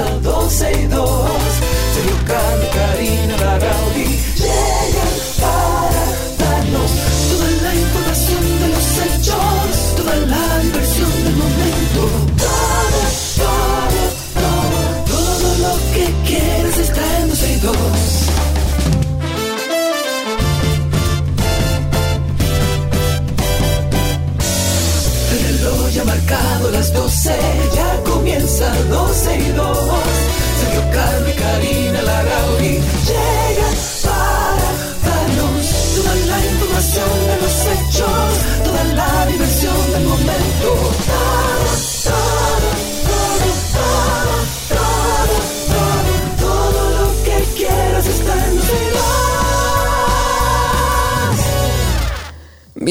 comienza 12 y 2.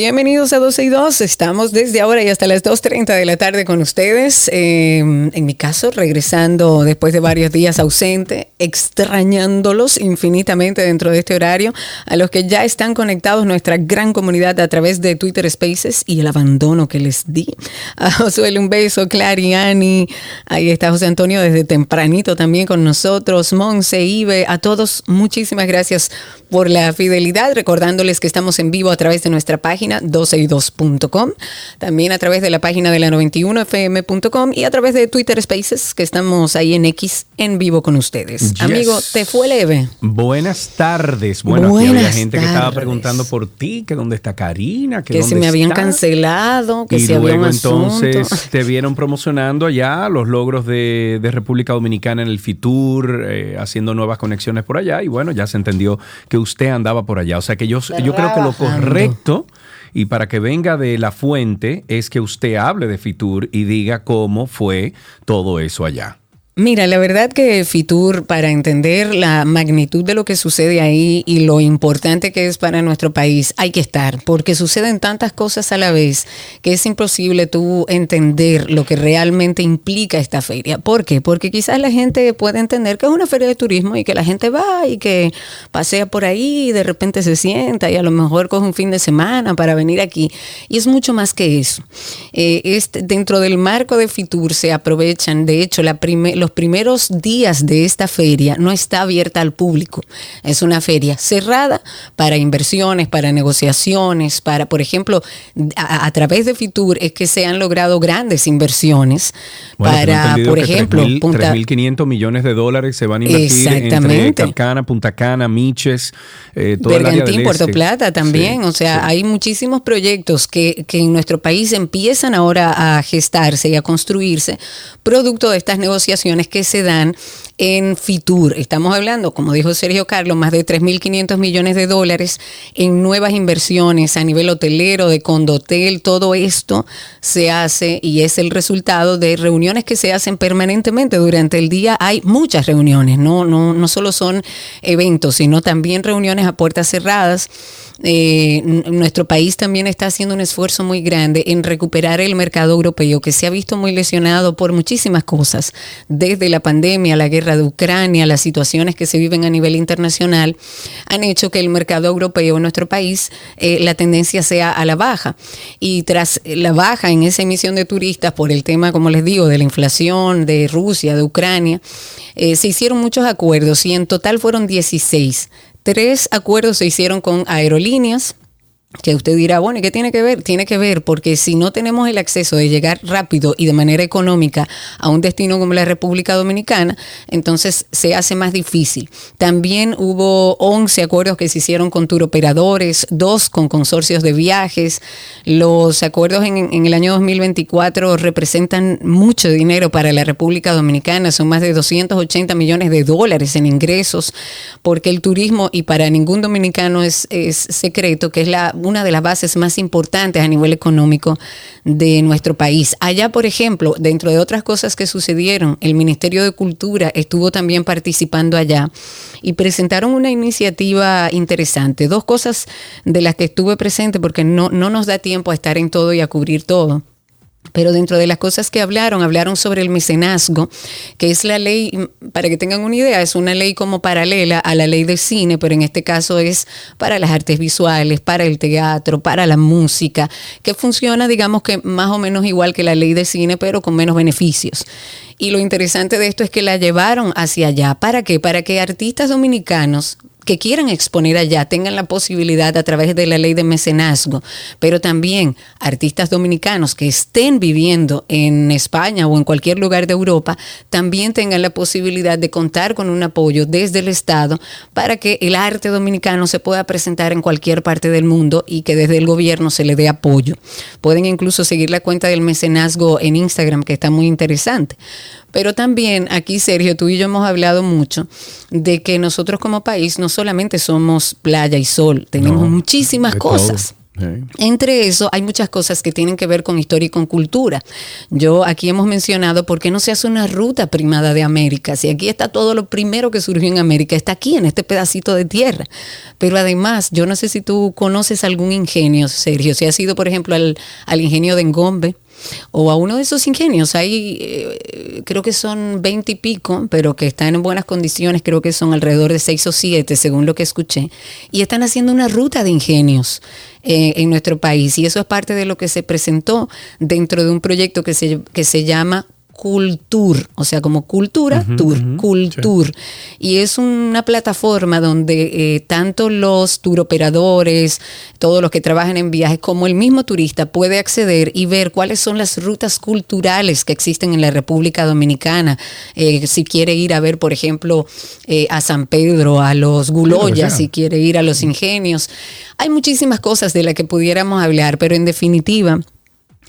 Bienvenidos a 12 y 2. Estamos desde ahora y hasta las 2.30 de la tarde con ustedes. Eh, en mi caso, regresando después de varios días ausente, extrañándolos infinitamente dentro de este horario. A los que ya están conectados, nuestra gran comunidad a través de Twitter Spaces y el abandono que les di. A Josué, un beso. Clary, Ani. Ahí está José Antonio desde tempranito también con nosotros. Monse, Ibe. A todos, muchísimas gracias por la fidelidad. Recordándoles que estamos en vivo a través de nuestra página 12y2.com, también a través de la página de la 91fm.com y a través de Twitter Spaces, que estamos ahí en X en vivo con ustedes. Yes. Amigo, ¿te fue leve? Buenas tardes. Bueno, aquí Buenas había gente que estaba preguntando por ti, que dónde está Karina, que, Que se dónde me habían cancelado, que y si había luego un asunto. entonces te vieron promocionando allá los logros de, de República Dominicana en el FITUR, eh, haciendo nuevas conexiones por allá y bueno, ya se entendió que usted andaba por allá. O sea que yo, yo creo que lo correcto y para que venga de la fuente es que usted hable de FITUR y diga cómo fue todo eso allá. Mira, la verdad que Fitur, para entender la magnitud de lo que sucede ahí y lo importante que es para nuestro país, hay que estar, porque suceden tantas cosas a la vez que es imposible tú entender lo que realmente implica esta feria. ¿Por qué? Porque quizás la gente puede entender que es una feria de turismo y que la gente va y que pasea por ahí y de repente se sienta y a lo mejor coge un fin de semana para venir aquí. Y es mucho más que eso. Eh, este, dentro del marco de Fitur se aprovechan, de hecho, la prime- los primeros días de esta feria no está abierta al público. Es una feria cerrada para inversiones, para negociaciones, para, por ejemplo, a, a través de Fitur es que se han logrado grandes inversiones Bueno, para, por ejemplo, 3.000, Punta- 3.500 millones de dólares se van a invertir entre Exactamente. Capcana, Punta Cana, Miches, eh, todo el área del Bergantín, Puerto este. Plata también. Sí, o sea, sí. hay muchísimos proyectos que, que en nuestro país empiezan ahora a gestarse y a construirse, producto de estas negociaciones que se dan en Fitur. Estamos hablando, como dijo Sergio Carlos, más de 3.500 millones de dólares en nuevas inversiones a nivel hotelero, de condotel, todo esto se hace y es el resultado de reuniones que se hacen permanentemente durante el día. Hay muchas reuniones, no, no, no solo son eventos, sino también reuniones a puertas cerradas. Eh, nuestro país también está haciendo un esfuerzo muy grande en recuperar el mercado europeo que se ha visto muy lesionado por muchísimas cosas, desde la pandemia, la guerra de Ucrania, las situaciones que se viven a nivel internacional, han hecho que el mercado europeo en nuestro país eh, la tendencia sea a la baja. Y tras la baja en esa emisión de turistas por el tema, como les digo, de la inflación, de Rusia, de Ucrania, eh, se hicieron muchos acuerdos y en total fueron 16. Tres acuerdos se hicieron con aerolíneas, que usted dirá, bueno, ¿y qué tiene que ver? Tiene que ver porque si no tenemos el acceso de llegar rápido y de manera económica a un destino como la República Dominicana, entonces se hace más difícil. También hubo 11 acuerdos que se hicieron con turoperadores, dos con consorcios de viajes. Los acuerdos en, en el año 2024 representan mucho dinero para la República Dominicana, son más de 280 millones de dólares en ingresos, porque el turismo, y para ningún dominicano es, es secreto, que es la una de las bases más importantes a nivel económico de nuestro país. Allá, por ejemplo, dentro de otras cosas que sucedieron, el Ministerio de Cultura estuvo también participando allá y presentaron una iniciativa interesante. Dos cosas de las que estuve presente porque no, no nos da tiempo a estar en todo y a cubrir todo. Pero dentro de las cosas que hablaron, hablaron sobre el mecenazgo, que es la ley, para que tengan una idea, es una ley como paralela a la ley de cine, pero en este caso es para las artes visuales, para el teatro, para la música, que funciona, digamos que más o menos igual que la ley de cine, pero con menos beneficios. Y lo interesante de esto es que la llevaron hacia allá. ¿Para qué? Para que artistas dominicanos que quieran exponer allá tengan la posibilidad a través de la ley de mecenazgo, pero también artistas dominicanos que estén viviendo en España o en cualquier lugar de Europa también tengan la posibilidad de contar con un apoyo desde el Estado para que el arte dominicano se pueda presentar en cualquier parte del mundo y que desde el gobierno se le dé apoyo. Pueden incluso seguir la cuenta del mecenazgo en Instagram, que está muy interesante. Pero también aquí, Sergio, tú y yo hemos hablado mucho de que nosotros como país no solamente somos playa y sol, tenemos muchísimas cosas. Entre eso hay muchas cosas que tienen que ver con historia y con cultura. Yo aquí hemos mencionado por qué no se hace una ruta primada de América. Si aquí está todo lo primero que surgió en América, está aquí en este pedacito de tierra. Pero además, yo no sé si tú conoces algún ingenio, Sergio, si has ido, por ejemplo, al, al ingenio de Engombe o a uno de esos ingenios. Hay, eh, creo que son veinte y pico, pero que están en buenas condiciones, creo que son alrededor de seis o siete, según lo que escuché, y están haciendo una ruta de ingenios eh, en nuestro país. Y eso es parte de lo que se presentó dentro de un proyecto que se, que se llama Cultur, o sea, como cultura, tour, Cultur. Y es una plataforma donde eh, tanto los turoperadores, todos los que trabajan en viajes, como el mismo turista puede acceder y ver cuáles son las rutas culturales que existen en la República Dominicana. Eh, si quiere ir a ver, por ejemplo, eh, a San Pedro, a los Guloyas, si quiere ir a los ingenios. Hay muchísimas cosas de las que pudiéramos hablar, pero en definitiva,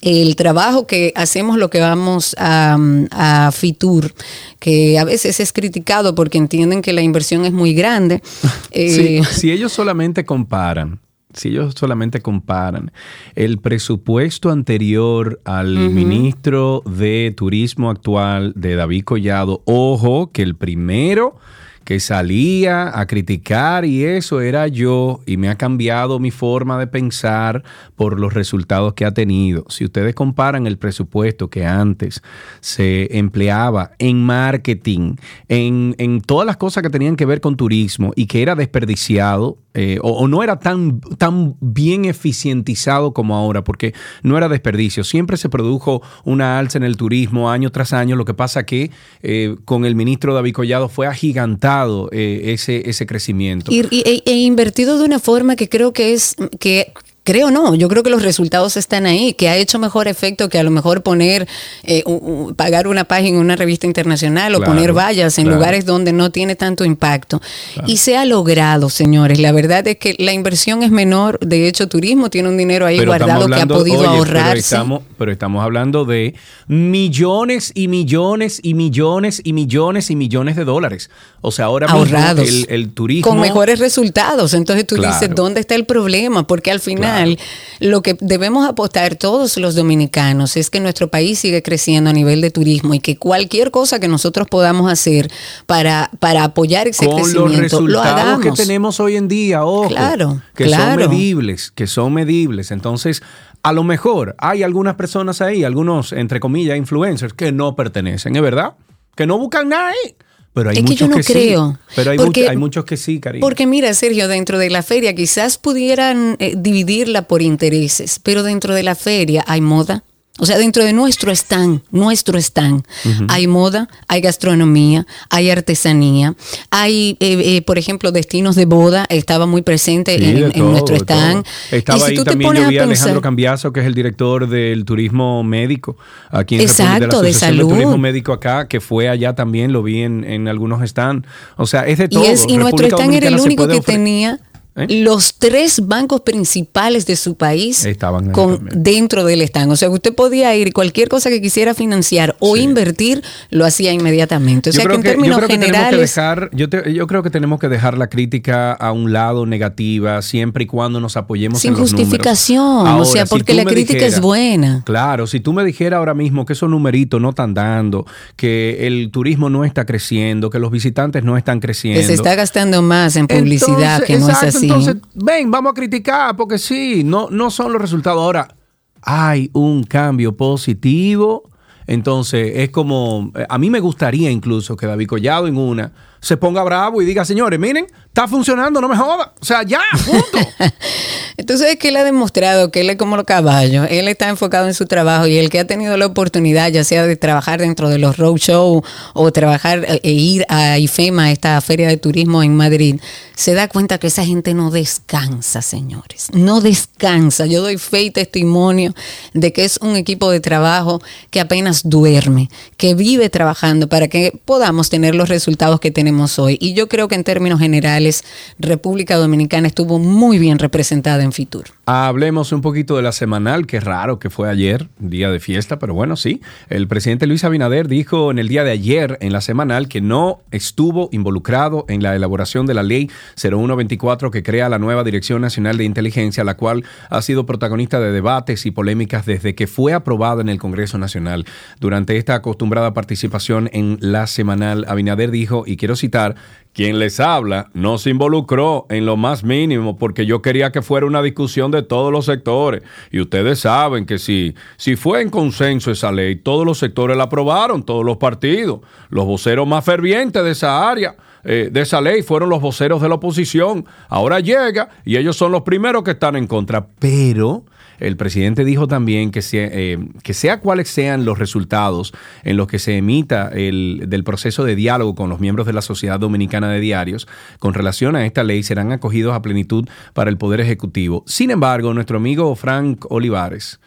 el trabajo que hacemos lo que vamos a, a, Fitur, que a veces es criticado porque entienden que la inversión es muy grande. Eh, si ellos solamente comparan, si ellos solamente comparan el presupuesto anterior al ministro de Turismo actual de David Collado, ojo que el primero que salía a criticar y eso era yo y me ha cambiado mi forma de pensar por los resultados que ha tenido. Si ustedes comparan el presupuesto que antes se empleaba en marketing, en, en todas las cosas que tenían que ver con turismo y que era desperdiciado, eh, o, no era tan, tan bien eficientizado como ahora, porque no era desperdicio. Siempre se produjo una alza en el turismo año tras año. Lo que pasa que eh, con el ministro David Collado fue agigantado eh, ese, ese crecimiento. Y, e invertido de una forma que creo que es que Creo no, yo creo que los resultados están ahí, que ha hecho mejor efecto que a lo mejor poner, eh, pagar una página en una revista internacional o poner vallas en lugares donde no tiene tanto impacto. Y se ha logrado, señores. La verdad es que la inversión es menor. De hecho, turismo tiene un dinero ahí guardado que ha podido ahorrarse. Pero estamos, pero estamos hablando de millones y millones y millones y millones y millones de dólares. O sea, ahora Ahorrados, mismo el, el, turismo... Con mejores resultados. Entonces tú dices, ¿dónde está el problema? Porque al final lo que debemos apostar todos los dominicanos es que nuestro país sigue creciendo a nivel de turismo y que cualquier cosa que nosotros podamos hacer para, para apoyar ese Con crecimiento, los resultados que tenemos hoy en día, ojo, claro, que son medibles, que son medibles. Entonces, a lo mejor hay algunas personas ahí, algunos, entre comillas, influencers, que no pertenecen, ¿es verdad? Que no buscan nada ahí. Pero hay es muchos que yo no que creo. Sí. Pero hay, porque, hay, muchos que sí, cariño. Porque mira, Sergio, dentro de la feria quizás pudieran eh, dividirla por intereses, pero dentro de la feria hay moda, o sea, dentro de nuestro stand, nuestro stand, uh -huh. hay moda, hay gastronomía, hay artesanía, hay, eh, eh, por ejemplo, destinos de boda, estaba muy presente sí, en, nuestro stand. Estaba y si ahí tú también, te yo vi a a Alejandro pensar, Cambiazo, que es el director del turismo médico aquí en Exacto, República, de la de salud. Turismo Médico acá, que fue allá también, lo vi en, en algunos stands. O sea, es de todo. y, es, y nuestro stand era el único que tenía ¿Eh? los tres bancos principales de su país Estaban con, dentro del stand. O sea, usted podía ir cualquier cosa que quisiera financiar o Sí. invertir, lo hacía inmediatamente. O sea, que en yo términos creo que tenemos que generales... dejar, yo, te- yo creo que tenemos que dejar la crítica a un lado negativa siempre y cuando nos apoyemos Sin en los números. justificación, o Ahora, sea, si porque la crítica es buena. Claro, si tú me dijeras ahora mismo que esos numeritos no están dando, que el turismo no está creciendo, que los visitantes no están creciendo. Que se está gastando más en publicidad, Entonces, que no exacto, es así. Entonces, ven, vamos a criticar, porque sí, no, no son los resultados. Ahora, hay un cambio positivo. Entonces, es como, a mí me gustaría incluso que David Collado en una se ponga bravo y diga, señores, miren, está funcionando, no me joda. O sea, ya, punto. Entonces es que él ha demostrado que él es como los caballos, él está enfocado en su trabajo y el que ha tenido la oportunidad, ya sea de trabajar dentro de los roadshow o trabajar e, e ir a IFEMA, esta feria de turismo en Madrid, se da cuenta que esa gente no descansa, señores, no descansa. Yo doy fe y testimonio de que es un equipo de trabajo que apenas duerme, que vive trabajando para que podamos tener los resultados que tenemos hoy. Y yo creo que en términos generales, República Dominicana estuvo muy bien representada en Fitur. Hablemos un poquito de la semanal, qué raro que fue ayer, día de fiesta, pero bueno, sí. El presidente Luis Abinader dijo en el día de ayer en la semanal que no estuvo involucrado en la elaboración de la ley 0124 que crea la nueva Dirección Nacional de Inteligencia, la cual ha sido protagonista de debates y polémicas desde que fue aprobada en el Congreso Nacional. Durante esta acostumbrada participación en la semanal, Abinader dijo, y quiero citar, quien les habla no se involucró en lo más mínimo porque yo quería que fuera una discusión de todos los sectores. Y ustedes saben que si, si fue en consenso esa ley, todos los sectores la aprobaron, todos los partidos. Los voceros más fervientes de esa área, eh, de esa ley, fueron los voceros de la oposición. Ahora llega y ellos son los primeros que están en contra. Pero el presidente dijo también que sea, eh, que sea cuáles sean los resultados en los que se emita el, del proceso de diálogo con los miembros de la Sociedad Dominicana de Diarios con relación a esta ley serán acogidos a plenitud para el Poder Ejecutivo. Sin embargo, nuestro amigo Frank Olivares,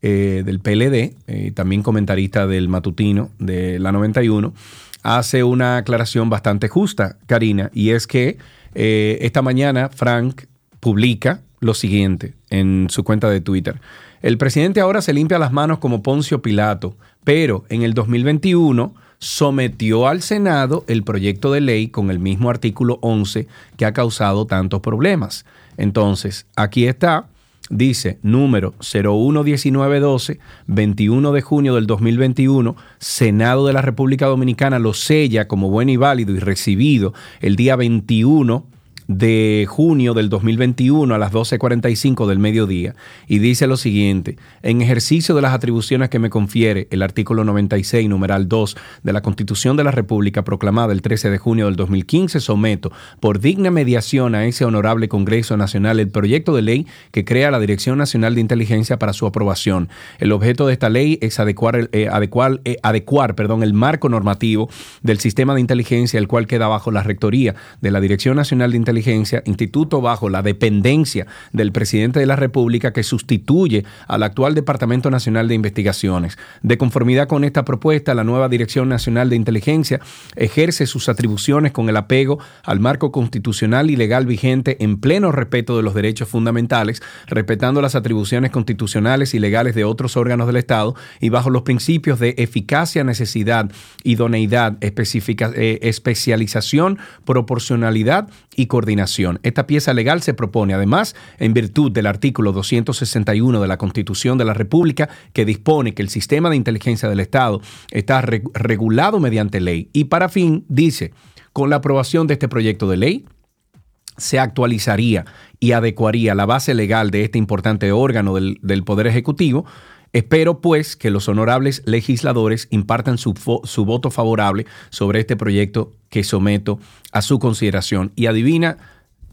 eh, del PLD, eh, también comentarista del matutino de la 91, hace una aclaración bastante justa, Karina, y es que esta mañana Frank publica lo siguiente en su cuenta de Twitter. El presidente ahora se limpia las manos como Poncio Pilato, pero en el 2021 sometió al Senado el proyecto de ley con el mismo artículo 11 que ha causado tantos problemas. Entonces, aquí está, dice número 011912, 21 de junio del 2021, Senado de la República Dominicana lo sella como bueno y válido y recibido el día 21 de junio del 2021 a las 12.45 del mediodía y dice lo siguiente, en ejercicio de las atribuciones que me confiere el artículo 96, numeral 2 de la Constitución de la República proclamada el 13 de junio del 2015, someto por digna mediación a ese honorable Congreso Nacional el proyecto de ley que crea la Dirección Nacional de Inteligencia para su aprobación. El objeto de esta ley es adecuar, eh, adecuar, eh, adecuar perdón, el marco normativo del sistema de inteligencia, el cual queda bajo la rectoría de la Dirección Nacional de Inteligencia instituto bajo la dependencia del presidente de la República que sustituye al actual Departamento Nacional de Investigaciones. De conformidad con esta propuesta, la nueva Dirección Nacional de Inteligencia ejerce sus atribuciones con el apego al marco constitucional y legal vigente en pleno respeto de los derechos fundamentales, respetando las atribuciones constitucionales y legales de otros órganos del Estado y bajo los principios de eficacia, necesidad, idoneidad, eh, especialización, proporcionalidad y coordinación. Esta pieza legal se propone además en virtud del artículo 261 de la Constitución de la República que dispone que el sistema de inteligencia del Estado está regulado mediante ley. Y para fin dice, con la aprobación de este proyecto de ley, se actualizaría y adecuaría la base legal de este importante órgano del, del Poder Ejecutivo Espero, pues, que los honorables legisladores impartan su, su, voto favorable sobre este proyecto que someto a su consideración. Y adivina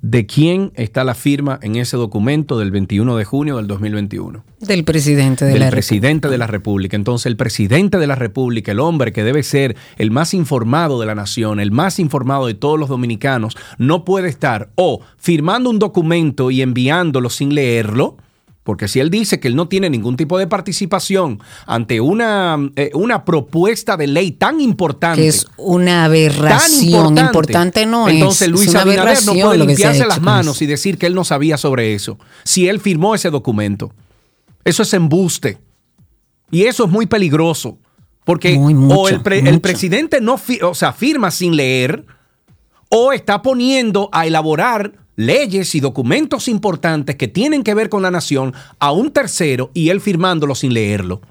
de quién está la firma en ese documento del 21 de junio del 2021. Del presidente de del la presidente República. de la República. Entonces, el presidente de la República, el hombre que debe ser el más informado de la nación, el más informado de todos los dominicanos, no puede estar o firmando un documento y enviándolo sin leerlo porque si él dice que él no tiene ningún tipo de participación ante una, eh, una propuesta de ley tan importante. Que es una aberración. Importante, importante, no entonces es. Luis es una Abinader no puede limpiarse las manos y decir que él no sabía sobre eso. Si él firmó ese documento. Eso es embuste. Y eso es muy peligroso. Porque muy, mucho, o el, pre, el, presidente no o sea, firma sin leer o está poniendo a elaborar leyes y documentos importantes que tienen que ver con la nación a un tercero y él firmándolo sin leerlo.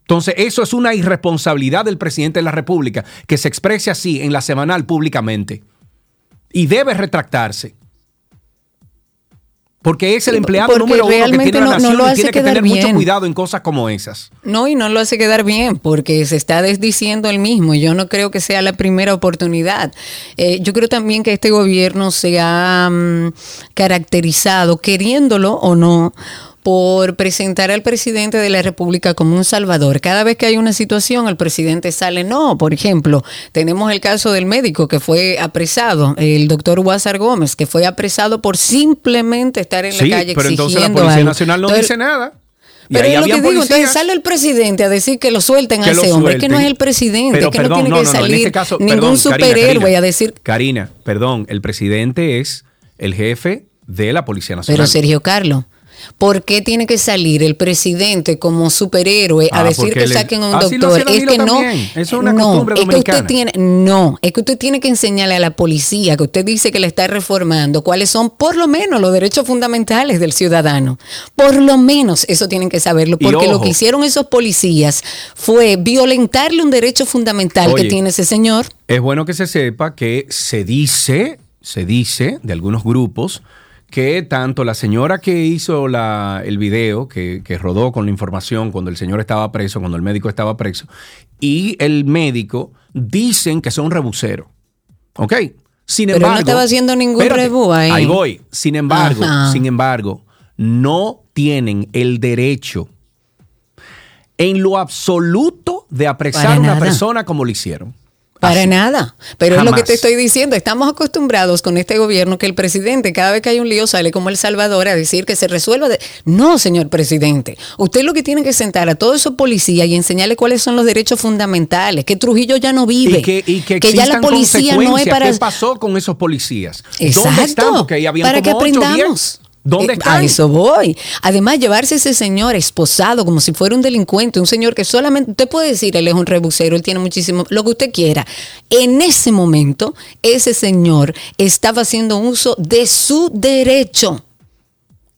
Entonces, eso es una irresponsabilidad del presidente de la República que se exprese así en la semanal públicamente. Y debe retractarse. Porque es el empleado porque número uno que tiene la no- no nación lo y tiene que tener mucho bien. cuidado en cosas como esas. No, y no lo hace quedar bien porque se está desdiciendo el mismo. Yo no creo que sea la primera oportunidad. Eh, yo creo también que este gobierno se ha mm, caracterizado, queriéndolo o no, por presentar al presidente de la República como un salvador. Cada vez que hay una situación, el presidente sale, no, por ejemplo, tenemos el caso del médico que fue apresado, el doctor Guásar Gómez, que fue apresado por simplemente estar en Sí, la calle pero entonces la exigiendo Policía algo. Nacional no Entonces, dice nada. Pero es lo que digo, entonces sale el presidente a decir que lo suelten que a ese hombre, que no es el presidente, Pero, que perdón, no tiene que salir este caso, ningún perdón, Karina, superhéroe Karina, a decir, Karina, perdón, el presidente es el jefe de la Policía Nacional. pero Sergio Carlos, ¿por qué tiene que salir el presidente como superhéroe a Ah, decir que le- saquen a un Así lo doctor? Es que no, es una no, costumbre es que usted tiene, no, es que usted tiene que enseñarle a la policía que usted dice que le está reformando cuáles son por lo menos los derechos fundamentales del ciudadano. Por lo menos eso tienen que saberlo, porque lo que hicieron esos policías fue violentarle un derecho fundamental Oye, que tiene ese señor. Es bueno que se sepa que se dice, se dice de algunos grupos que tanto la señora que hizo la, el video, que, que rodó con la información cuando el señor estaba preso, cuando el médico estaba preso, y el médico dicen que son rebuseros. ¿Ok? Sin Pero no embargo. estaba haciendo ningún rebú ahí. Ahí voy. Sin embargo, Ajá. sin embargo, no tienen el derecho en lo absoluto de apresar Para a una nada. persona como lo hicieron. Para Así. nada. Pero es lo que te estoy diciendo. Estamos acostumbrados con este gobierno que el presidente, cada vez que hay un lío, sale como El Salvador a decir que se resuelva. De... No, señor presidente. Usted lo que tiene que sentar a todos esos policías y enseñarle cuáles son los derechos fundamentales. Que Trujillo ya no vive. Y que, y que ya la policía no es para. ¿Qué pasó con esos policías? Exacto. ¿Dónde están? Porque ahí habían para como aprendamos. ¿Dónde Eh, están? A eso voy. Además, llevarse ese señor esposado como si fuera un delincuente, un señor que solamente, usted puede decir, él es un rebusero, él tiene muchísimo, lo que usted quiera. En ese momento, ese señor estaba haciendo uso de su derecho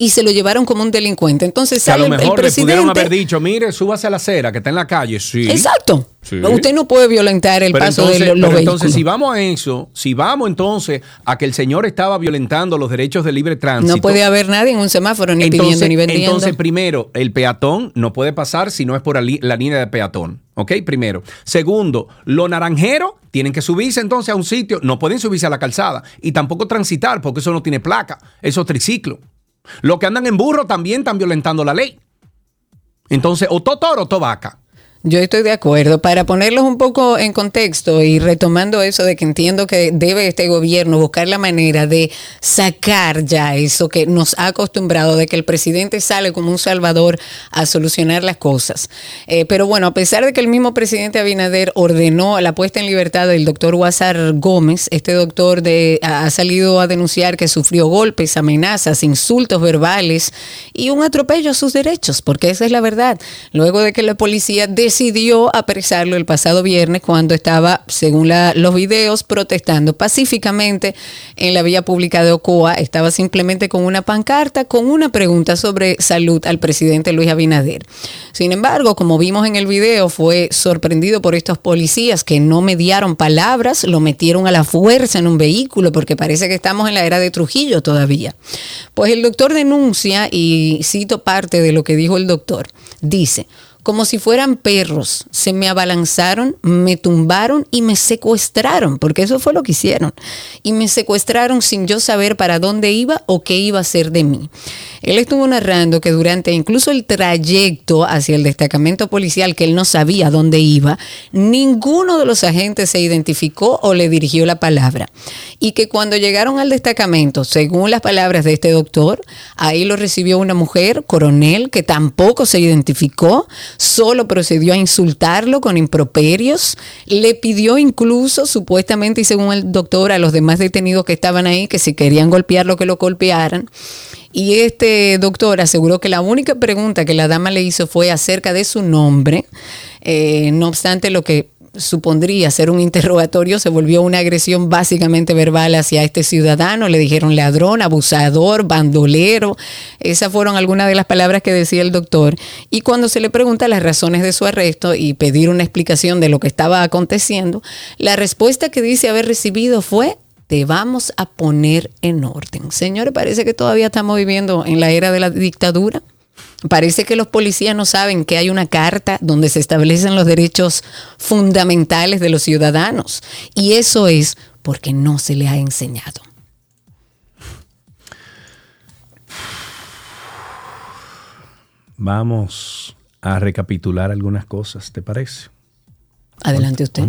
y se lo llevaron como un delincuente. Entonces Que a sale lo el- el mejor le presidente. pudieron haber dicho, mire, súbase a la acera que está en la calle. Sí. Exacto. Sí. Usted no puede violentar el Pero paso entonces, de lo- los pero entonces, si vamos a eso, si vamos entonces a que el señor estaba violentando los derechos de libre tránsito. no puede haber nadie en un semáforo ni entonces, pidiendo ni vendiendo. entonces, primero, el peatón no puede pasar si no es por la línea de peatón. ¿Ok? Primero. Segundo, los naranjeros tienen que subirse entonces a un sitio. No pueden subirse a la calzada. Y tampoco transitar porque eso no tiene placa. Eso es triciclo. Los que andan en burro también están violentando la ley. Entonces, o to toro o to vaca. Yo estoy de acuerdo. Para ponerlos un poco en contexto y retomando eso de que entiendo que debe este gobierno buscar la manera de sacar ya eso que nos ha acostumbrado de que el presidente sale como un salvador a solucionar las cosas. Eh, pero bueno, a pesar de que el mismo presidente Abinader ordenó la puesta en libertad del doctor Guasar Gómez, este doctor de, ha salido a denunciar que sufrió golpes, amenazas, insultos verbales y un atropello a sus derechos, porque esa es la verdad. Luego de que la policía decidió apresarlo el pasado viernes cuando estaba, según los videos, protestando pacíficamente en la vía pública de Ocoa. Estaba simplemente con una pancarta con una pregunta sobre salud al presidente Luis Abinader. Sin embargo, como vimos en el video, fue sorprendido por estos policías que no mediaron palabras, lo metieron a la fuerza en un vehículo porque parece que estamos en la era de Trujillo todavía. Pues el doctor denuncia, y cito parte de lo que dijo el doctor, dice, como si fueran perros, se me abalanzaron, me tumbaron y me secuestraron, porque eso fue lo que hicieron. Y me secuestraron sin yo saber para dónde iba o qué iba a hacer de mí. Él estuvo narrando que durante incluso el trayecto hacia el destacamento policial, que él no sabía dónde iba, ninguno de los agentes se identificó o le dirigió la palabra. Y que cuando llegaron al destacamento, según las palabras de este doctor, ahí lo recibió una mujer, coronel, que tampoco se identificó, solo procedió a insultarlo con improperios, le pidió incluso, supuestamente y según el doctor, a los demás detenidos que estaban ahí, que si querían golpearlo, que lo golpearan. Y este doctor aseguró que la única pregunta que la dama le hizo fue acerca de su nombre. Eh, no obstante, lo que supondría ser un interrogatorio se volvió una agresión básicamente verbal hacia este ciudadano. Le dijeron ladrón, abusador, bandolero. Esas fueron algunas de las palabras que decía el doctor. Y cuando se le pregunta las razones de su arresto y pedir una explicación de lo que estaba aconteciendo, la respuesta que dice haber recibido fue te vamos a poner en orden. Señores, parece que todavía estamos viviendo en la era de la dictadura. Parece que los policías no saben que hay una carta donde se establecen los derechos fundamentales de los ciudadanos. Y eso es porque no se le ha enseñado. Vamos a recapitular algunas cosas, ¿te parece? Adelante usted.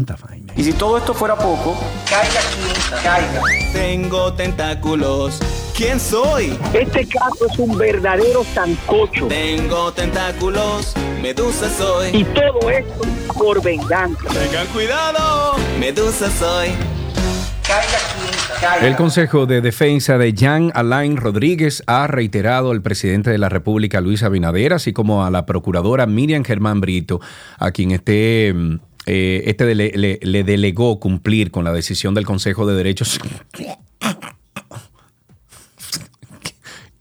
Y si todo esto fuera poco, caiga aquí, caiga. Tengo tentáculos. ¿Quién soy? Este caso es un verdadero sancocho. Tengo tentáculos. Medusa soy. Y todo esto por venganza. Tengan cuidado. Medusa soy. El Consejo de Defensa de Jean Alain Rodríguez ha reiterado al presidente de la República, Luis Abinader, así como a la procuradora Miriam Germán Brito, a quien este, eh, este le, le delegó cumplir con la decisión del Consejo de Derechos.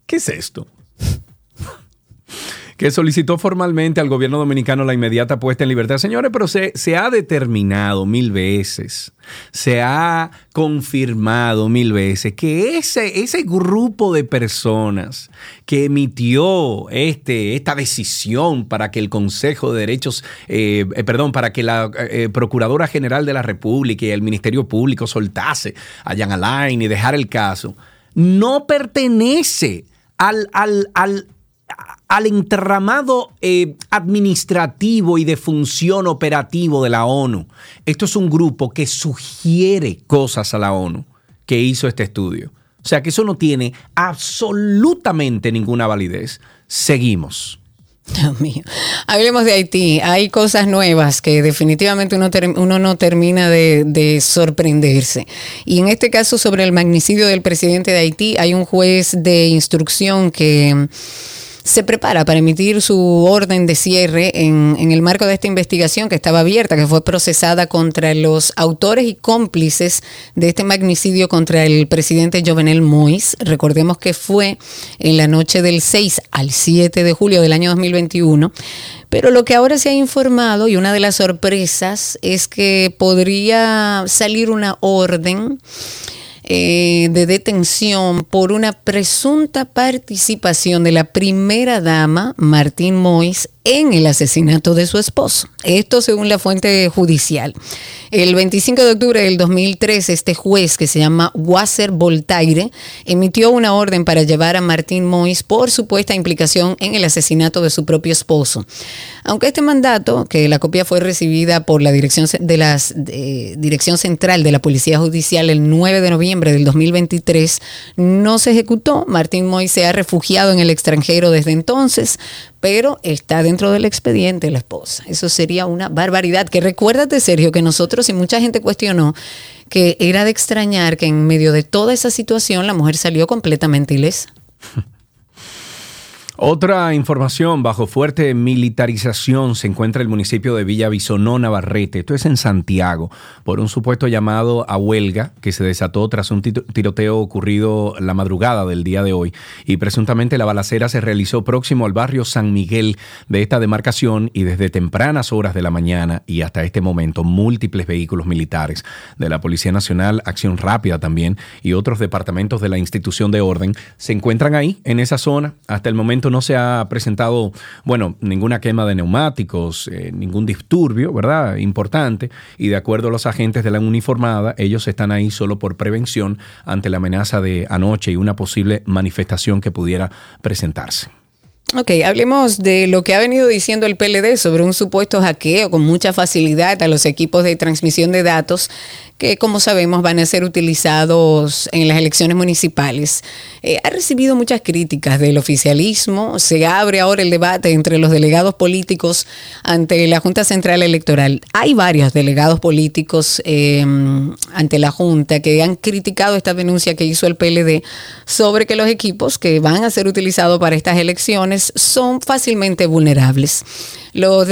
¿Qué es esto? Que solicitó formalmente al gobierno dominicano la inmediata puesta en libertad. Señores, pero se, se, ha determinado mil veces, se ha confirmado mil veces que ese, ese grupo de personas que emitió este, esta decisión para que el Consejo de Derechos, eh, eh, perdón, para que la eh, Procuradora General de la República y el Ministerio Público soltase a Jan Alain y dejar el caso, no pertenece al, al, al al entramado eh, administrativo y de función operativo de la ONU. Esto es un grupo que sugiere cosas a la ONU que hizo este estudio. O sea que eso no tiene absolutamente ninguna validez. Seguimos. Dios mío. Hablemos de Haití. Hay cosas nuevas que definitivamente uno, uno no termina de, de, sorprenderse. Y en este caso, sobre el magnicidio del presidente de Haití, hay un juez de instrucción que se prepara para emitir su orden de cierre en, el marco de esta investigación que estaba abierta, que fue procesada contra los autores y cómplices de este magnicidio contra el presidente Jovenel Mois. Recordemos que fue en la noche del 6 al 7 de julio del año 2021. Pero lo que ahora se ha informado y una de las sorpresas es que podría salir una orden eh, de detención por una presunta participación de la primera dama, Martín Mois, en el asesinato de su esposo. Esto según la fuente judicial. El 25 de octubre del 2013, este juez que se llama Wasser Voltaire emitió una orden para llevar a Martín Mois por supuesta implicación en el asesinato de su propio esposo. Aunque este mandato, que la copia fue recibida por la Dirección, de las, Dirección Central de la Policía Judicial el 9 de noviembre del 2023, no se ejecutó, Martín Mois se ha refugiado en el extranjero desde entonces, pero está dentro del expediente la esposa. Eso sería una barbaridad. Que recuérdate, Sergio, que nosotros y mucha gente cuestionó que era de extrañar que en medio de toda esa situación la mujer salió completamente ilesa. Otra información, bajo fuerte militarización se encuentra el municipio de Villa Bisonó, Navarrete. Esto es en Santiago, por un supuesto llamado a huelga que se desató tras un tiroteo ocurrido la madrugada del día de hoy. Y presuntamente la balacera se realizó próximo al barrio San Miguel de esta demarcación y desde tempranas horas de la mañana y hasta este momento múltiples vehículos militares de la Policía Nacional, Acción Rápida también y otros departamentos de la institución de orden se encuentran ahí, en esa zona. Hasta el momento no se ha presentado, bueno, ninguna quema de neumáticos, eh, ningún disturbio, ¿verdad? Importante. Y de acuerdo a los agentes de la uniformada, ellos están ahí solo por prevención ante la amenaza de anoche y una posible manifestación que pudiera presentarse. Ok, hablemos de lo que ha venido diciendo el PLD sobre un supuesto hackeo con mucha facilidad a los equipos de transmisión de datos que como sabemos van a ser utilizados en las elecciones municipales. Eh, ha recibido muchas críticas del oficialismo, se abre ahora el debate entre los delegados políticos ante la Junta Central Electoral. Hay varios delegados políticos eh, ante la Junta que han criticado esta denuncia que hizo el PLD sobre que los equipos que van a ser utilizados para estas elecciones son fácilmente vulnerables. Los,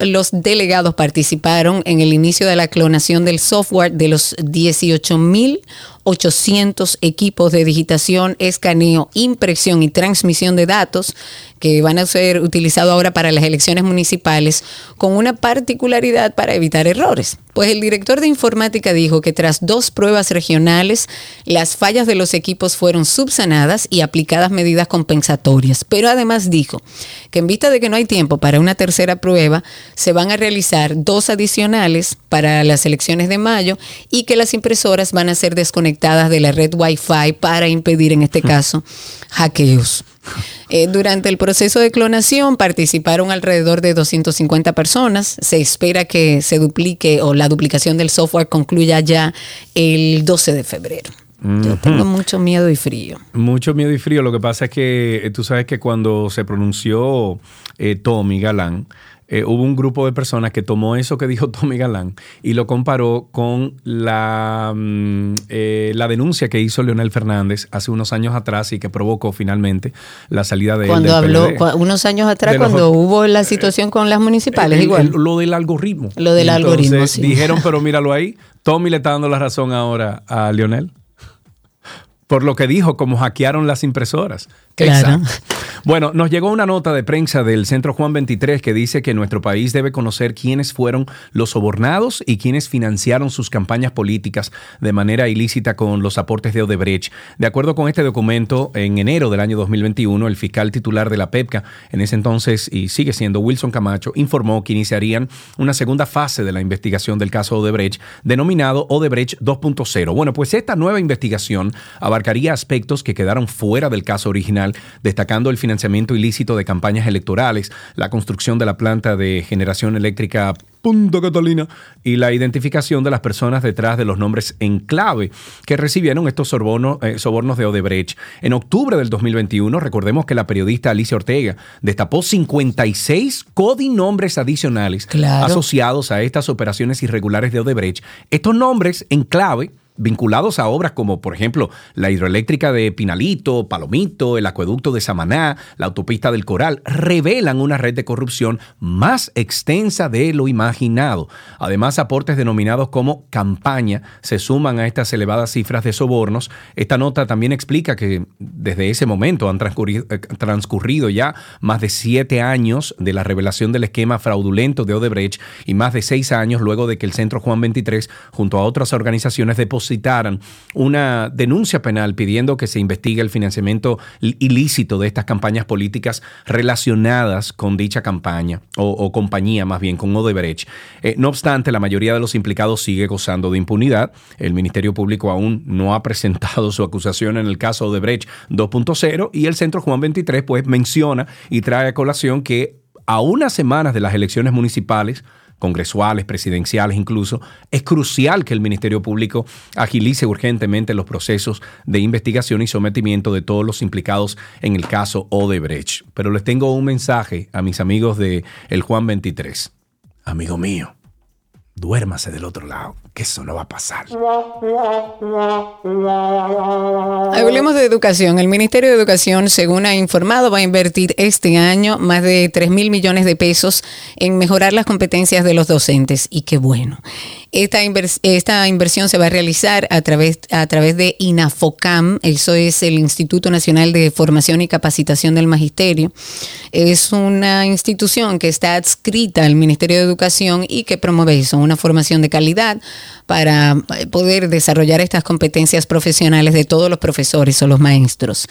los delegados participaron en el inicio de la clonación del software de los 18 mil 800 equipos de digitación, escaneo, impresión y transmisión de datos que van a ser utilizados ahora para las elecciones municipales con una particularidad para evitar errores. Pues el director de informática dijo que tras dos pruebas regionales, las fallas de los equipos fueron subsanadas y aplicadas medidas compensatorias. Pero además dijo que en vista de que no hay tiempo para una tercera prueba, se van a realizar dos adicionales para las elecciones de mayo y que las impresoras van a ser desconectadas de la red Wi-Fi para impedir en este caso hackeos. Eh, durante el proceso de clonación participaron alrededor de 250 personas. Se espera que se duplique o la duplicación del software concluya ya el 12 de febrero. Yo tengo mucho miedo y frío. Mucho miedo y frío. Lo que pasa es que eh, tú sabes que cuando se pronunció eh, Tommy Galán, eh, hubo un grupo de personas que tomó eso que dijo Tommy Galán y lo comparó con la, mm, eh, la denuncia que hizo Leonel Fernández hace unos años atrás y que provocó finalmente la salida de cuando él del habló PLD. unos años atrás los- cuando hubo la situación con las municipales El- igual el- lo del algoritmo. Lo del algoritmo, sí. Dijeron, pero míralo ahí, Tommy le está dando la razón ahora a Leonel. Por lo que dijo, como hackearon las impresoras. Claro. Bueno, nos llegó una nota de prensa del Centro Juan 23 que dice que nuestro país debe conocer quiénes fueron los sobornados y quiénes financiaron sus campañas políticas de manera ilícita con los aportes de Odebrecht. De acuerdo con este documento, en enero del año 2021, el fiscal titular de la PEPCA, en ese entonces y sigue siendo Wilson Camacho, informó que iniciarían una segunda fase de la investigación del caso Odebrecht, denominado Odebrecht 2.0. Bueno, pues esta nueva investigación abarcaría aspectos que quedaron fuera del caso original, destacando el financiamiento ilícito de campañas electorales, la construcción de la planta de generación eléctrica Punta Catalina y la identificación de las personas detrás de los nombres en clave que recibieron estos sobornos, eh, sobornos de Odebrecht. En octubre del 2021, recordemos que la periodista Alicia Ortega destapó 56 codinombres adicionales Claro. asociados a estas operaciones irregulares de Odebrecht. Estos nombres en clave vinculados a obras como, por ejemplo, la hidroeléctrica de Pinalito, Palomito, el acueducto de Samaná, la autopista del Coral, revelan una red de corrupción más extensa de lo imaginado. Además, aportes denominados como campaña se suman a estas elevadas cifras de sobornos. Esta nota también explica que desde ese momento han transcurrido, eh, transcurrido ya más de siete años de la revelación del esquema fraudulento de Odebrecht y más de seis años luego de que el Centro Juan 23, junto a otras organizaciones, depositaran una denuncia penal pidiendo que se investigue el financiamiento il- ilícito de estas campañas políticas relacionadas con dicha campaña o, o compañía, más bien con Odebrecht. Eh, no obstante, la mayoría de los implicados sigue gozando de impunidad. El Ministerio Público aún no ha presentado su acusación en el caso Odebrecht 2.0 y el Centro Juan 23 pues menciona y trae a colación que a unas semanas de las elecciones municipales, congresuales, presidenciales incluso, es crucial que el Ministerio Público agilice urgentemente los procesos de investigación y sometimiento de todos los implicados en el caso Odebrecht. Pero les tengo un mensaje a mis amigos de El Juan 23. Amigo mío, duérmase del otro lado, que eso no va a pasar. Hablemos de educación. El Ministerio de Educación, según ha informado, va a invertir este año más de 3 mil millones de pesos en mejorar las competencias de los docentes. Y qué bueno. Esta, esta inversión se va a realizar a través, a través de INAFOCAM, eso es el Instituto Nacional de Formación y Capacitación del Magisterio. Es una institución que está adscrita al Ministerio de Educación y que promueve eso, una formación de calidad para eh, poder desarrollar estas competencias profesionales de todos los profesores o los maestros.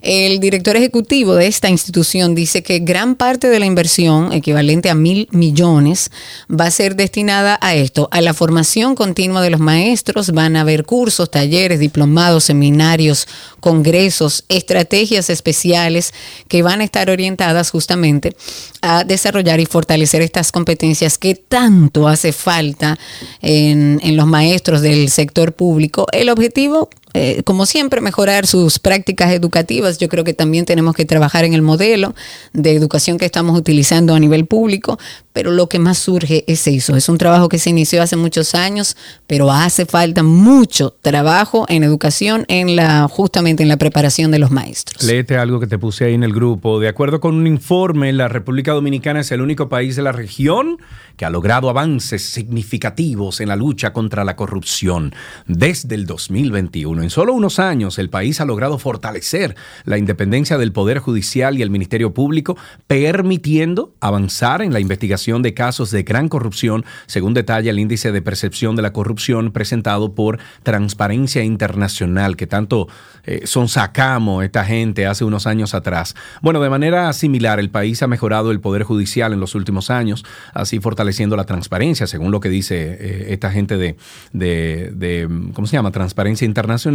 El director ejecutivo de esta institución dice que gran parte de la inversión, equivalente a mil millones, va a ser destinada a esto, a la formación continua de los maestros. Van a haber cursos, talleres, diplomados, seminarios, congresos, estrategias especiales que van a estar orientadas justamente a desarrollar y fortalecer estas competencias que tanto hace falta en, en los maestros del sector público. El objetivo eh, como siempre, mejorar sus prácticas educativas. Yo creo que también tenemos que trabajar en el modelo de educación que estamos utilizando a nivel público, pero lo que más surge es eso. Es un trabajo que se inició hace muchos años, pero hace falta mucho trabajo en educación, en la, justamente en la preparación de los maestros. Léete algo que te puse ahí en el grupo. De acuerdo con un informe, la República Dominicana es el único país de la región que ha logrado avances significativos en la lucha contra la corrupción. Desde el 2021, XXI. En solo unos años, el país ha logrado fortalecer la independencia del Poder Judicial y el Ministerio Público, permitiendo avanzar en la investigación de casos de gran corrupción, según detalla el índice de percepción de la corrupción presentado por Transparencia Internacional, que tanto eh, son sacamos esta gente hace unos años atrás. Bueno, de manera similar, el país ha mejorado el Poder Judicial en los últimos años, así fortaleciendo la transparencia, según lo que dice eh, esta gente de, de, ¿cómo se llama? Transparencia Internacional.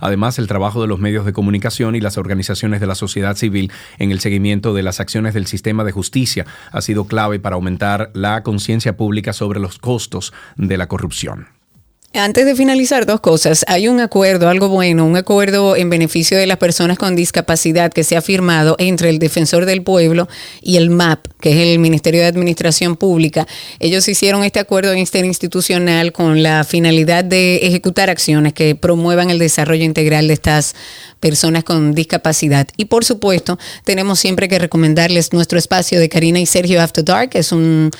Además, el trabajo de los medios de comunicación y las organizaciones de la sociedad civil en el seguimiento de las acciones del sistema de justicia ha sido clave para aumentar la conciencia pública sobre los costos de la corrupción. Antes de finalizar, dos cosas. Hay un acuerdo, algo bueno, un acuerdo en beneficio de las personas con discapacidad que se ha firmado entre el Defensor del Pueblo y el MAP, que es el Ministerio de Administración Pública. Ellos hicieron este acuerdo interinstitucional con la finalidad de ejecutar acciones que promuevan el desarrollo integral de estas personas con discapacidad. Y por supuesto, tenemos siempre que recomendarles nuestro espacio de Karina y Sergio After Dark, es un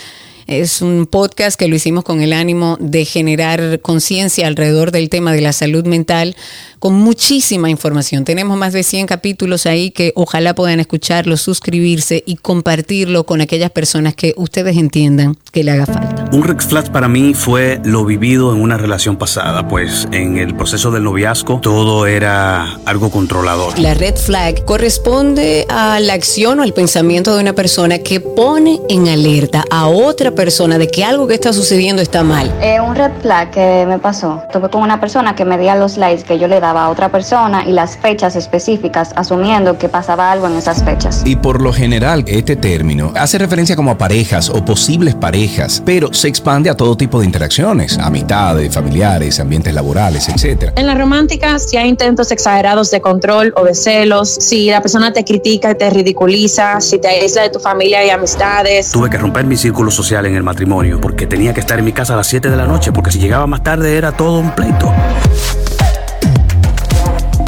es un podcast que lo hicimos con el ánimo de generar conciencia alrededor del tema de la salud mental con muchísima información. Tenemos más de 100 capítulos ahí que ojalá puedan escucharlo, suscribirse y compartirlo con aquellas personas que ustedes entiendan que le haga falta. Un red flag para mí fue lo vivido en una relación pasada, pues en el proceso del noviazgo todo era algo controlador. La red flag corresponde a la acción o al pensamiento de una persona que pone en alerta a otra persona de que algo que está sucediendo está mal. Eh, un red flag que me pasó, tuve con una persona que me dio los likes que yo le daba a otra persona y las fechas específicas, asumiendo que pasaba algo en esas fechas. Y por lo general, este término hace referencia como a parejas o posibles parejas, pero se expande a todo tipo de interacciones, amistades, familiares, ambientes laborales, etc. En la romántica, si hay intentos exagerados de control o de celos, si la persona te critica y te ridiculiza, si te aísla de tu familia y amistades. Tuve que romper mi círculo social en el matrimonio porque tenía que estar en mi casa a las 7 de la noche porque si llegaba más tarde era todo un pleito.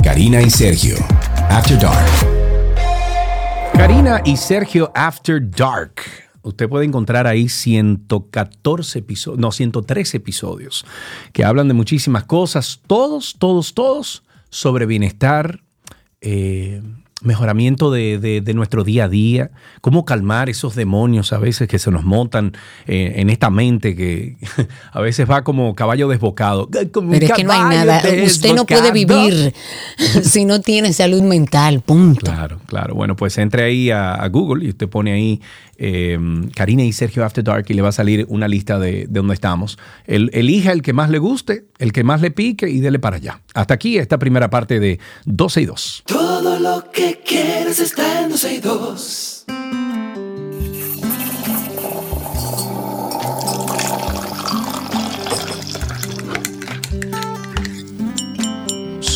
Karina y Sergio, After Dark. Karina y Sergio After Dark. Usted puede encontrar ahí 114 episodios, no, 113 episodios que hablan de muchísimas cosas, todos, todos, todos sobre bienestar, eh, mejoramiento de, nuestro día a día, cómo calmar esos demonios a veces que se nos montan eh, en esta mente que a veces va como caballo desbocado. Pero es que no hay nada, usted no puede vivir si no tiene salud mental, punto. Claro, claro. Bueno, pues entre ahí a, Google y usted pone ahí eh, Karina y Sergio After Dark y le va a salir una lista de, de donde estamos. El, elija el que más le guste, el que más le pique y dele para allá. Hasta aquí esta primera parte de 12 y 2. Todo lo que quieres está en 12 y 2.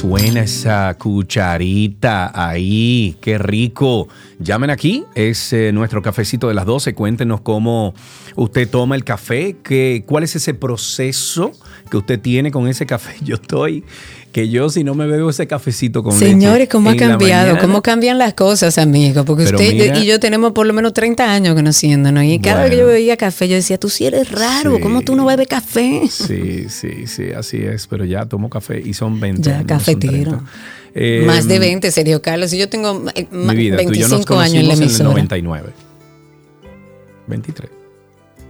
Suena esa cucharita ahí, qué rico. Llamen aquí, es eh, nuestro cafecito de las 12. Cuéntenos cómo usted toma el café, que, cuál es ese proceso que usted tiene con ese café. Yo estoy que yo si no me bebo ese cafecito con Señores, ¿cómo ha cambiado? ¿Cómo cambian las cosas, amigos? Porque usted y yo tenemos por lo menos 30 años conociéndonos y cada vez que yo bebía café yo decía, tú sí eres raro, ¿cómo tú no bebes café? Sí, sí, sí, así es, pero ya tomo café y son 20 Ya, cafetero. Más de 20, em, serio, Carlos. Y yo tengo eh, vida, 25 años en la emisora. En el 99. 23.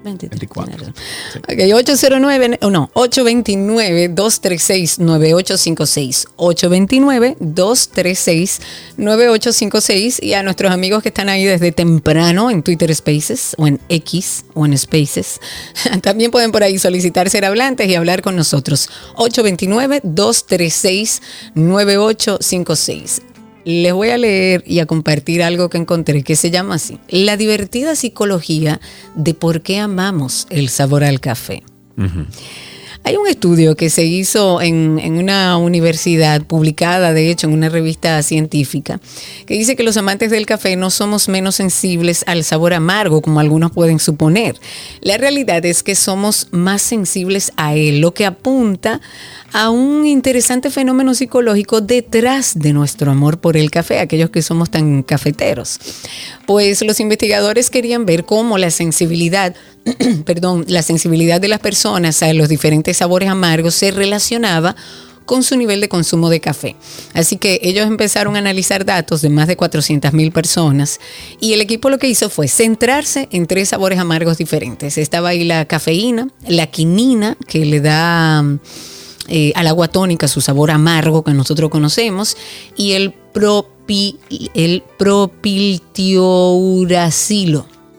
24. Ok, 809, no, 829-236-9856. 829-236-9856. Y a nuestros amigos que están ahí desde temprano en Twitter Spaces o en X o en Spaces, también pueden por ahí solicitar ser hablantes y hablar con nosotros. 829-236-9856 les voy a leer y a compartir algo que encontré que se llama así, la divertida psicología de por qué amamos el sabor al café. Hay un estudio que se hizo en, una universidad, publicada de hecho en una revista científica, que dice que los amantes del café no somos menos sensibles al sabor amargo como algunos pueden suponer. La realidad es que somos más sensibles a él, lo que apunta a un interesante fenómeno psicológico detrás de nuestro amor por el café, aquellos que somos tan cafeteros. Pues los investigadores querían ver cómo la sensibilidad, perdón, la sensibilidad de las personas a los diferentes sabores amargos se relacionaba con su nivel de consumo de café. Así que ellos empezaron a analizar datos de más de 400 mil personas y el equipo lo que hizo fue centrarse en tres sabores amargos diferentes. Estaba ahí la cafeína, la quinina, que le da eh, al agua tónica su sabor amargo que nosotros conocemos, y el, propi, el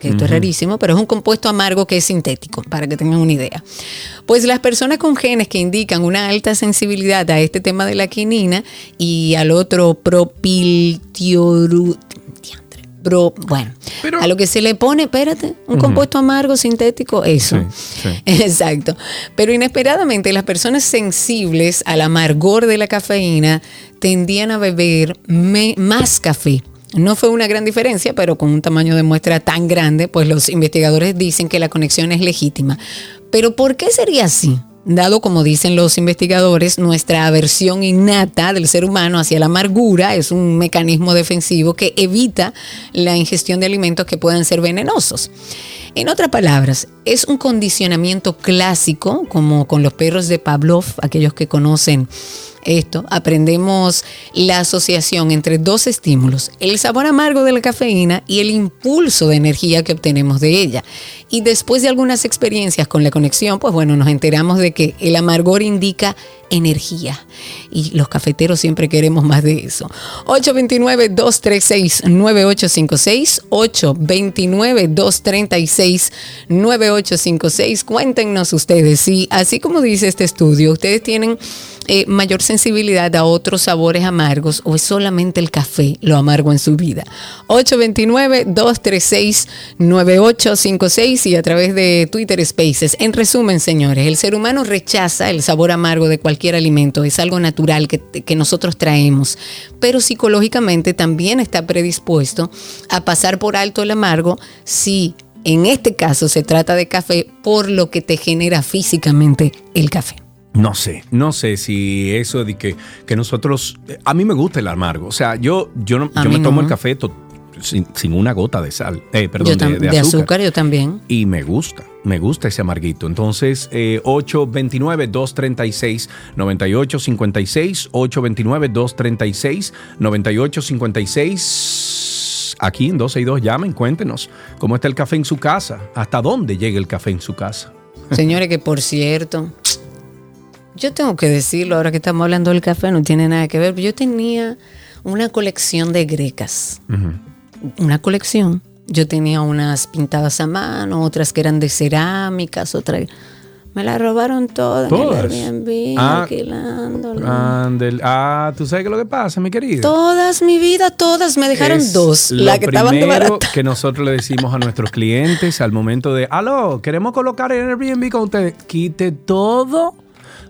que esto es rarísimo, pero es un compuesto amargo que es sintético, para que tengan una idea. Pues las personas con genes que indican una alta sensibilidad a este tema de la quinina y al otro propiltioru bueno, a lo que se le pone, espérate, un compuesto amargo sintético, eso. Exacto. Pero inesperadamente las personas sensibles al amargor de la cafeína tendían a beber más café. No fue una gran diferencia, pero con un tamaño de muestra tan grande, pues los investigadores dicen que la conexión es legítima. Pero ¿por qué sería así? dado como dicen los investigadores, nuestra aversión innata del ser humano hacia la amargura es un mecanismo defensivo que evita la ingestión de alimentos que puedan ser venenosos. En otras palabras, es un condicionamiento clásico, como con los perros de Pavlov, aquellos que conocen esto, aprendemos la asociación entre dos estímulos, el sabor amargo de la cafeína y el impulso de energía que obtenemos de ella. Y después de algunas experiencias con la conexión, pues bueno, nos enteramos de que el amargor indica energía. Y los cafeteros siempre queremos más de eso. 829-236-9856. 829-236-9856. Cuéntenos ustedes si, así como dice este estudio, ustedes tienen eh, mayor sensibilidad a otros sabores amargos o es solamente el café lo amargo en su vida. 829-236-9856 y a través de Twitter Spaces. En resumen, señores, el ser humano rechaza el sabor amargo de cualquier alimento, es algo natural que, que nosotros traemos, pero psicológicamente también está predispuesto a pasar por alto el amargo si en este caso se trata de café por lo que te genera físicamente el café. No sé, no sé si eso de que, que nosotros. A mí me gusta el amargo. O sea, yo, yo, no, yo me tomo el café sin, una gota de sal. Eh, perdón, de, azúcar. yo también. Y me gusta, me gusta ese amarguito. Entonces, eh, 829-236-9856. 829-236-9856. Aquí en 12 y 2, llamen, cuéntenos cómo está el café en su casa. ¿Hasta dónde llega el café en su casa? Señores, que por cierto, yo tengo que decirlo, ahora que estamos hablando del café, no tiene nada que ver. Yo tenía una colección de grecas. Una colección. Yo tenía unas pintadas a mano, otras que eran de cerámicas, otras. Me las robaron todas, todas. en Airbnb, ah, ah, tú sabes qué es lo que pasa, mi querido. Todas, mi vida, todas. Me dejaron dos. La que estaban de barata. que nosotros le decimos a nuestros clientes al momento de, aló, queremos colocar en Airbnb con ustedes. Quite todo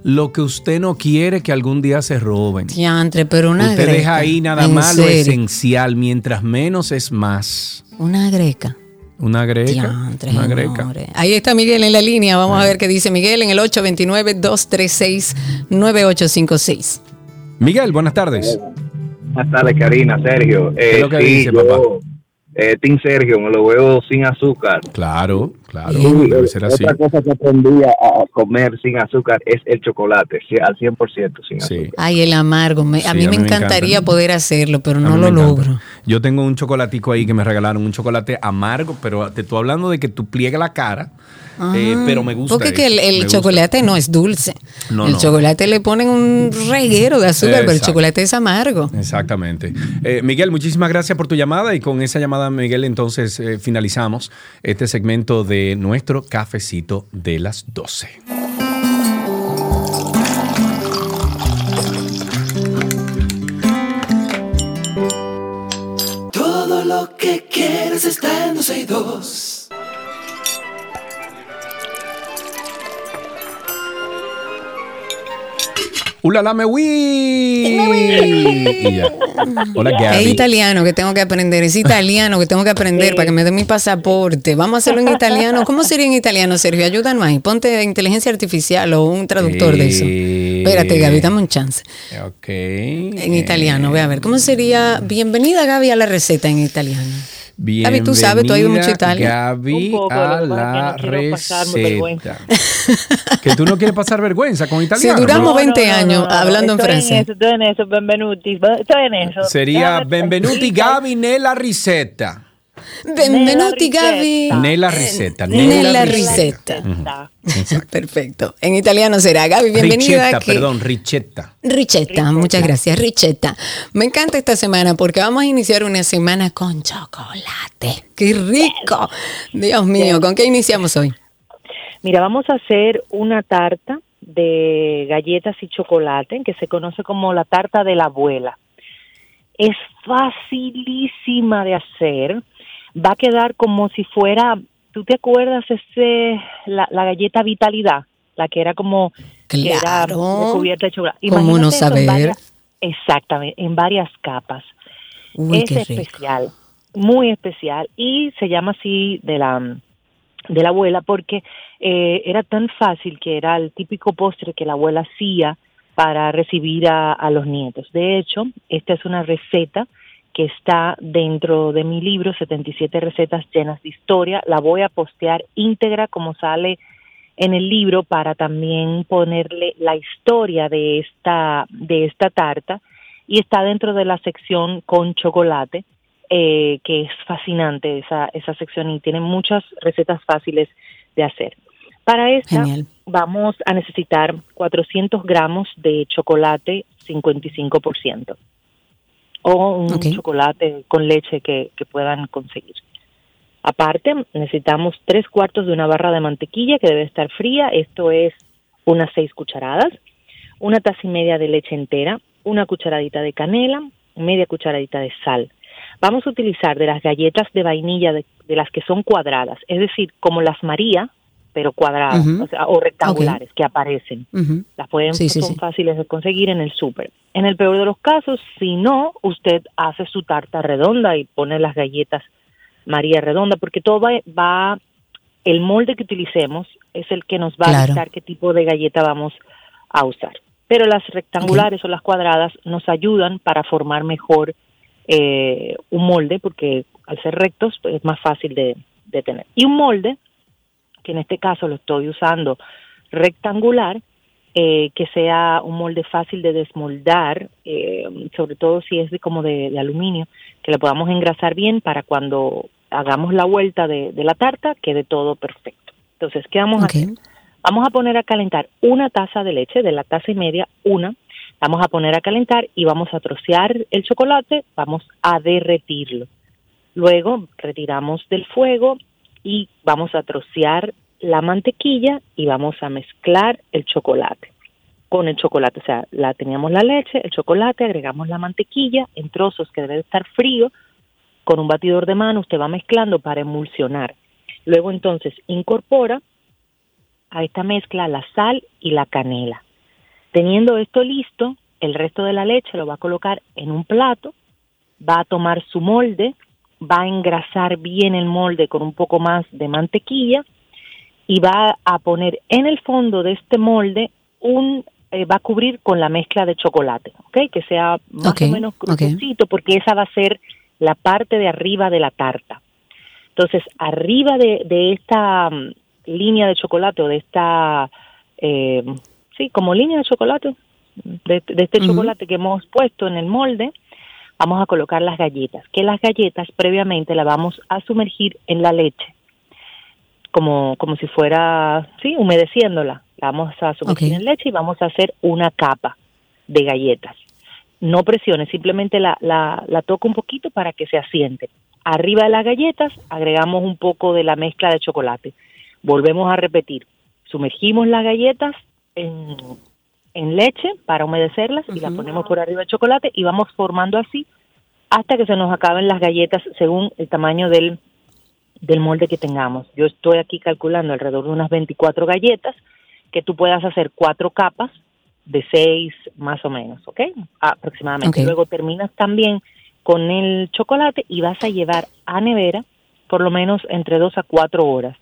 lo que usted no quiere que algún día se roben. Diantre, pero una Usted deja ahí nada más lo esencial, mientras menos es más. Una greca. Una greca. una greca. Ahí está Miguel en la línea. Vamos a ver qué dice Miguel en el 829-236-9856. Miguel, buenas tardes. Buenas tardes, Karina, Sergio. ¿Qué es lo que eh, dice, papá? Eh, Team Sergio, me lo veo sin azúcar. Claro, claro, debe ser así. Otra cosa que aprendí a comer sin azúcar es el chocolate, al 100% sin azúcar. Ay, el amargo. a, mí me encantaría poder hacerlo, pero no lo logro. Yo tengo un chocolatico ahí que me regalaron, un chocolate amargo, pero te estoy hablando de que tú pliegas la cara eh, ah, pero me gusta. Porque que el, chocolate no es dulce. el chocolate le ponen un reguero de azúcar, pero el chocolate es amargo. Exactamente. Eh, Miguel, muchísimas gracias por tu llamada y con esa llamada, Miguel, entonces eh, finalizamos este segmento de nuestro cafecito de las 12. Todo lo que quieres está en 12 y 2. ¡Ulala, me oui! Hola, Gaby. Es italiano que tengo que aprender. Es italiano que tengo que aprender para que me dé mi pasaporte. Vamos a hacerlo en italiano. ¿Cómo sería en italiano, Sergio? Ayúdanos ahí. Ponte inteligencia artificial o un traductor de eso. Espérate, Gaby, dame un chance. Ok. En italiano, ve a ver. ¿Cómo sería? Bienvenida, Gaby, a la receta en italiano. Gaby, tú sabes, tú has ido mucho a Italia. Gaby Un poco, a lo que que la no receta. tú no quieres pasar vergüenza con Si italiano. duramos ¿no? 20 años hablando en francés. En eso, estoy en eso, benvenuti. Estoy en eso. Sería benvenuti Gaby nella ricetta. Benvenuti, Gaby. Nella ricetta. Nella ricetta. ricetta. Perfecto. En italiano será Gaby, bienvenida. Ricetta, que- perdón, ricetta. Richetta, muchas gracias, Richetta. Me encanta esta semana porque vamos a iniciar una semana con chocolate. ¡Qué rico! Dios mío, ¿con qué iniciamos hoy? Mira, vamos a hacer una tarta de galletas y chocolate que se conoce como la tarta de la abuela. Es facilísima de hacer. Va a quedar como si fuera, ¿tú te acuerdas ese la, la galleta Vitalidad? La que era como Claro. recubierta de chocolate. ¿Cómo no saber? varias- exactamente, en varias capas. Uy, es especial, muy especial y se llama así de la de la abuela porque eh, era tan fácil que era el típico postre que la abuela hacía para recibir a, a los nietos. De hecho, esta es una receta que está dentro de mi libro 77 recetas llenas de historia. La voy a postear íntegra como sale en el libro para también ponerle la historia de esta de esta tarta y está dentro de la sección con chocolate eh, que es fascinante esa esa sección y tiene muchas recetas fáciles de hacer. Para esta Genial. vamos a necesitar 400 gramos de chocolate 55% o un chocolate con leche que, que puedan conseguir. Aparte, necesitamos tres cuartos de una barra de mantequilla que debe estar fría, esto es unas seis cucharadas, una taza y media de leche entera, una cucharadita de canela, media cucharadita de sal. Vamos a utilizar de las galletas de vainilla de, de las que son cuadradas, es decir, como las María, pero cuadradas o, sea, o rectangulares que aparecen. Las pueden, Sí, sí, son sí. fáciles de conseguir en el súper. En el peor de los casos, si no, usted hace su tarta redonda y pone las galletas María redonda, porque todo va, va- el molde que utilicemos es el que nos va a dictar qué tipo de galleta vamos a usar. Pero las rectangulares o las cuadradas nos ayudan para formar mejor eh, un molde, porque al ser rectos pues, es más fácil de, de tener. Y un molde, que en este caso lo estoy usando rectangular, eh, que sea un molde fácil de desmoldar, eh, sobre todo si es de, como de, de aluminio, que lo podamos engrasar bien para cuando hagamos la vuelta de, de la tarta quede todo perfecto. Entonces, ¿qué vamos a hacer? Vamos a poner a calentar una taza de leche, de la taza y media, una. Vamos a poner a calentar y vamos a trocear el chocolate, vamos a derretirlo. Luego retiramos del fuego y vamos a trocear la mantequilla y vamos a mezclar el chocolate con el chocolate. O sea, la teníamos la leche, el chocolate, agregamos la mantequilla en trozos que debe estar frío. Con un batidor de mano usted va mezclando para emulsionar. Luego entonces incorpora a esta mezcla la sal y la canela. Teniendo esto listo, el resto de la leche lo va a colocar en un plato, va a tomar su molde, va a engrasar bien el molde con un poco más de mantequilla y va a poner en el fondo de este molde un eh, va a cubrir con la mezcla de chocolate, ¿ok? Que sea más o menos porque esa va a ser la parte de arriba de la tarta. Entonces, arriba de, de esta mm, línea de chocolate o de esta, eh, sí, como línea de chocolate, de, de este chocolate que hemos puesto en el molde, vamos a colocar las galletas, que las galletas previamente las vamos a sumergir en la leche, como, como si fuera, sí, humedeciéndola. La vamos a sumergir en leche y vamos a hacer una capa de galletas. No presione, simplemente la, la, la toca un poquito para que se asiente. Arriba de las galletas agregamos un poco de la mezcla de chocolate. Volvemos a repetir. Sumergimos las galletas en, en leche para humedecerlas y las ponemos por arriba de chocolate y vamos formando así hasta que se nos acaben las galletas según el tamaño del, del molde que tengamos. Yo estoy aquí calculando alrededor de unas 24 galletas que tú puedas hacer cuatro capas de seis más o menos, ¿ok? Aproximadamente. Luego terminas también con el chocolate y vas a llevar a nevera por lo menos entre dos a cuatro horas.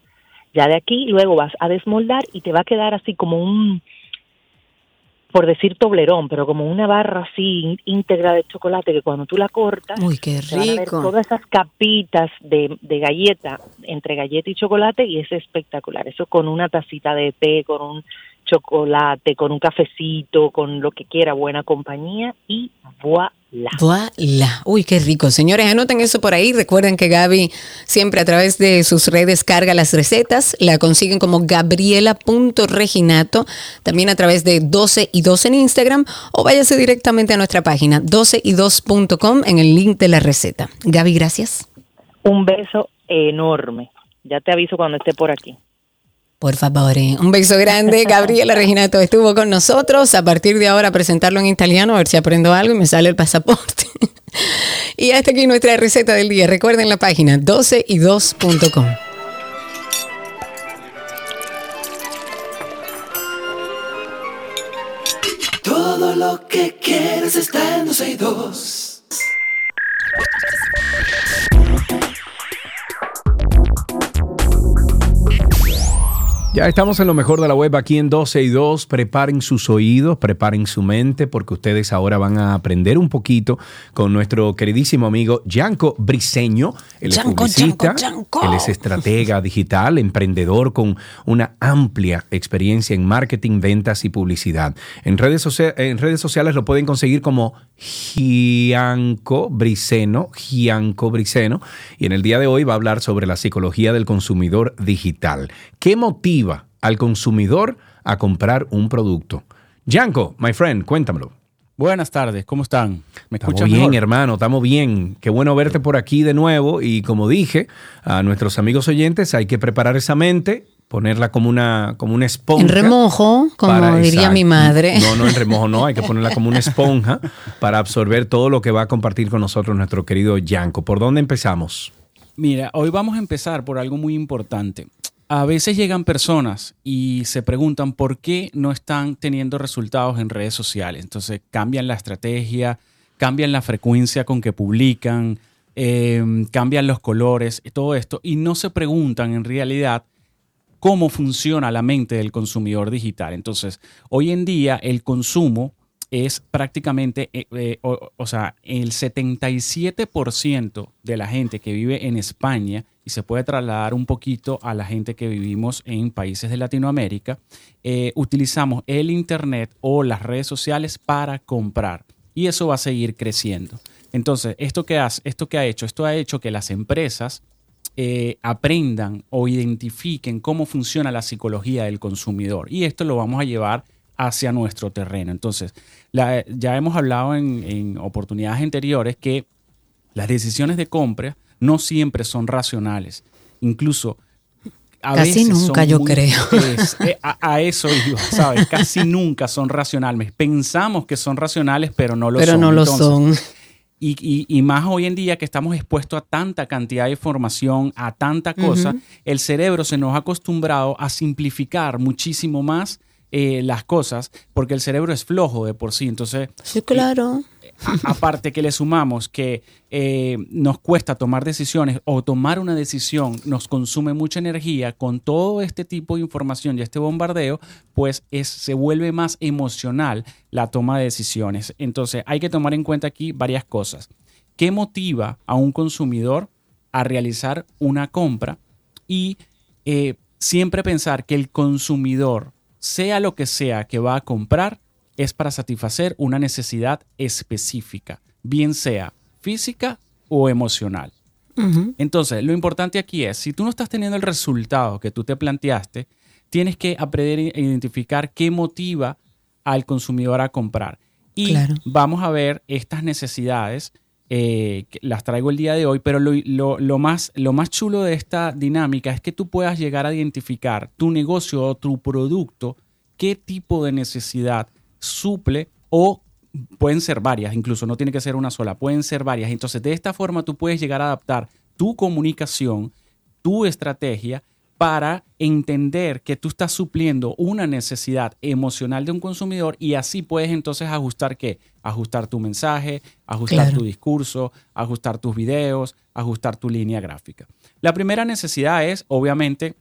Ya de aquí luego vas a desmoldar y te va a quedar así como un por decir toblerón, pero como una barra así íntegra de chocolate que cuando tú la cortas, Uy, qué se van a ver rico. todas esas capitas de, de galleta entre galleta y chocolate y es espectacular. Eso con una tacita de té, con un chocolate, con un cafecito, con lo que quiera, buena compañía y voilà. Voilà. Uy, qué rico. Señores, anoten eso por ahí. Recuerden que Gaby siempre a través de sus redes carga las recetas. La consiguen como gabriela.reginato. También a través de 12 y 2 en Instagram o váyase directamente a nuestra página 12y2.com en el link de la receta. Gaby, gracias. Un beso enorme. Ya te aviso cuando esté por aquí. Por favor, eh. un beso grande. Gabriela Reginato estuvo con nosotros. A partir de ahora presentarlo en italiano, a ver si aprendo algo y me sale el pasaporte. y hasta aquí nuestra receta del día. Recuerden la página 12y2.com. Todo lo que quieres está en 12 y 2. Ya estamos en lo mejor de la web aquí en 12 y 2. Preparen sus oídos, preparen su mente, porque ustedes ahora van a aprender un poquito con nuestro queridísimo amigo Yanko Briseño. Él es Yanko, publicista, Yanko, Yanko. él es estratega digital, emprendedor con una amplia experiencia en marketing, ventas y publicidad. En redes, socia- en redes sociales lo pueden conseguir como Gianco Briceno, Gianco Briceno, y en el día de hoy va a hablar sobre la psicología del consumidor digital. ¿Qué motiva al consumidor a comprar un producto? Gianco, my friend, cuéntamelo. Buenas tardes, ¿cómo están? ¿Me Estamos escuchan bien, mejor? hermano, estamos bien. Qué bueno verte por aquí de nuevo. Y como dije a nuestros amigos oyentes, hay que preparar esa mente, ponerla como una, como una esponja. En remojo, como para- diría exacto. mi madre. No, no, en remojo no, hay que ponerla como una esponja para absorber todo lo que va a compartir con nosotros nuestro querido Yanko. ¿Por dónde empezamos? Mira, hoy vamos a empezar por algo muy importante. A veces llegan personas y se preguntan por qué no están teniendo resultados en redes sociales. Entonces cambian la estrategia, cambian la frecuencia con que publican, eh, cambian los colores, todo esto, y no se preguntan en realidad cómo funciona la mente del consumidor digital. Entonces, hoy en día el consumo es prácticamente, eh, eh, o, sea, el 77% de la gente que vive en España y se puede trasladar un poquito a la gente que vivimos en países de Latinoamérica, eh, utilizamos el Internet o las redes sociales para comprar. Y eso va a seguir creciendo. Entonces, ¿esto que, has, esto que ha hecho? Esto ha hecho que las empresas aprendan o identifiquen cómo funciona la psicología del consumidor. Y esto lo vamos a llevar hacia nuestro terreno. Entonces, la- ya hemos hablado en, en oportunidades anteriores que las decisiones de compra no siempre son racionales. Incluso a Casi veces son nunca, yo muy- creo. es- eh, a, a eso iba, ¿sabes? Casi nunca son racionales. Pensamos que son racionales, pero no lo Pero son. no lo Entonces, son. y, y- y más hoy en día que estamos expuestos a tanta cantidad de información, a tanta cosa, el cerebro se nos ha acostumbrado a simplificar muchísimo más eh, las cosas porque el cerebro es flojo de por sí. Entonces, Sí, claro. a- aparte que le sumamos que eh, nos cuesta tomar decisiones o tomar una decisión nos consume mucha energía con todo este tipo de información y este bombardeo, pues es, se vuelve más emocional la toma de decisiones. Entonces hay que tomar en cuenta aquí varias cosas. ¿Qué motiva a un consumidor a realizar una compra? Y eh, siempre pensar que el consumidor, sea lo que sea que va a comprar, es para satisfacer una necesidad específica, bien sea física o emocional. Entonces, lo importante aquí es, si tú no estás teniendo el resultado que tú te planteaste, tienes que aprender a identificar qué motiva al consumidor a comprar. Y Claro. vamos a ver estas necesidades, eh, las traigo el día de hoy, pero lo- lo más, lo más chulo de esta dinámica es que tú puedas llegar a identificar tu negocio o tu producto, qué tipo de necesidad suple o pueden ser varias, incluso no tiene que ser una sola, pueden ser varias. Entonces, de esta forma tú puedes llegar a adaptar tu comunicación, tu estrategia para entender que tú estás supliendo una necesidad emocional de un consumidor y así puedes entonces ajustar qué? Ajustar tu mensaje, ajustar Claro. tu discurso, ajustar tus videos, ajustar tu línea gráfica. La primera necesidad es, obviamente,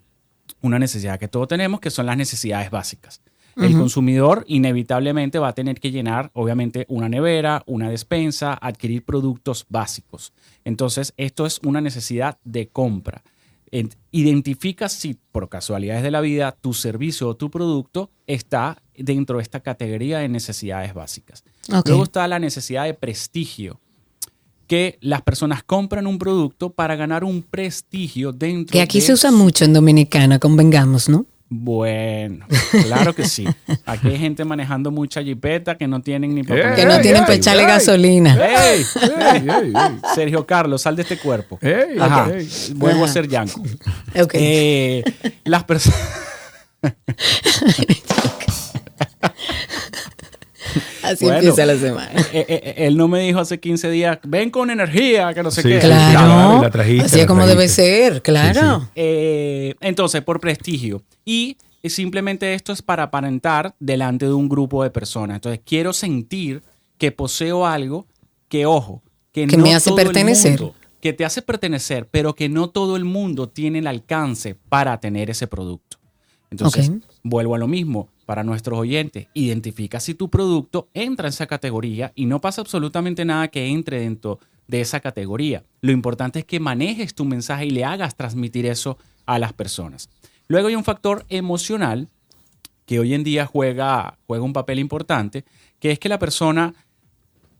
una necesidad que todos tenemos, que son las necesidades básicas. El consumidor inevitablemente va a tener que llenar, obviamente, una nevera, una despensa, adquirir productos básicos. Entonces, esto es una necesidad de compra. En- Identifica si por casualidades de la vida tu servicio o tu producto está dentro de esta categoría de necesidades básicas. Luego está la necesidad de prestigio, que las personas compran un producto para ganar un prestigio dentro Que aquí de se usa mucho en Dominicana, convengamos, ¿no? Bueno, claro que sí. Aquí hay gente manejando mucha jipeta que no tienen ni para Que no tienen para echarle gasolina. ¡Ey! ¡Ey! Sergio Carlos, sal de este cuerpo. Ey, Ajá. ey. Vuelvo a ser Yanko. Ok. Eh, las personas. Así Bueno, empieza la semana. eh, eh, él no me dijo hace 15 días, ven con energía, que no sé Sí, qué. sí, Claro, claro, la trajiste, así es como debe ser, claro. Eh, entonces, por prestigio. Y simplemente esto es para aparentar delante de un grupo de personas. Entonces, quiero sentir que poseo algo que, ojo, que, Que no me hace todo el pertenecer. mundo- que te hace pertenecer, pero que no todo el mundo tiene el alcance para tener ese producto. Entonces, vuelvo a lo mismo para nuestros oyentes. Identifica si tu producto entra en esa categoría y no pasa absolutamente nada que entre dentro de esa categoría. Lo importante es que manejes tu mensaje y le hagas transmitir eso a las personas. Luego hay un factor emocional que hoy en día juega, juega un papel importante, que es que la persona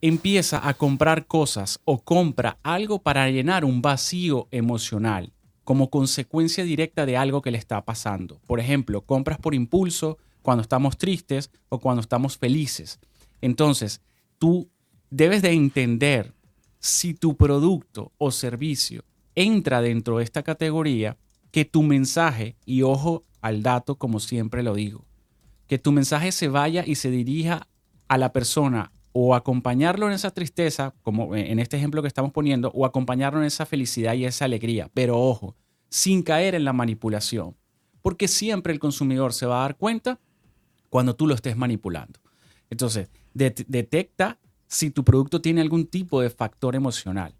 empieza a comprar cosas o compra algo para llenar un vacío emocional como consecuencia directa de algo que le está pasando. Por ejemplo, compras por impulso cuando estamos tristes o cuando estamos felices. Entonces, tú debes de entender si tu producto o servicio entra dentro de esta categoría, que tu mensaje, y ojo al dato como siempre lo digo, que tu mensaje se vaya y se dirija a la persona o acompañarlo en esa tristeza, como en este ejemplo que estamos poniendo, o acompañarlo en esa felicidad y esa alegría. Pero ojo, sin caer en la manipulación, porque siempre el consumidor se va a dar cuenta cuando tú lo estés manipulando. Entonces, det- detecta si tu producto tiene algún tipo de factor emocional.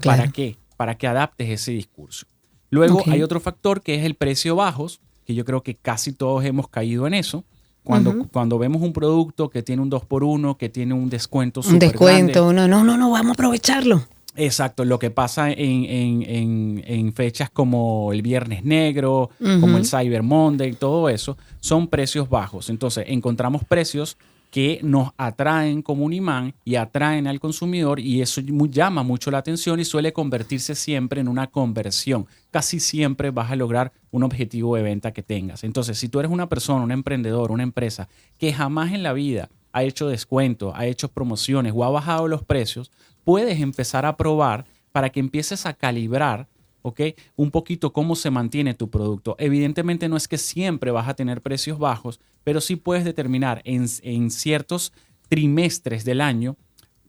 Claro. ¿Para qué? Para que adaptes ese discurso. Luego hay otro factor que es el precio bajos, que yo creo que casi todos hemos caído en eso. Cuando, cuando vemos un producto que tiene un 2x1, que tiene un descuento Un súper descuento, grande. uno, no, no, no, vamos a aprovecharlo. Exacto, lo que pasa en, en- en- en fechas como el Viernes Negro, como el Cyber Monday, todo eso, son precios bajos. Entonces, encontramos precios que nos atraen como un imán y atraen al consumidor y eso llama mucho la atención y suele convertirse siempre en una conversión. Casi siempre vas a lograr un objetivo de venta que tengas. Entonces, si tú eres una persona, un emprendedor, una empresa que jamás en la vida ha hecho descuentos, ha hecho promociones o ha bajado los precios, puedes empezar a probar para que empieces a calibrar, ¿ok? Un poquito cómo se mantiene tu producto. Evidentemente no es que siempre vas a tener precios bajos, pero sí puedes determinar en, en ciertos trimestres del año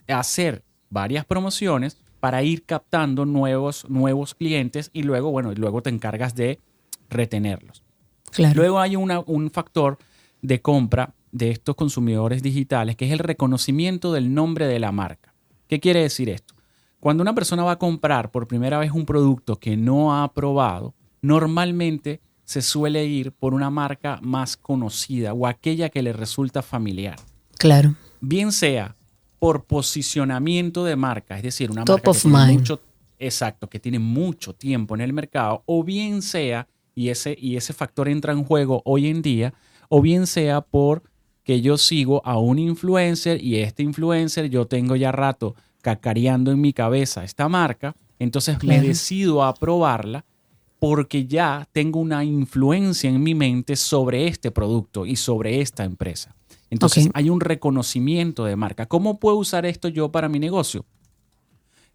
hacer varias promociones para ir captando nuevos, nuevos clientes y luego, bueno, y luego te encargas de retenerlos. Claro. Luego hay una- un factor de compra de estos consumidores digitales que es el reconocimiento del nombre de la marca. ¿Qué quiere decir esto? Cuando una persona va a comprar por primera vez un producto que no ha probado, normalmente se suele ir por una marca más conocida o aquella que le resulta familiar. Claro. Bien sea por posicionamiento de marca, es decir, una Top marca que tiene mucho, exacto, que tiene mucho tiempo en el mercado, o bien sea, y ese, y ese factor entra en juego hoy en día, o bien sea por que yo sigo a un influencer y este influencer yo tengo ya rato cacareando en mi cabeza esta marca, entonces me decido a probarla porque ya tengo una influencia en mi mente sobre este producto y sobre esta empresa. Entonces hay un reconocimiento de marca. ¿Cómo puedo usar esto yo para mi negocio?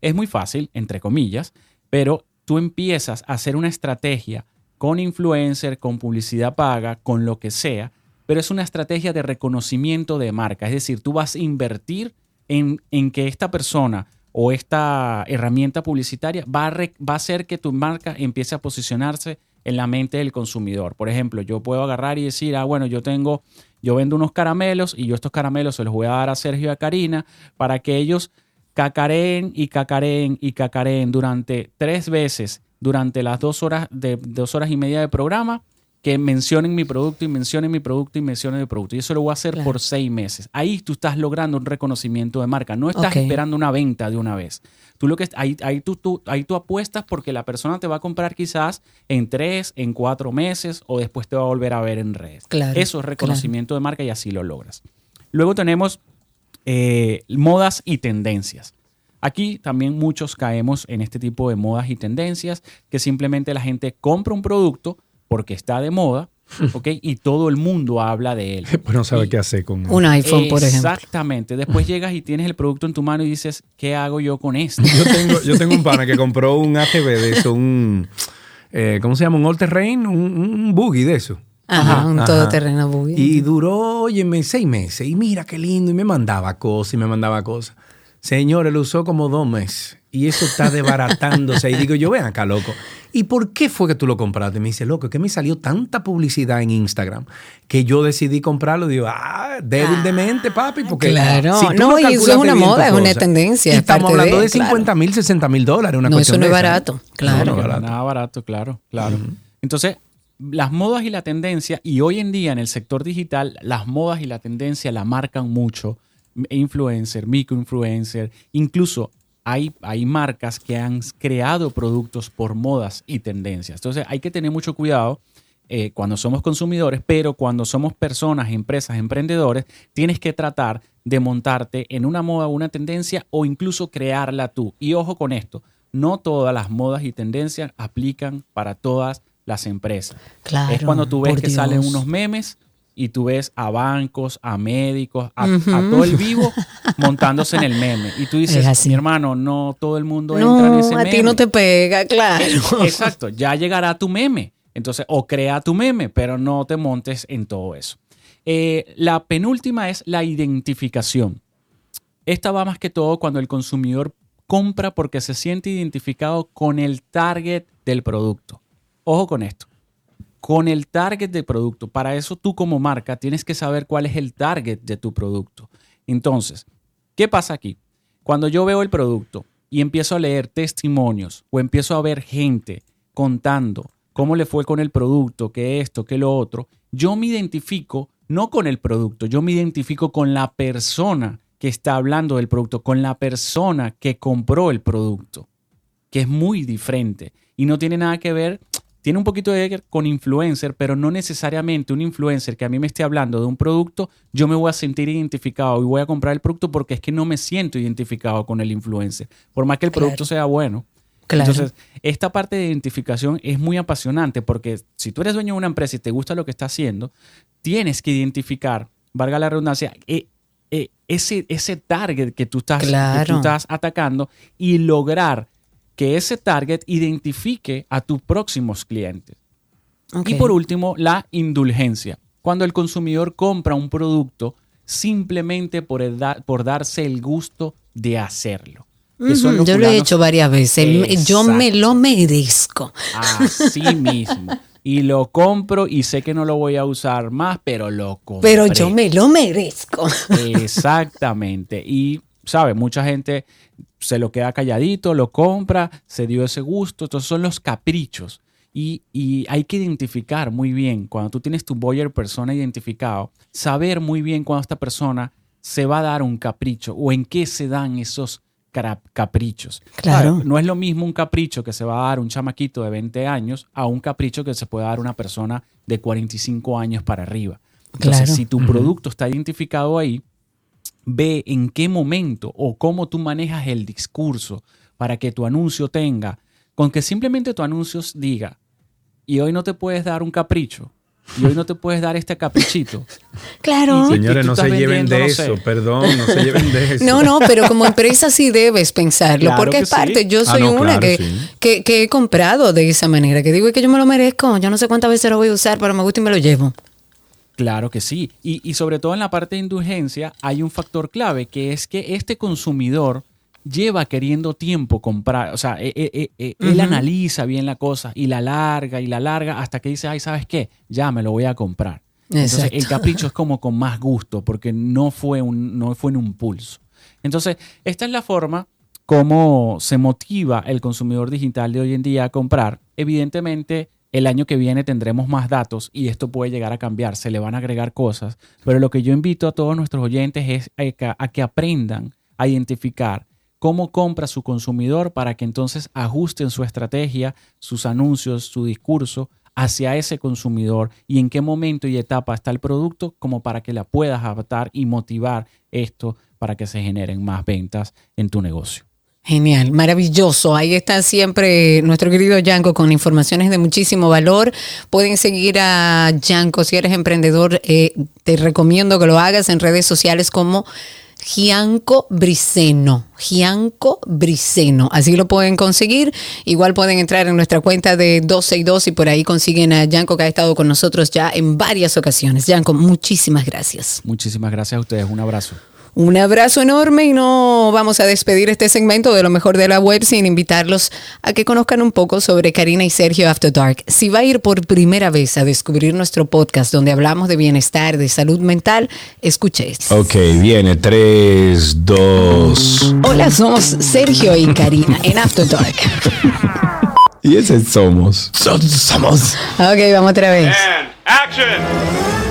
Es muy fácil, entre comillas, pero tú empiezas a hacer una estrategia con influencer, con publicidad paga, con lo que sea, pero es una estrategia de reconocimiento de marca. Es decir, tú vas a invertir en, en que esta persona o esta herramienta publicitaria va a, va a hacer que tu marca empiece a posicionarse en la mente del consumidor. Por ejemplo, yo puedo agarrar y decir, ah, bueno, yo tengo, yo vendo unos caramelos y yo estos caramelos se los voy a dar a Sergio y a Karina para que ellos cacareen y cacareen y cacareen durante tres veces durante las dos horas, de, dos horas y media de programa que mencionen mi producto y mencionen mi producto y mencionen mi producto. Y eso lo voy a hacer por seis meses. Ahí tú estás logrando un reconocimiento de marca. No estás esperando una venta de una vez. Tú lo que ahí, ahí, tú, tú- ahí tú apuestas porque la persona te va a comprar quizás en tres, en cuatro meses o después te va a volver a ver en redes. Claro, Eso es reconocimiento de marca y así lo logras. Luego tenemos eh, modas y tendencias. Aquí también muchos caemos en este tipo de modas y tendencias que simplemente la gente compra un producto porque está de moda, ¿ok? Y todo el mundo habla de él. Pues no sabe qué hacer con Un iPhone, por ejemplo. Exactamente. Después llegas y tienes el producto en tu mano y dices, ¿qué hago yo con esto? Yo tengo, yo tengo un pana que compró un ATV de eso, un. eh, ¿Cómo se llama? Un all terrain, un, un buggy de eso. Ajá, un Ajá. todoterreno buggy. Y duró, óyeme, seis meses. Y mira qué lindo. Y me mandaba cosas y me mandaba cosas. Señor, él usó como dos meses. Y eso está desbaratándose. y digo yo, ven acá, loco. ¿Y por qué fue que tú lo compraste? Me dice, loco, que me salió tanta publicidad en Instagram que yo decidí comprarlo. Digo, ah, débil de mente, papi. Porque Claro. si tú No, y eso es una moda, es una cosa, tendencia, Y estamos hablando de, de, claro. 50 mil, 60 mil dólares. Una No, cuestión eso no es esa. barato, claro. No, no es barato. Nada barato, claro, claro. Entonces, las modas y la tendencia, y hoy en día en el sector digital, las modas y la tendencia la marcan mucho. Influencer, microinfluencer, incluso hay, hay marcas que han creado productos por modas y tendencias. Entonces hay que tener mucho cuidado eh, cuando somos consumidores, pero cuando somos personas, empresas, emprendedores, tienes que tratar de montarte en una moda o una tendencia o incluso crearla tú. Y ojo con esto, no todas las modas y tendencias aplican para todas las empresas. Claro, es cuando tú ves que salen unos memes y tú ves a bancos, a médicos, a, a todo el vivo montándose en el meme. Y tú dices, mi hermano, no todo el mundo entra en ese a meme. ti no te pega, claro. Exacto, ya llegará tu meme. Entonces, o crea tu meme, pero no te montes en todo eso. Eh, la penúltima es la identificación. Esta va más que todo cuando el consumidor compra porque se siente identificado con el target del producto. Ojo con esto. Con el target del producto. Para eso tú como marca tienes que saber cuál es el target de tu producto. Entonces, ¿qué pasa aquí? Cuando yo veo el producto y empiezo a leer testimonios o empiezo a ver gente contando cómo le fue con el producto, que esto, que lo otro, yo me identifico no con el producto, yo me identifico con la persona que está hablando del producto, con la persona que compró el producto, que es muy diferente y no tiene nada que ver, tiene un poquito de ver con influencer, pero no necesariamente un influencer que a mí me esté hablando de un producto, yo me voy a sentir identificado y voy a comprar el producto porque es que no me siento identificado con el influencer, por más que el Claro. producto sea bueno. Claro. Entonces, esta parte de identificación es muy apasionante porque si tú eres dueño de una empresa y te gusta lo que está haciendo, tienes que identificar, valga la redundancia, eh, eh, ese, ese target que tú, estás, que tú estás atacando y lograr que ese target identifique a tus próximos clientes. Y por último, la indulgencia. Cuando el consumidor compra un producto simplemente por, el da- por darse el gusto de hacerlo. Yo lo he hecho varias veces. Yo me lo merezco. Así mismo. Y lo compro y sé que no lo voy a usar más, pero lo compro. Pero yo me lo merezco. Exactamente. Y, ¿sabe? Mucha gente se lo queda calladito, lo compra, se dio ese gusto. Entonces son los caprichos. Y, y hay que identificar muy bien, cuando tú tienes tu buyer persona identificado, saber muy bien cuando esta persona se va a dar un capricho o en qué se dan esos caprichos. Claro. No es lo mismo un capricho que se va a dar un chamaquito de 20 años a un capricho que se puede dar una persona de 45 años para arriba. Entonces, Claro. si tu producto está identificado ahí, ve en qué momento o cómo tú manejas el discurso para que tu anuncio tenga, con que simplemente tu anuncio diga, y hoy no te puedes dar un capricho, y hoy no te puedes dar este caprichito. Claro. Y- Señores, no se lleven de no eso, sé. perdón, no se lleven de eso. No, no, pero como empresa sí debes pensarlo, Claro porque que es parte. sí. Yo Ah, soy no, una claro, que, sí. que, que he comprado de esa manera, que digo "Es que yo me lo merezco, yo no sé cuántas veces lo voy a usar, pero me gusta y me lo llevo. Claro que sí. Y, y sobre todo en la parte de indulgencia hay un factor clave, que es que este consumidor lleva queriendo tiempo comprar, o sea, eh, eh, eh, eh, él analiza bien la cosa y la larga y la larga hasta que dice, ay, ¿sabes qué? Ya me lo voy a comprar. Entonces el capricho es como con más gusto porque no fue, un, no fue un impulso. Entonces, esta es la forma como se motiva el consumidor digital de hoy en día a comprar. Evidentemente, El año que viene tendremos más datos y esto puede llegar a cambiar, se le van a agregar cosas, pero lo que yo invito a todos nuestros oyentes es a que aprendan a identificar cómo compra su consumidor para que entonces ajusten su estrategia, sus anuncios, su discurso hacia ese consumidor y en qué momento y etapa está el producto como para que la puedas adaptar y motivar esto para que se generen más ventas en tu negocio. Genial, maravilloso. Ahí está siempre nuestro querido Yanko con informaciones de muchísimo valor. Pueden seguir a Yanko si eres emprendedor. Eh, te recomiendo que lo hagas en redes sociales como Gianco Briceno. Gianco Briceno. Así lo pueden conseguir. Igual pueden entrar en nuestra cuenta de 12 y 2 y por ahí consiguen a Gianco que ha estado con nosotros ya en varias ocasiones. Gianco, muchísimas gracias. Muchísimas gracias a ustedes. Un abrazo. Un abrazo enorme y no vamos a despedir este segmento de lo mejor de la web sin invitarlos a que conozcan un poco sobre Karina y Sergio After Dark. Si va a ir por primera vez a descubrir nuestro podcast donde hablamos de bienestar, de salud mental, escuche esto. Ok, viene 3, 2. Hola, somos Sergio y Karina en After Dark. y ese somos. Somos. Ok, vamos otra vez.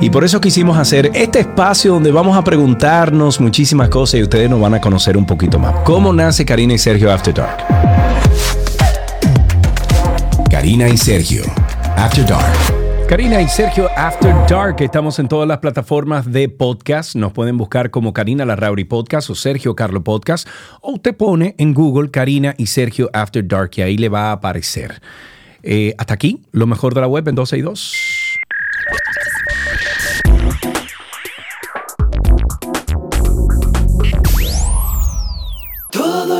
Y por eso quisimos hacer este espacio donde vamos a preguntarnos muchísimas cosas y ustedes nos van a conocer un poquito más. ¿Cómo nace Karina y Sergio After Dark? Karina y Sergio After Dark. Karina y Sergio After Dark, estamos en todas las plataformas de podcast. Nos pueden buscar como Karina Larrauri Podcast o Sergio Carlo Podcast. O usted pone en Google Karina y Sergio After Dark y ahí le va a aparecer. Eh, hasta aquí, lo mejor de la web en 12 y 2.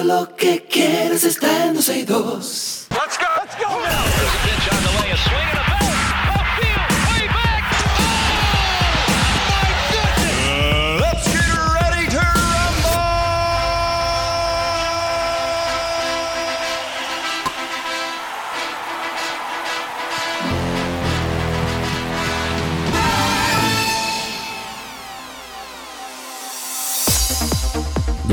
Lo que quieres está en 12 y 2.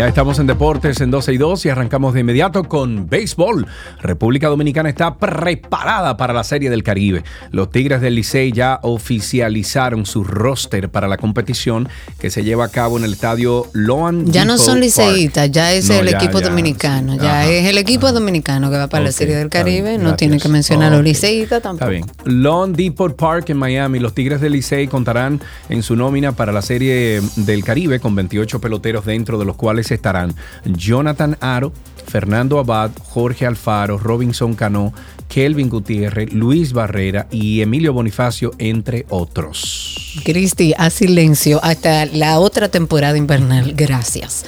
Ya estamos en deportes en 12 y 2 y arrancamos de inmediato con béisbol. República Dominicana está preparada para la Serie del Caribe. Los Tigres del Licey ya oficializaron su roster para la competición que se lleva a cabo en el estadio Loan. Ya no son liceístas, ya es No, el ya, equipo ya, dominicano, ya Ajá. es el equipo dominicano que va para la Serie del bien, Caribe, no tiene que mencionar a los liceístas tampoco. Está bien. Lawn Depot Park en Miami. Los Tigres del Licey contarán en su nómina para la Serie del Caribe con 28 peloteros dentro de los cuales estarán Jonathan Aro, Fernando Abad, Jorge Alfaro, Robinson Cano, Kelvin Gutiérrez, Luis Barrera y Emilio Bonifacio, entre otros. Cristi, a silencio hasta la otra temporada invernal. Gracias.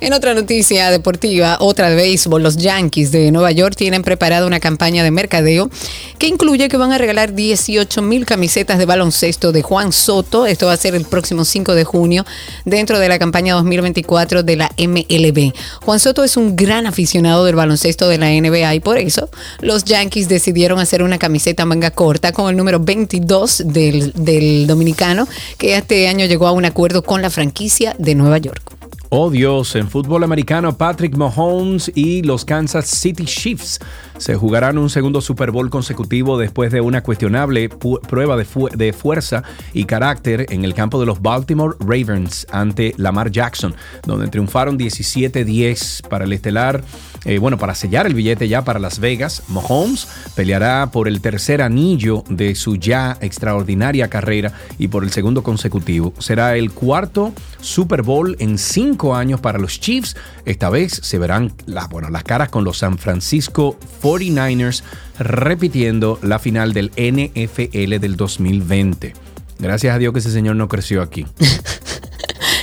En otra noticia deportiva, otra de béisbol, los Yankees de Nueva York tienen preparada una campaña de mercadeo que incluye que van a regalar 18 mil camisetas de baloncesto de Juan Soto. Esto va a ser el próximo 5 de junio dentro de la campaña 2024 de la MLB. Juan Soto es un gran aficionado del baloncesto de la NBA y por eso los Yankees decidieron hacer una camiseta manga corta con el número 22 del, del dominicano que este año llegó a un acuerdo con la franquicia de Nueva York. Oh Dios, en fútbol americano, Patrick Mahomes y los Kansas City Chiefs se jugarán un segundo Super Bowl consecutivo después de una cuestionable prueba de, fu- de fuerza y carácter en el campo de los Baltimore Ravens ante Lamar Jackson, donde triunfaron 17-10 para el estelar. eh, bueno, para sellar el billete ya para Las Vegas, Mahomes peleará por el tercer anillo de su ya extraordinaria carrera y por el segundo consecutivo. Será el cuarto Super Bowl en cinco años para los Chiefs. Esta vez se verán las, bueno, las caras con los San Francisco 49ers repitiendo la final del NFL del 2020. Gracias a Dios que ese señor no creció aquí.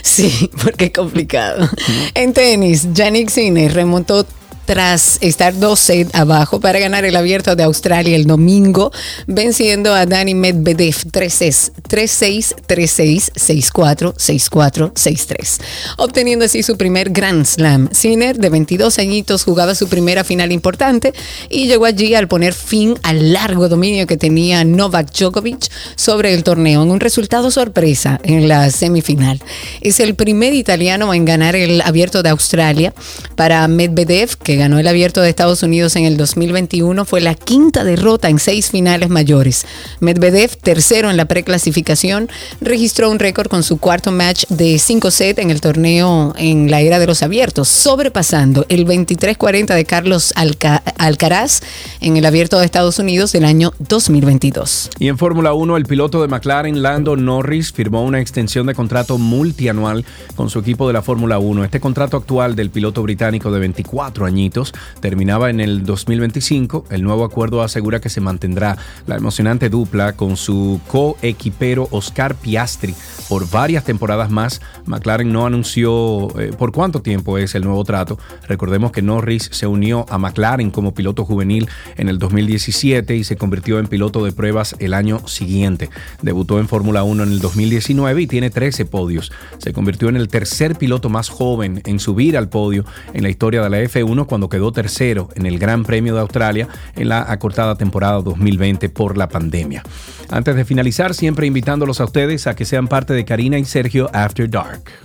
Sí, porque es complicado. En tenis, Yannick Sinner remontó tras estar dos set abajo para ganar el abierto de Australia el domingo, venciendo a Dani Medvedev 3-6, 3-6, 3-6, 6-4, 6-4, 6-3, obteniendo así su primer Grand Slam. Sinner, de 22 añitos, jugaba su primera final importante y llegó allí al poner fin al largo dominio que tenía Novak Djokovic sobre el torneo en un resultado sorpresa en la semifinal. Es el primer italiano en ganar el abierto de Australia para Medvedev, que ganó el abierto de Estados Unidos en el 2021, fue la quinta derrota en seis finales mayores. Medvedev, tercero en la preclasificación, registró un récord con su cuarto match de 5 set en el torneo en la era de los abiertos, sobrepasando el 23-40 de Carlos Alcaraz en el abierto de Estados Unidos del año 2022. Y en Fórmula 1, el piloto de McLaren, Lando Norris, firmó una extensión de contrato multianual con su equipo de la Fórmula 1. Este contrato actual del piloto británico de 24 terminaba en el 2025. El nuevo acuerdo asegura que se mantendrá la emocionante dupla con su coequipero Oscar Piastri por varias temporadas más. McLaren no anunció eh, por cuánto tiempo es el nuevo trato. Recordemos que Norris se unió a McLaren como piloto juvenil en el 2017 y se convirtió en piloto de pruebas el año siguiente. Debutó en Fórmula 1 en el 2019 y tiene 13 podios. Se convirtió en el tercer piloto más joven en subir al podio en la historia de la F1 cuando quedó tercero en el Gran Premio de Australia en la acortada temporada 2020 por la pandemia. Antes de finalizar, siempre invitándolos a ustedes a que sean parte de Karina y Sergio After Dark.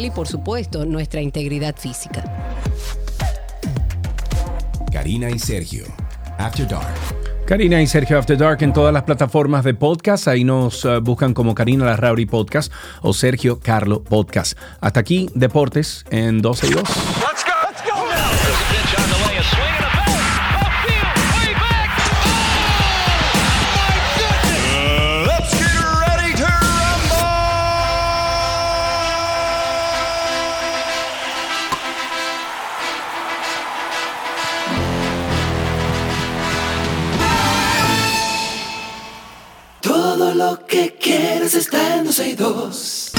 y por supuesto nuestra integridad física. Karina y Sergio, After Dark. Karina y Sergio After Dark en todas las plataformas de podcast. Ahí nos uh, buscan como Karina Larrauri Podcast o Sergio Carlo Podcast. Hasta aquí, Deportes en 12 y 2. En 12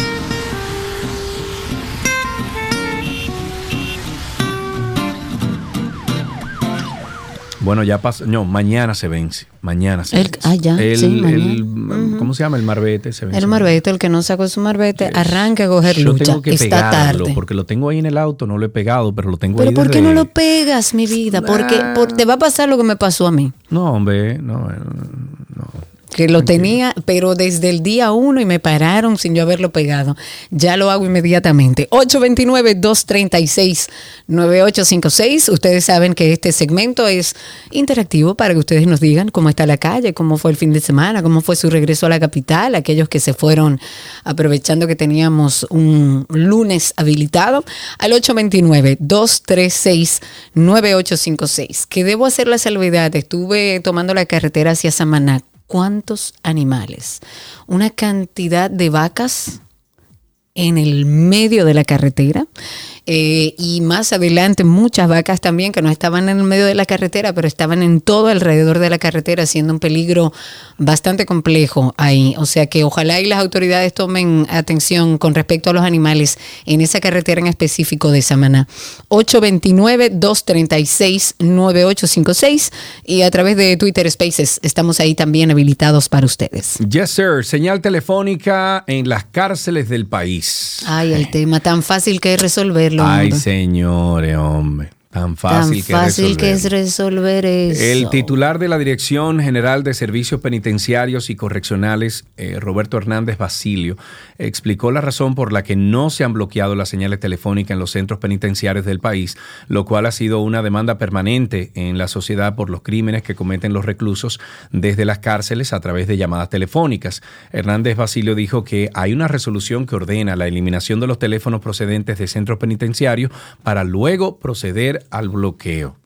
y 2. Bueno, ya pasa. No, mañana se vence. Mañana se El- vence. ah, ya, El- sí, mañana. el- ¿Cómo se llama? El marbete se vence. El marbete, el que no sacó su marbete, arranca a coger Yo lucha. tengo que Está pegarlo tarde. porque lo tengo ahí en el auto, no lo he pegado, pero lo tengo Pero ahí ¿por qué no lo pegas, mi vida? Porque por- te va a pasar lo que me pasó a mí. No, hombre, no. eh, Que lo tenía, pero desde el día uno y me pararon sin yo haberlo pegado. Ya lo hago inmediatamente. 829-236-9856. Ustedes saben que este segmento es interactivo para que ustedes nos digan cómo está la calle, cómo fue el fin de semana, cómo fue su regreso a la capital, aquellos que se fueron aprovechando que teníamos un lunes habilitado, al 829-236-9856. Que debo hacer la salvedad, estuve tomando la carretera hacia Samaná cuántos animales, una cantidad de vacas en el medio de la carretera eh, y más adelante muchas vacas también que no estaban en el medio de la carretera, pero estaban en todo alrededor de la carretera, siendo un peligro bastante complejo ahí. O sea que ojalá y las autoridades tomen atención con respecto a los animales en esa carretera en específico de Samaná. 829-236-9856 y a través de Twitter Spaces estamos ahí también habilitados para ustedes. Yes, sir. Señal telefónica en las cárceles del país. Ay, el tema tan fácil que es Ay, señores, hombre. Tan fácil, Tan fácil que, es resolver eso. El titular de la Dirección General de Servicios Penitenciarios y Correccionales, eh, Roberto Hernández Basilio, explicó la razón por la que no se han bloqueado las señales telefónicas en los centros penitenciarios del país, lo cual ha sido una demanda permanente en la sociedad por los crímenes que cometen los reclusos desde las cárceles a través de llamadas telefónicas. Hernández Basilio dijo que hay una resolución que ordena la eliminación de los teléfonos procedentes de centros penitenciarios para luego proceder al bloqueo.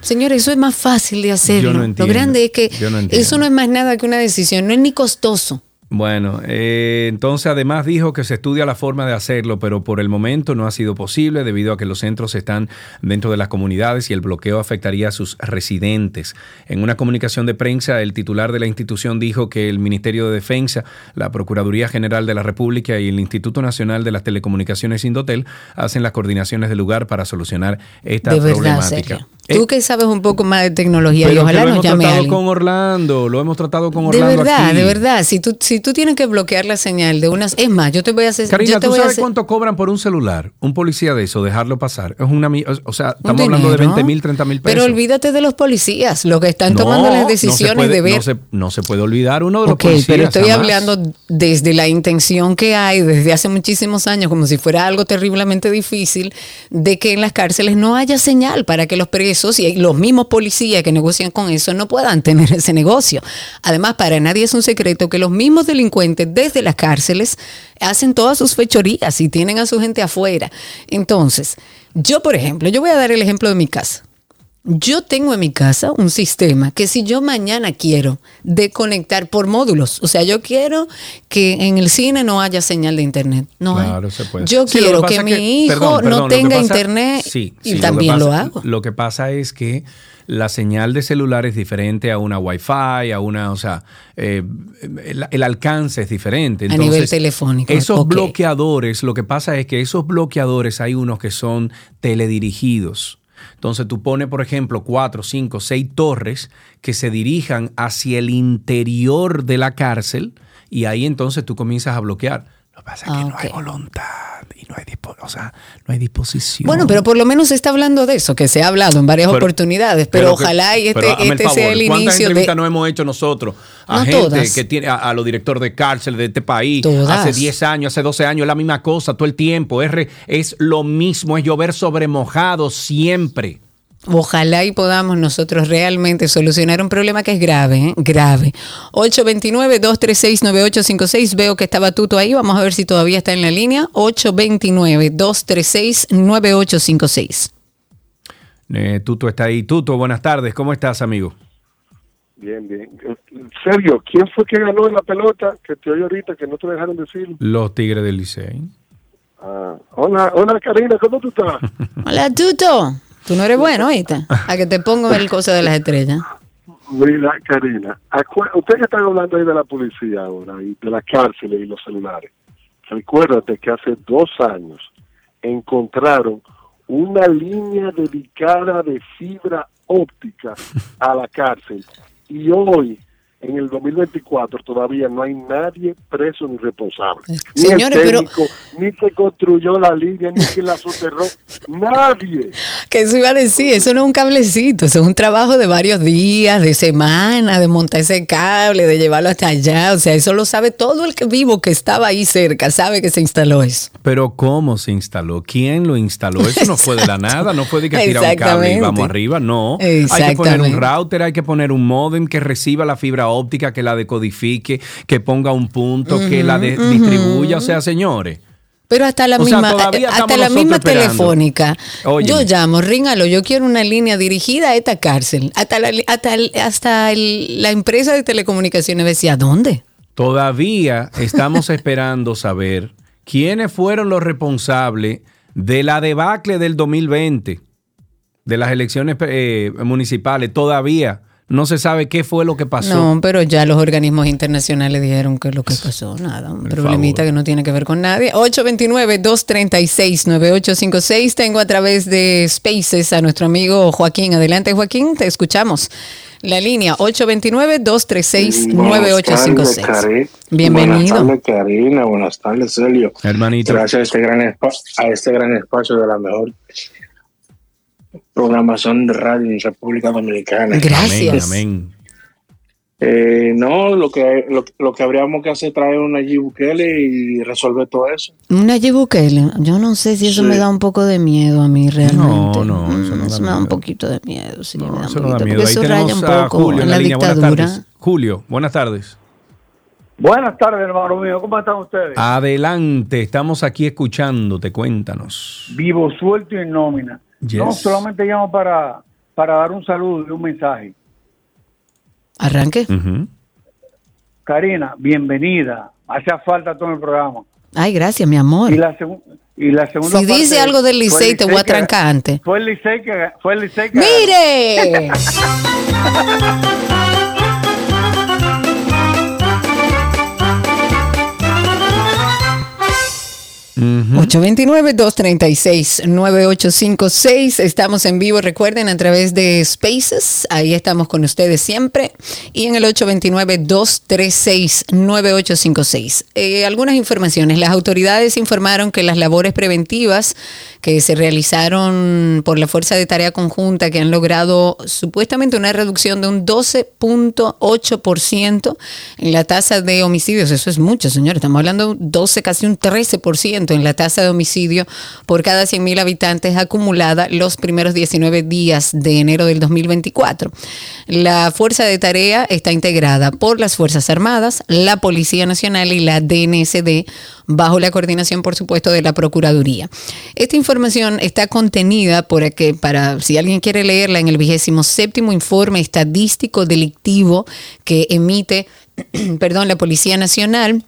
Señor, eso es más fácil de hacerlo. Lo grande es que eso no es más nada que una decisión, no es ni costoso. Bueno, eh, entonces además dijo que se estudia la forma de hacerlo, pero por el momento no ha sido posible debido a que los centros están dentro de las comunidades y el bloqueo afectaría a sus residentes. En una comunicación de prensa, el titular de la institución dijo que el Ministerio de Defensa, la Procuraduría General de la República y el Instituto Nacional de las Telecomunicaciones Indotel hacen las coordinaciones del lugar para solucionar esta de verdad, problemática. Tú que sabes un poco más de tecnología y ojalá lo hemos nos llame tratado alguien. con Orlando, lo hemos tratado con De Orlando verdad, aquí. de verdad. Si tú, si tú tienes que bloquear la señal de unas. Es más, yo te voy a hacer. Karina, yo te ¿tú voy a sabes hacer- cuánto cobran por un celular? Un policía de eso, dejarlo pasar. Es una, o sea, estamos hablando de dinero. 20 mil, 30 mil pesos. Pero olvídate de los policías, los que están No, tomando las no decisiones puede- de ver. No se, no se puede olvidar uno de los policías. pero estoy jamás. hablando desde la intención que hay desde hace muchísimos años, como si fuera algo terriblemente difícil, de que en las cárceles no haya señal para que los presos y los mismos policías que negocian con eso no puedan tener ese negocio. Además, para nadie es un secreto que los mismos delincuentes desde las cárceles hacen todas sus fechorías y tienen a su gente afuera. Entonces, yo, por ejemplo, yo voy a dar el ejemplo de mi casa. Yo tengo en mi casa un sistema que si yo mañana quiero desconectar por módulos, o sea, yo quiero que en el cine no haya señal de internet, no hay. Claro, se puede. Yo Sí, quiero que, mi hijo perdón, perdón, no tenga pasa- internet sí, y también lo, pasa- hago. Lo que pasa es que la señal de celular es diferente a una Wi-Fi, a una, o sea, eh, el, el alcance es diferente. A nivel telefónico, Esos bloqueadores, lo que pasa es que esos bloqueadores hay unos que son teledirigidos. Entonces tú pones, por ejemplo, cuatro, cinco, seis torres que se dirijan hacia el interior de la cárcel y ahí entonces tú comienzas a bloquear. Lo que pasa es que no hay voluntad y no hay, dispo- o sea, no hay disposición. Bueno, pero por lo menos se está hablando de eso, que se ha hablado en varias Pero- oportunidades, pero, ojalá y este, pero este favor, sea el ¿Cuántas inicio de... entrevistas no hemos hecho nosotros a No gente todas. que tiene a, a los directores de cárcel de este país Todas. hace 10 años, hace 12 años, es la misma cosa todo el tiempo, es, re- es lo mismo, es llover sobre mojado siempre. Ojalá y podamos nosotros realmente solucionar un problema que es grave, ¿eh? grave. 829-236-9856. Veo que estaba Tuto ahí. Vamos a ver si todavía está en la línea. 829-236-9856. Eh, Tuto está ahí. Tuto, buenas tardes, ¿cómo estás, amigo? Bien, bien. Sergio, ¿quién fue que ganó en la pelota? Que te oí ahorita, que no te dejaron decir. Los Tigres del Licey. Ah, hola, hola Karina, ¿cómo tú estás? Hola, Tuto. Tú no eres bueno, ¿oíste? A que te pongo el coso de las estrellas. Mira, Karina, acu- ustedes están hablando ahí de la policía ahora y de las cárceles y los celulares. Recuérdate que hace dos años encontraron una línea dedicada de fibra óptica a la cárcel y hoy, en el 2024, todavía no hay nadie preso ni responsable. Ni Señores, el pero- técnico, ni se construyó la línea, ni quien la soterró. Nadie. Que eso iba a decir, eso no es un cablecito, eso es un trabajo de varios días, de semanas, de montar ese cable, de llevarlo hasta allá. O sea, eso lo sabe todo el que vivo que estaba ahí cerca, sabe que se instaló eso. Pero ¿cómo se instaló? ¿Quién lo instaló? Eso no fue de la nada, no fue de que tirar un cable y vamos arriba, no. Hay que poner un router, hay que poner un modem que reciba la fibra óptica, que la decodifique, que ponga un punto, que la distribuya. O sea, señores. Pero hasta la O misma, todavía hasta la misma esperando. telefónica. Yo llamo, ríngalo, yo quiero una línea dirigida a esta cárcel. Hasta la, hasta, el- hasta el- la empresa de telecomunicaciones decía, ¿dónde? Todavía estamos esperando saber quiénes fueron los responsables de la debacle del 2020, de las elecciones eh, municipales. Todavía no se sabe qué fue lo que pasó. No, pero ya los organismos internacionales dijeron que lo que pasó, nada, un problemita que no tiene que ver con nadie. 829-236-9856. Tengo a través de Spaces a nuestro amigo Joaquín. Adelante, Joaquín, te escuchamos. La línea 829-236-9856. Cari- Bienvenido. Buenas tardes, Karina. Buenas tardes, Sergio. Hermanito. Gracias a este gran, a este gran espacio de la mejor. Programación de radio en República Dominicana. Gracias. Amén. Eh, no, lo que, lo, lo que habríamos que hacer es traer una Nayib Bukele y resolver todo eso. Una Bukele, yo no sé si eso Sí. me da un poco de miedo a mí realmente. No, no, eso no Mm, da me da un poquito de miedo. Sí, me da un Eso no da poquito, miedo. Ahí eso raya un a poco Julio en la la línea. Buenas tardes. Julio, buenas tardes. Buenas tardes, hermano mío. ¿Cómo están ustedes? Adelante, estamos aquí escuchándote, cuéntanos. Vivo, suelto y en nómina. Yes. No, solamente llamo para, para dar un saludo y un mensaje. Arranque. Karina, bienvenida. Hacía falta todo el programa. Ay, gracias, mi amor. Y la, y la segunda Si parte dice algo del Licey, te voy a trancar antes. Fue el Licey que... Fue el Licey que ¡Mire! 829-236-9856. Estamos en vivo, recuerden, a través de Spaces. Ahí estamos con ustedes siempre. Y en el 829-236-9856. Eh, algunas informaciones. Las autoridades informaron que las labores preventivas que se realizaron por la Fuerza de Tarea Conjunta, que han logrado supuestamente una reducción de un 12.8% en la tasa de homicidios. Eso es mucho, señores. Estamos hablando de un 12, casi un 13% en la tasa de homicidio por cada 100.000 habitantes acumulada los primeros 19 días de enero del 2024. La Fuerza de Tarea está integrada por las Fuerzas Armadas, la Policía Nacional y la DNSD, bajo la coordinación, por supuesto, de la Procuraduría. Esta información está contenida por que, para si alguien quiere leerla en el vigésimo séptimo informe estadístico delictivo que emite, perdón, la Policía Nacional.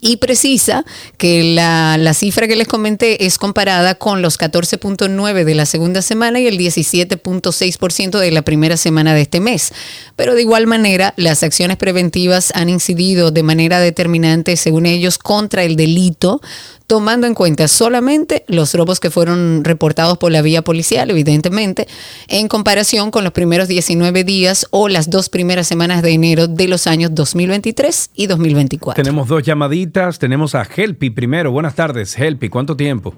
Y precisa que la, la cifra que les comenté es comparada con los 14.9 de la segunda semana y el 17.6% de la primera semana de este mes. Pero de igual manera, las acciones preventivas han incidido de manera determinante, según ellos, contra el delito, tomando en cuenta solamente los robos que fueron reportados por la vía policial, evidentemente, en comparación con los primeros 19 días o las dos primeras semanas de enero de los años 2023 y 2024. Tenemos dos llamaditas. Tenemos a Helpi primero. Buenas tardes, Helpi. ¿Cuánto tiempo?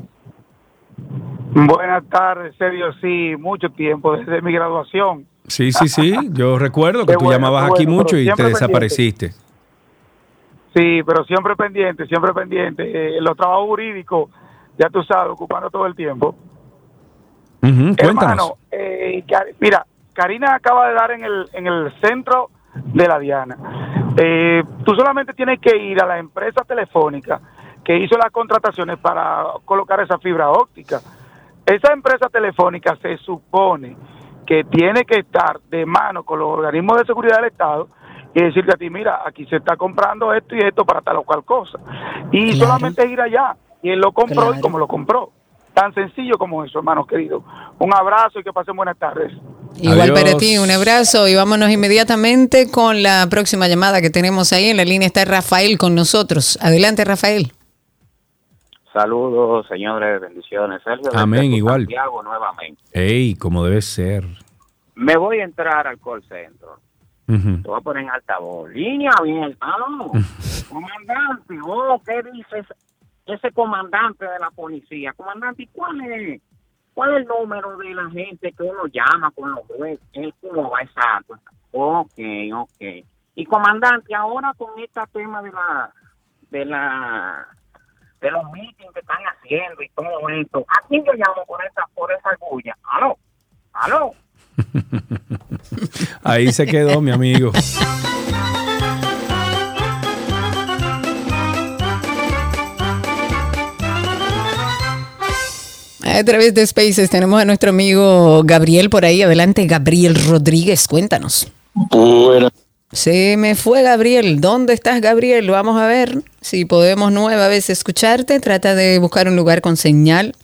Buenas tardes, Sergio. Sí, mucho tiempo desde mi graduación. Sí, sí, sí. Yo recuerdo que Qué tú bueno, llamabas aquí mucho y te pendiente. Sí, pero siempre pendiente, siempre pendiente. Eh, los trabajos jurídicos, ya tú sabes, ocupando todo el tiempo. Ujú, Cuéntanos. Hermano, eh, mira, Karina acaba de dar en el, en el centro de la Diana. Eh, tú solamente tienes que ir a la empresa telefónica que hizo las contrataciones para colocar esa fibra óptica. Esa empresa telefónica se supone que tiene que estar de mano con los organismos de seguridad del Estado y decirte a ti, mira, aquí se está comprando esto y esto para tal o cual cosa. Y Claro. solamente ir allá. Y él lo compró Claro. y como lo compró. Tan sencillo como eso, hermanos queridos. Un abrazo y que pasen buenas tardes. Igual para ti, un abrazo y vámonos inmediatamente con la próxima llamada que tenemos ahí. En la línea está Rafael con nosotros. Adelante, Rafael. Saludos, señores, bendiciones. Sergio, Amén, igual. Santiago nuevamente. Ey, como debe ser. Me voy a entrar al call Te voy a poner en altavoz. Línea abierta, ¿no? comandante, oh, ¿qué dice ese, comandante de la policía? Comandante, ¿y cuál es? ¿Cuál es el número de la gente que uno llama con los jueces? ¿El cómo va exacto? Ok, ok. Y comandante, ahora con este tema de la de la de los meetings que están haciendo y todo esto, ¿a quién yo llamo por esa por esa bulla? ¿Aló? ¿Aló? Ahí se quedó, mi amigo. A través de Spaces tenemos a nuestro amigo Gabriel por ahí. Adelante, Gabriel Rodríguez, cuéntanos. Se me fue Gabriel. ¿Dónde estás, Gabriel? Vamos a ver si podemos nueva vez escucharte. Trata de buscar un lugar con señal.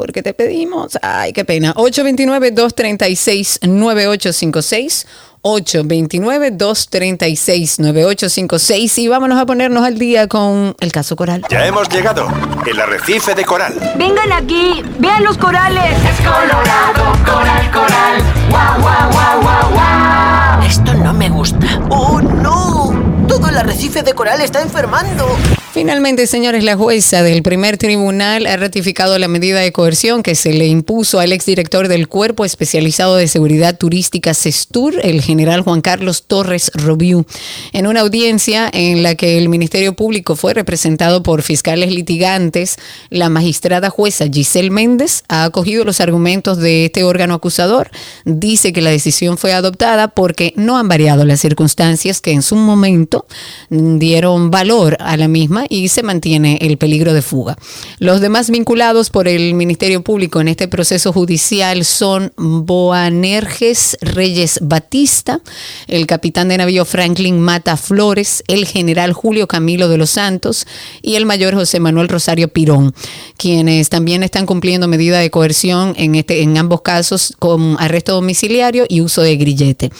Porque te pedimos. Ay, qué pena. 829-236-9856. 829-236-9856. Y vámonos a ponernos al día con el caso Coral. Ya hemos llegado. El arrecife de coral. Vengan aquí, vean los corales. Es colorado, coral, coral. Guau, guau, guau, guau, guau. Esto no me gusta. ¡Oh, no! El arrecife de coral está enfermando. Finalmente, señores, la jueza del primer tribunal ha ratificado la medida de coerción que se le impuso al exdirector del Cuerpo Especializado de Seguridad Turística CESTUR, el general Juan Carlos Torres Robiú, en una audiencia en la que el Ministerio Público fue representado por fiscales litigantes. La magistrada jueza Giselle Méndez ha acogido los argumentos de este órgano acusador. Dice que la decisión fue adoptada porque no han variado las circunstancias que en su momento dieron valor a la misma y se mantiene el peligro de fuga. Los demás vinculados por el Ministerio Público en este proceso judicial son Boanerges Reyes Batista, el capitán de navío Franklin Mata Flores, el general Julio Camilo de los Santos y el mayor José Manuel Rosario Pirón, quienes también están cumpliendo medida de coerción en, este, en ambos casos con arresto domiciliario y uso de grillete.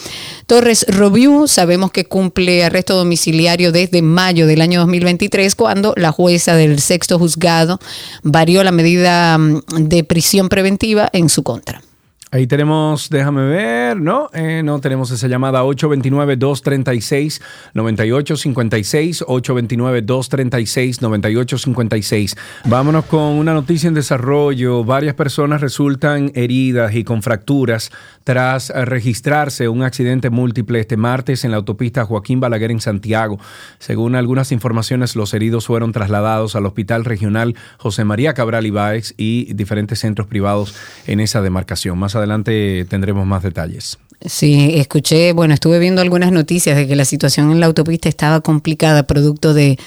Torres Robiú sabemos que cumple arresto domiciliario desde mayo del año 2023 cuando la jueza del sexto juzgado varió la medida mm, de prisión preventiva en su contra. Ahí tenemos, déjame ver, ¿no? Eh, no tenemos esa llamada 829-236-9856, 829-236-9856. Vámonos con una noticia en desarrollo. Varias personas resultan heridas y con fracturas tras registrarse un accidente múltiple este martes en la autopista Joaquín Balaguer en Santiago. Según algunas informaciones, los heridos fueron trasladados al Hospital Regional José María Cabral Ibáez y diferentes centros privados en esa demarcación. Más adelante tendremos más detalles. Sí, escuché, bueno, estuve viendo algunas noticias de que la situación en la autopista estaba complicada producto de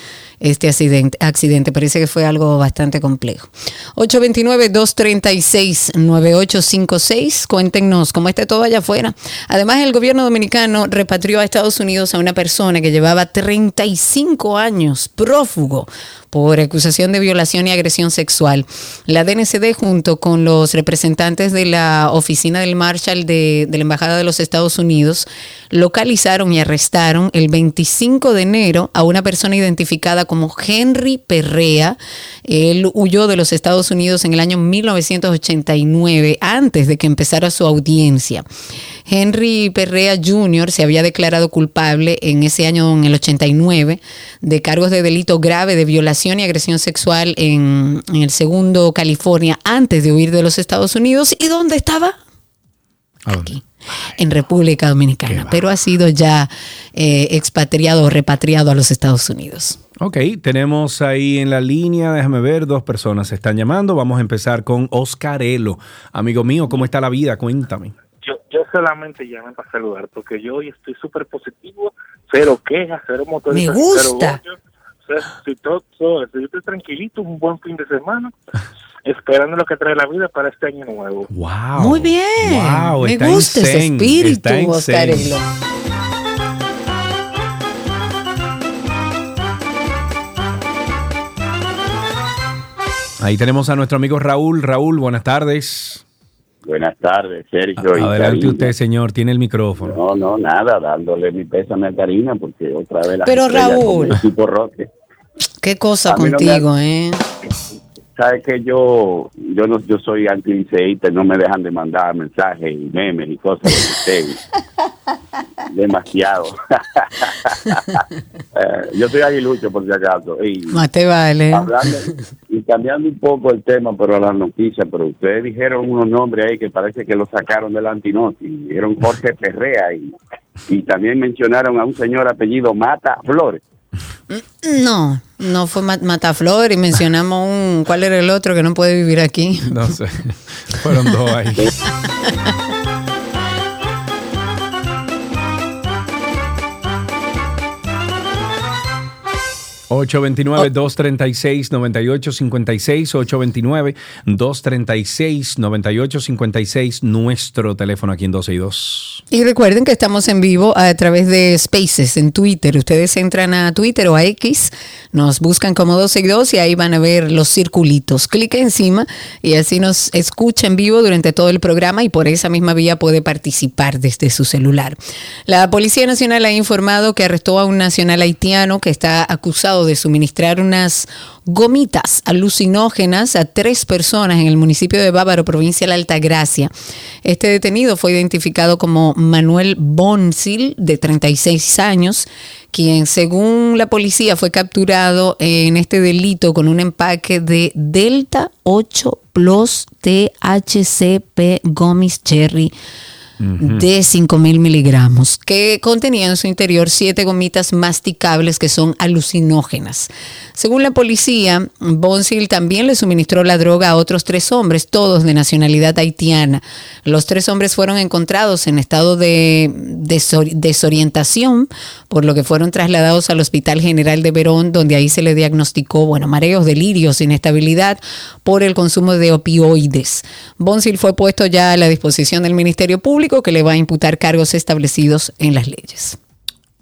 este accidente. accidente. Parece que fue algo bastante complejo. 829-236-9856. Cuéntenos cómo está todo allá afuera. Además, el gobierno dominicano repatrió a Estados Unidos a una persona que llevaba 35 años prófugo por acusación de violación y agresión sexual. La DNCD junto con los representantes de la oficina del Marshall de, de la Embajada de los Estados Unidos localizaron y arrestaron el 25 de enero a una persona identificada como Henry Perrea. Él huyó de los Estados Unidos en el año 1989, antes de que empezara su audiencia. Henry Perrea Jr. se había declarado culpable en ese año, en el 89, de cargos de delito grave de violación y agresión sexual en, en el segundo California, antes de huir de los Estados Unidos. ¿Y dónde estaba? Aquí en República Dominicana, pero ha sido ya eh, expatriado o repatriado a los Estados Unidos. Ok, tenemos ahí en la línea, déjame ver, dos personas se están llamando. Vamos a empezar con Oscarelo. Amigo mío, ¿cómo está la vida? Cuéntame. Yo, yo solamente llamé para saludar, porque yo hoy estoy súper positivo, cero quejas, cero motorista. Me gusta. Cero odio. o sea, estoy todo, todo, yo estoy tranquilito, un buen fin de semana, esperando lo que trae la vida para este año nuevo. Wow. Muy bien. Wow, Me está gusta ese insane, espíritu, está insane. Oscarelo. Ahí tenemos a nuestro amigo Raúl. Raúl, buenas tardes. Buenas tardes, Sergio. y Adelante Karina. usted, señor, tiene el micrófono. No, no, nada, dándole mi pésame a Karina porque otra vez la Pero, Raúl. con el equipo Roque. Qué cosa A no me contigo, ha- ¿eh? Sabes que yo, yo no, yo soy antiliceísta, no me dejan de mandar mensajes y memes y cosas de usted. Demasiado. Eh, yo soy aguilucho por si acaso. Y, Más te vale. Hablando y cambiando un poco el tema, pero la noticia, pero ustedes dijeron unos nombres ahí que parece que lo sacaron del antinoti. Dijeron Jorge Perrea y, y también mencionaron a un señor apellido Mata Flores. No, no fue Mat- Mataflor y mencionamos un. ¿Cuál era el otro que no puede vivir aquí? No sé. Fueron dos ahí. $829-236-9856, 829-236-9856, nuestro teléfono aquí en 12 y 2. Y recuerden que estamos en vivo a través de Spaces en Twitter. Ustedes entran a Twitter o a X, nos buscan como 12 y 2 y ahí van a ver los circulitos. Clique encima y así nos escucha en vivo durante todo el programa y por esa misma vía puede participar desde su celular. La Policía Nacional ha informado que arrestó a un nacional haitiano que está acusado de suministrar unas gomitas alucinógenas a tres personas en el municipio de Bávaro, provincia de la Altagracia. Este detenido fue identificado como Manuel Bonsil, de 36 años, quien según la policía fue capturado en este delito con un empaque de Delta 8 Plus THCP Gomis Cherry de 5.000 miligramos, que contenían en su interior siete gomitas masticables que son alucinógenas. Según la policía, Bonsil también le suministró la droga a otros tres hombres, todos de nacionalidad haitiana. Los tres hombres fueron encontrados en estado de desor- desorientación, por lo que fueron trasladados al Hospital General de Verón, donde ahí se le diagnosticó, bueno, mareos, delirios, inestabilidad por el consumo de opioides. Bonsil fue puesto ya a la disposición del Ministerio Público, que le va a imputar cargos establecidos en las leyes.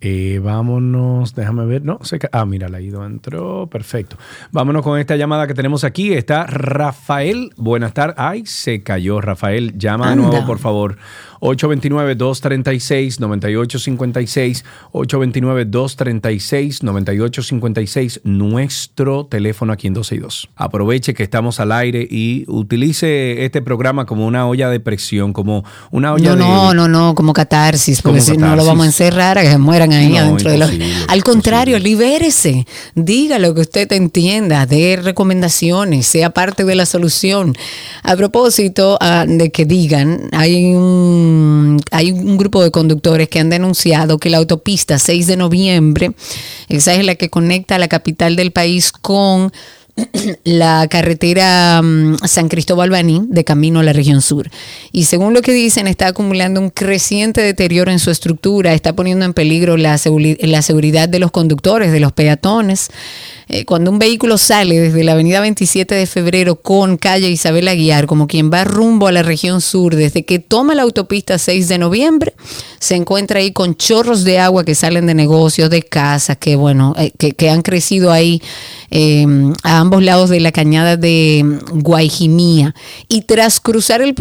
Eh, vámonos, déjame ver. No, se ah, mira, la ido entró. Perfecto. Vámonos con esta llamada que tenemos aquí. Está Rafael. Buenas tardes. Ay, se cayó Rafael. Llama de nuevo, Anda. por favor. 829-236-9856. 829-236-9856. Nuestro teléfono aquí en 262. Aproveche que estamos al aire y utilice este programa como una olla de presión, como una olla No, de. no, no, no, como catarsis, porque Como si no lo vamos a encerrar a que se mueran ahí No, adentro de los. Al contrario, libérese, diga lo que usted entienda, dé recomendaciones, sea parte de la solución. A propósito ah, de que digan, hay un, hay un grupo de conductores que han denunciado que la autopista 6 de noviembre, esa es la que conecta a la capital del país con la carretera mm, San Cristóbal Baní de camino a la región sur. Y según lo que dicen, está acumulando un creciente deterioro en su estructura, está poniendo en peligro la, la seguridad de los conductores, de los peatones. Eh, cuando un vehículo sale desde la avenida 27 de febrero con calle Isabel Aguiar, como quien va rumbo a la región sur, desde que toma la autopista 6 de noviembre, se encuentra ahí con chorros de agua que salen de negocios, de casas, que bueno, eh, que, que han crecido ahí eh, a ambos lados de la cañada de mm, Guayjimía. Y tras cruzar el,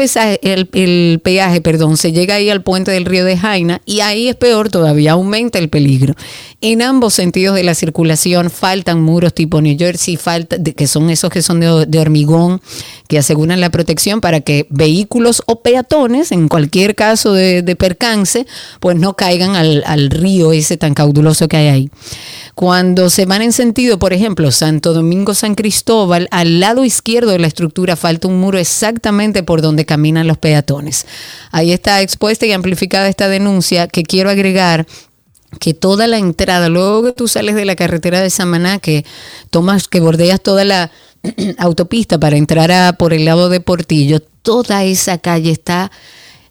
peaje, perdón, se llega ahí al puente del río de Jaina y ahí es peor todavía, aumenta el peligro. En ambos sentidos de la circulación faltan muros tipo New Jersey, falta, que son esos que son de, hormigón, que aseguran la protección para que vehículos o peatones, en cualquier caso de, de percance, pues no caigan al, al río ese tan cauduloso que hay ahí. Cuando se van en sentido, por ejemplo, Santo Domingo San Cristóbal, al lado izquierdo de la estructura falta un muro exactamente por donde caminan los peatones. Ahí está expuesta y amplificada esta denuncia que quiero agregar que toda la entrada, luego que tú sales de la carretera de Samaná, que tomas, que bordeas toda la autopista para entrar a, por el lado de Portillo, toda esa calle está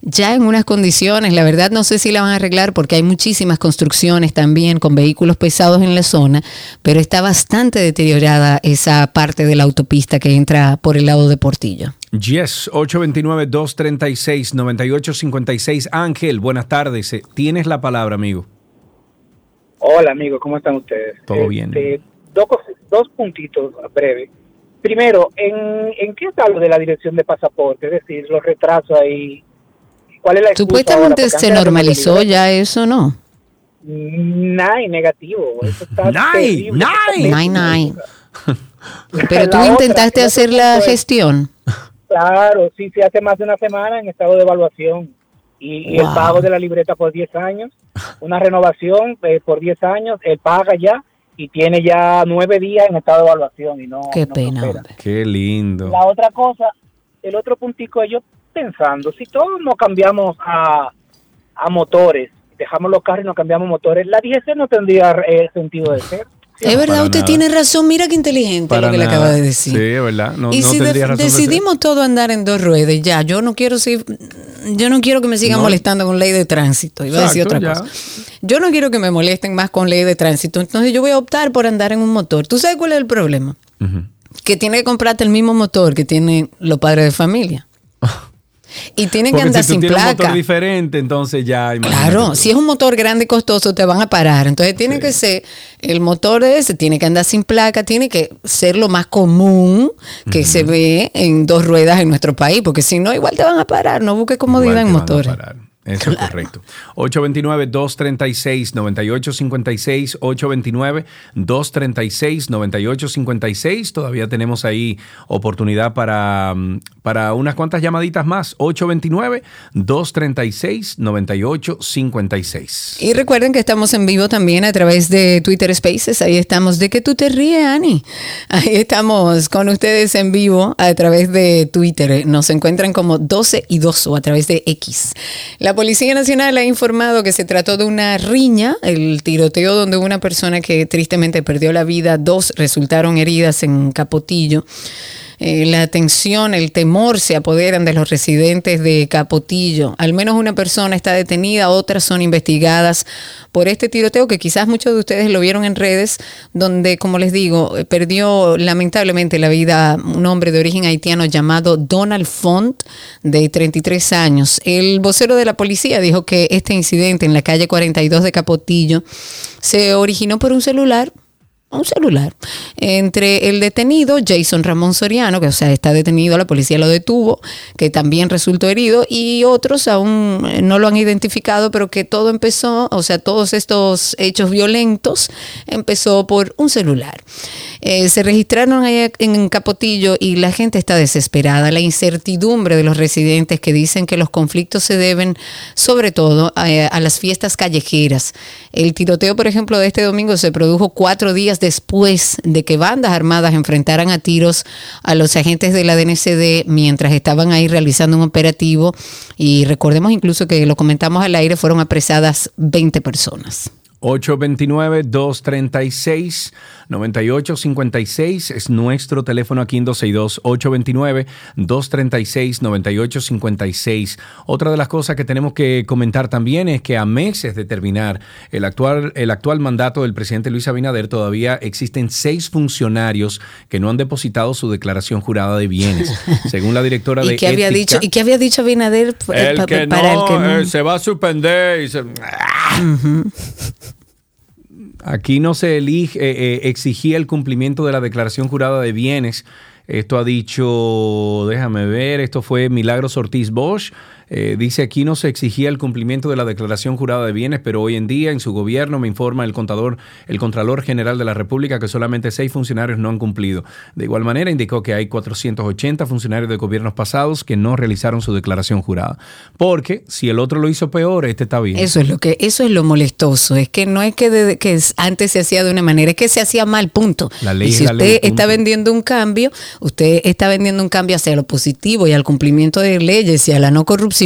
ya en unas condiciones, la verdad no sé si la van a arreglar porque hay muchísimas construcciones también con vehículos pesados en la zona, pero está bastante deteriorada esa parte de la autopista que entra por el lado de Portillo. Yes, 829-236-9856. Ángel, buenas tardes. Eh, Tienes la palabra, amigo. Hola amigos, ¿cómo están ustedes? Todo bien. Este, dos, dos puntitos breves. Primero, ¿en, ¿en qué está lo de la dirección de pasaporte? Es decir, los retrasos ahí. ¿Cuál es la? Supuestamente se normalizó ya eso, ¿no? Nada negativo. Eso está Nay, terrible. Nay, nay. Pero tú La intentaste hacer la gestión. Claro, sí, sí, hace más de una semana en estado de evaluación. Y, y el pago de la libreta por 10 años, una renovación eh, por 10 años, él paga ya y tiene ya nueve días en estado de evaluación y no. Qué no pena. Qué lindo. La otra cosa, el otro puntico yo pensando, si todos nos cambiamos a, a motores, dejamos los carros y nos cambiamos motores, la DGC no tendría eh, sentido de ser. Es verdad, Para usted nada. tiene razón. Mira qué inteligente Para lo que le acaba de decir. Sí, es verdad. No, y no si tendría de- razón de ser. decidimos todo andar en dos ruedas, ya, yo no quiero si, yo no quiero que me sigan No. molestando con ley de tránsito. Iba a decir Exacto, otra ya. cosa. Yo no quiero que me molesten más con ley de tránsito. Entonces yo voy a optar por andar en un motor. ¿Tú sabes cuál es el problema? Que tiene que comprarte el mismo motor que tienen los padres de familia. Y tiene que andar si tú sin tienes un placa. motor diferente, entonces ya Claro, tú. si es un motor grande y costoso, te van a parar. Entonces tiene que ser, el motor ese tiene que andar sin placa, tiene que ser lo más común que se ve en dos ruedas en nuestro país, porque si no, igual te van a parar. No busques comodidad en motores. Eso es correcto. 829-236-9856, 829-236-9856. Todavía tenemos ahí oportunidad para, mm, para unas cuantas llamaditas más. 829-236-9856. Y recuerden que estamos en vivo también a través de Twitter Spaces. Ahí estamos. ¿De que tú te ríes, Ani? Ahí estamos con ustedes en vivo a través de Twitter. Nos encuentran como 12 y 2 o a través de X. La Policía Nacional ha informado que se trató de una riña, el tiroteo donde una persona que tristemente perdió la vida, dos resultaron heridas en Capotillo. Eh, la tensión, el temor se apoderan de los residentes de Capotillo. Al menos una persona está detenida, otras son investigadas por este tiroteo que quizás muchos de ustedes lo vieron en redes, donde, como les digo, eh, perdió lamentablemente la vida un hombre de origen haitiano llamado Donald Font, de 33 años. El vocero de la policía dijo que este incidente en la calle 42 de Capotillo se originó por un celular un celular entre el detenido Jason Ramón Soriano, que o sea, está detenido, la policía lo detuvo, que también resultó herido, y otros aún eh, no lo han identificado, pero que todo empezó, o sea, todos estos hechos violentos empezó por un celular. Eh, se registraron allá en Capotillo y la gente está desesperada. La incertidumbre de los residentes que dicen que los conflictos se deben sobre todo a, a las fiestas callejeras. El tiroteo, por ejemplo, de este domingo se produjo cuatro días después de que bandas armadas enfrentaran a tiros a los agentes de la DNCD mientras estaban ahí realizando un operativo. Y recordemos incluso que lo comentamos al aire, fueron apresadas 20 personas. 829-236-9856 es nuestro teléfono aquí en 262 829-236-9856. Otra de las cosas que tenemos que comentar también es que a meses de terminar el actual, el actual mandato del presidente Luis Abinader, todavía existen seis funcionarios que no han depositado su declaración jurada de bienes. Según la directora de ¿Y qué había dicho, ¿y qué había dicho Abinader eh, el pa- que para no, el que no? eh, se va a suspender. y se- Aquí no se elige, eh, eh, exigía el cumplimiento de la declaración jurada de bienes. Esto ha dicho, déjame ver, esto fue Milagros Ortiz Bosch. Eh, dice aquí no se exigía el cumplimiento de la declaración jurada de bienes, pero hoy en día en su gobierno me informa el contador, el Contralor General de la República que solamente seis funcionarios no han cumplido. De igual manera indicó que hay 480 funcionarios de gobiernos pasados que no realizaron su declaración jurada. Porque si el otro lo hizo peor, este está bien. Eso es lo que, eso es lo molestoso. Es que no es que, de- que es- antes se hacía de una manera, es que se hacía mal, punto. La ley y si la usted ley, está vendiendo un cambio, usted está vendiendo un cambio hacia lo positivo y al cumplimiento de leyes y a la no corrupción.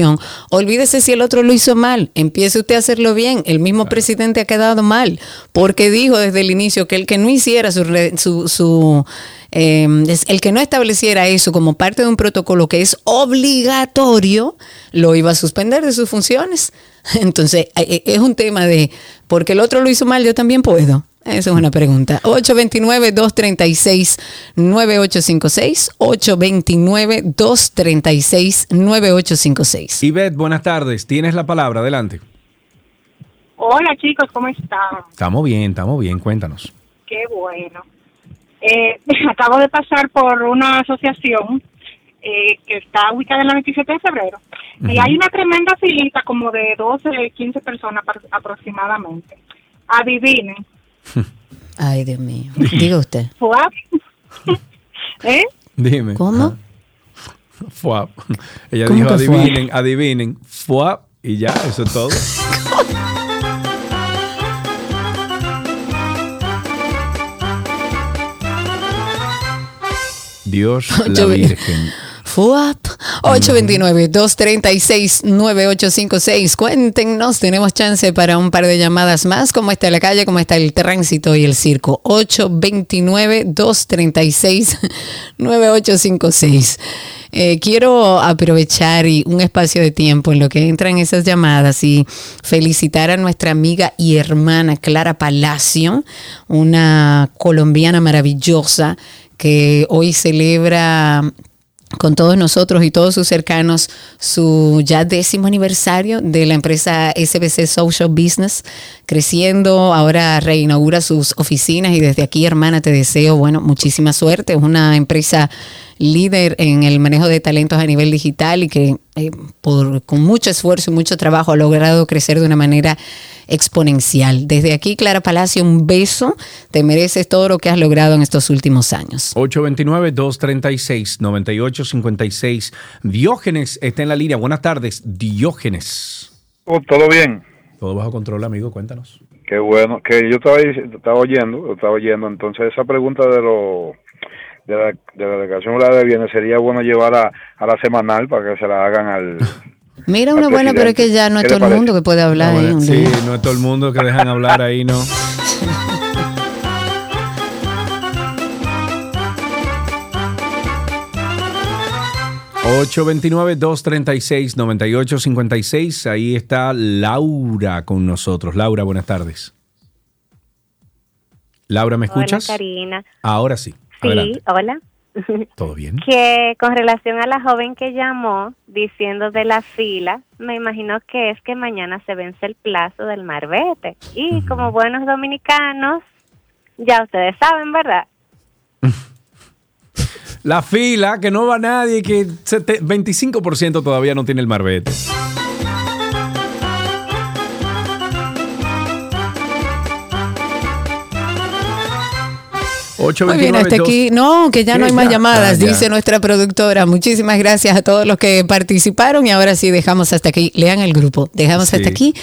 Olvídese si el otro lo hizo mal. Empiece usted a hacerlo bien. El mismo presidente ha quedado mal porque dijo desde el inicio que el que no hiciera su, su, su eh, es- el que no estableciera eso como parte de un protocolo que es obligatorio, lo iba a suspender de sus funciones. Entonces, eh, eh, es un tema de, porque el otro lo hizo mal, yo también puedo. Esa es una pregunta. 829-236-9856. 829-236-9856. Ivette, buenas tardes. Tienes la palabra. Adelante. Hola chicos, ¿cómo están? Estamos bien, estamos bien. Cuéntanos. Qué bueno. Eh, acabo de pasar por una asociación eh, que está ubicada en la 27 de febrero y hay una tremenda filita como de 12, 15 personas aproximadamente. Adivinen. Ay, Dios mío. Diga usted. Fuap. ¿Eh? Dime. ¿Cómo? Fuap. Ella ¿Cómo dijo, que fuap? adivinen, adivinen. Fuap. Y ya, eso es todo. Dios la Virgen. FUAP 829-236-9856. Cuéntenos, tenemos chance para un par de llamadas más. ¿Cómo está la calle? ¿Cómo está el tránsito y el circo? 829-236-9856. Eh, quiero aprovechar y un espacio de tiempo en lo que entran esas llamadas y felicitar a nuestra amiga y hermana Clara Palacio, una colombiana maravillosa que hoy celebra con todos nosotros y todos sus cercanos su ya décimo aniversario de la empresa SBC Social Business, creciendo, ahora reinaugura sus oficinas y desde aquí, hermana, te deseo, bueno, muchísima suerte. Es una empresa líder en el manejo de talentos a nivel digital y que eh, por, con mucho esfuerzo y mucho trabajo ha logrado crecer de una manera exponencial. Desde aquí, Clara Palacio, un beso. Te mereces todo lo que has logrado en estos últimos años. 829-236-9856. Diógenes está en la línea. Buenas tardes, Diógenes. Oh, ¿Todo bien? Todo bajo control, amigo. Cuéntanos. Qué bueno. Que yo estaba, estaba oyendo, estaba oyendo. Entonces, esa pregunta de lo de la, de la delegación de bienes sería bueno llevar a, a la semanal para que se la hagan al, Mira una al buena, pero es que ya no es ¿Qué le todo el mundo que puede hablar. Ah, ¿eh? bueno, Un sí, no es todo el mundo que dejan hablar ahí, ¿no? $829-236-9856. Ahí está Laura con nosotros. Laura, buenas tardes. Laura, ¿me escuchas? Hola, Karina. Ahora sí. Sí, hola. ¿Todo bien? Que con relación a la joven que llamó diciendo de la fila, me imagino que es que mañana se vence el plazo del marbete. Y como buenos dominicanos, ya ustedes saben, ¿verdad? La fila, que no va nadie, que sete- 25% todavía no tiene el marbete. Muy bien, hasta aquí. No, que ya no hay más llamadas, Ah, dice nuestra productora. Muchísimas gracias a todos los que participaron y ahora sí dejamos hasta aquí. Lean el grupo. Dejamos Sí, hasta aquí.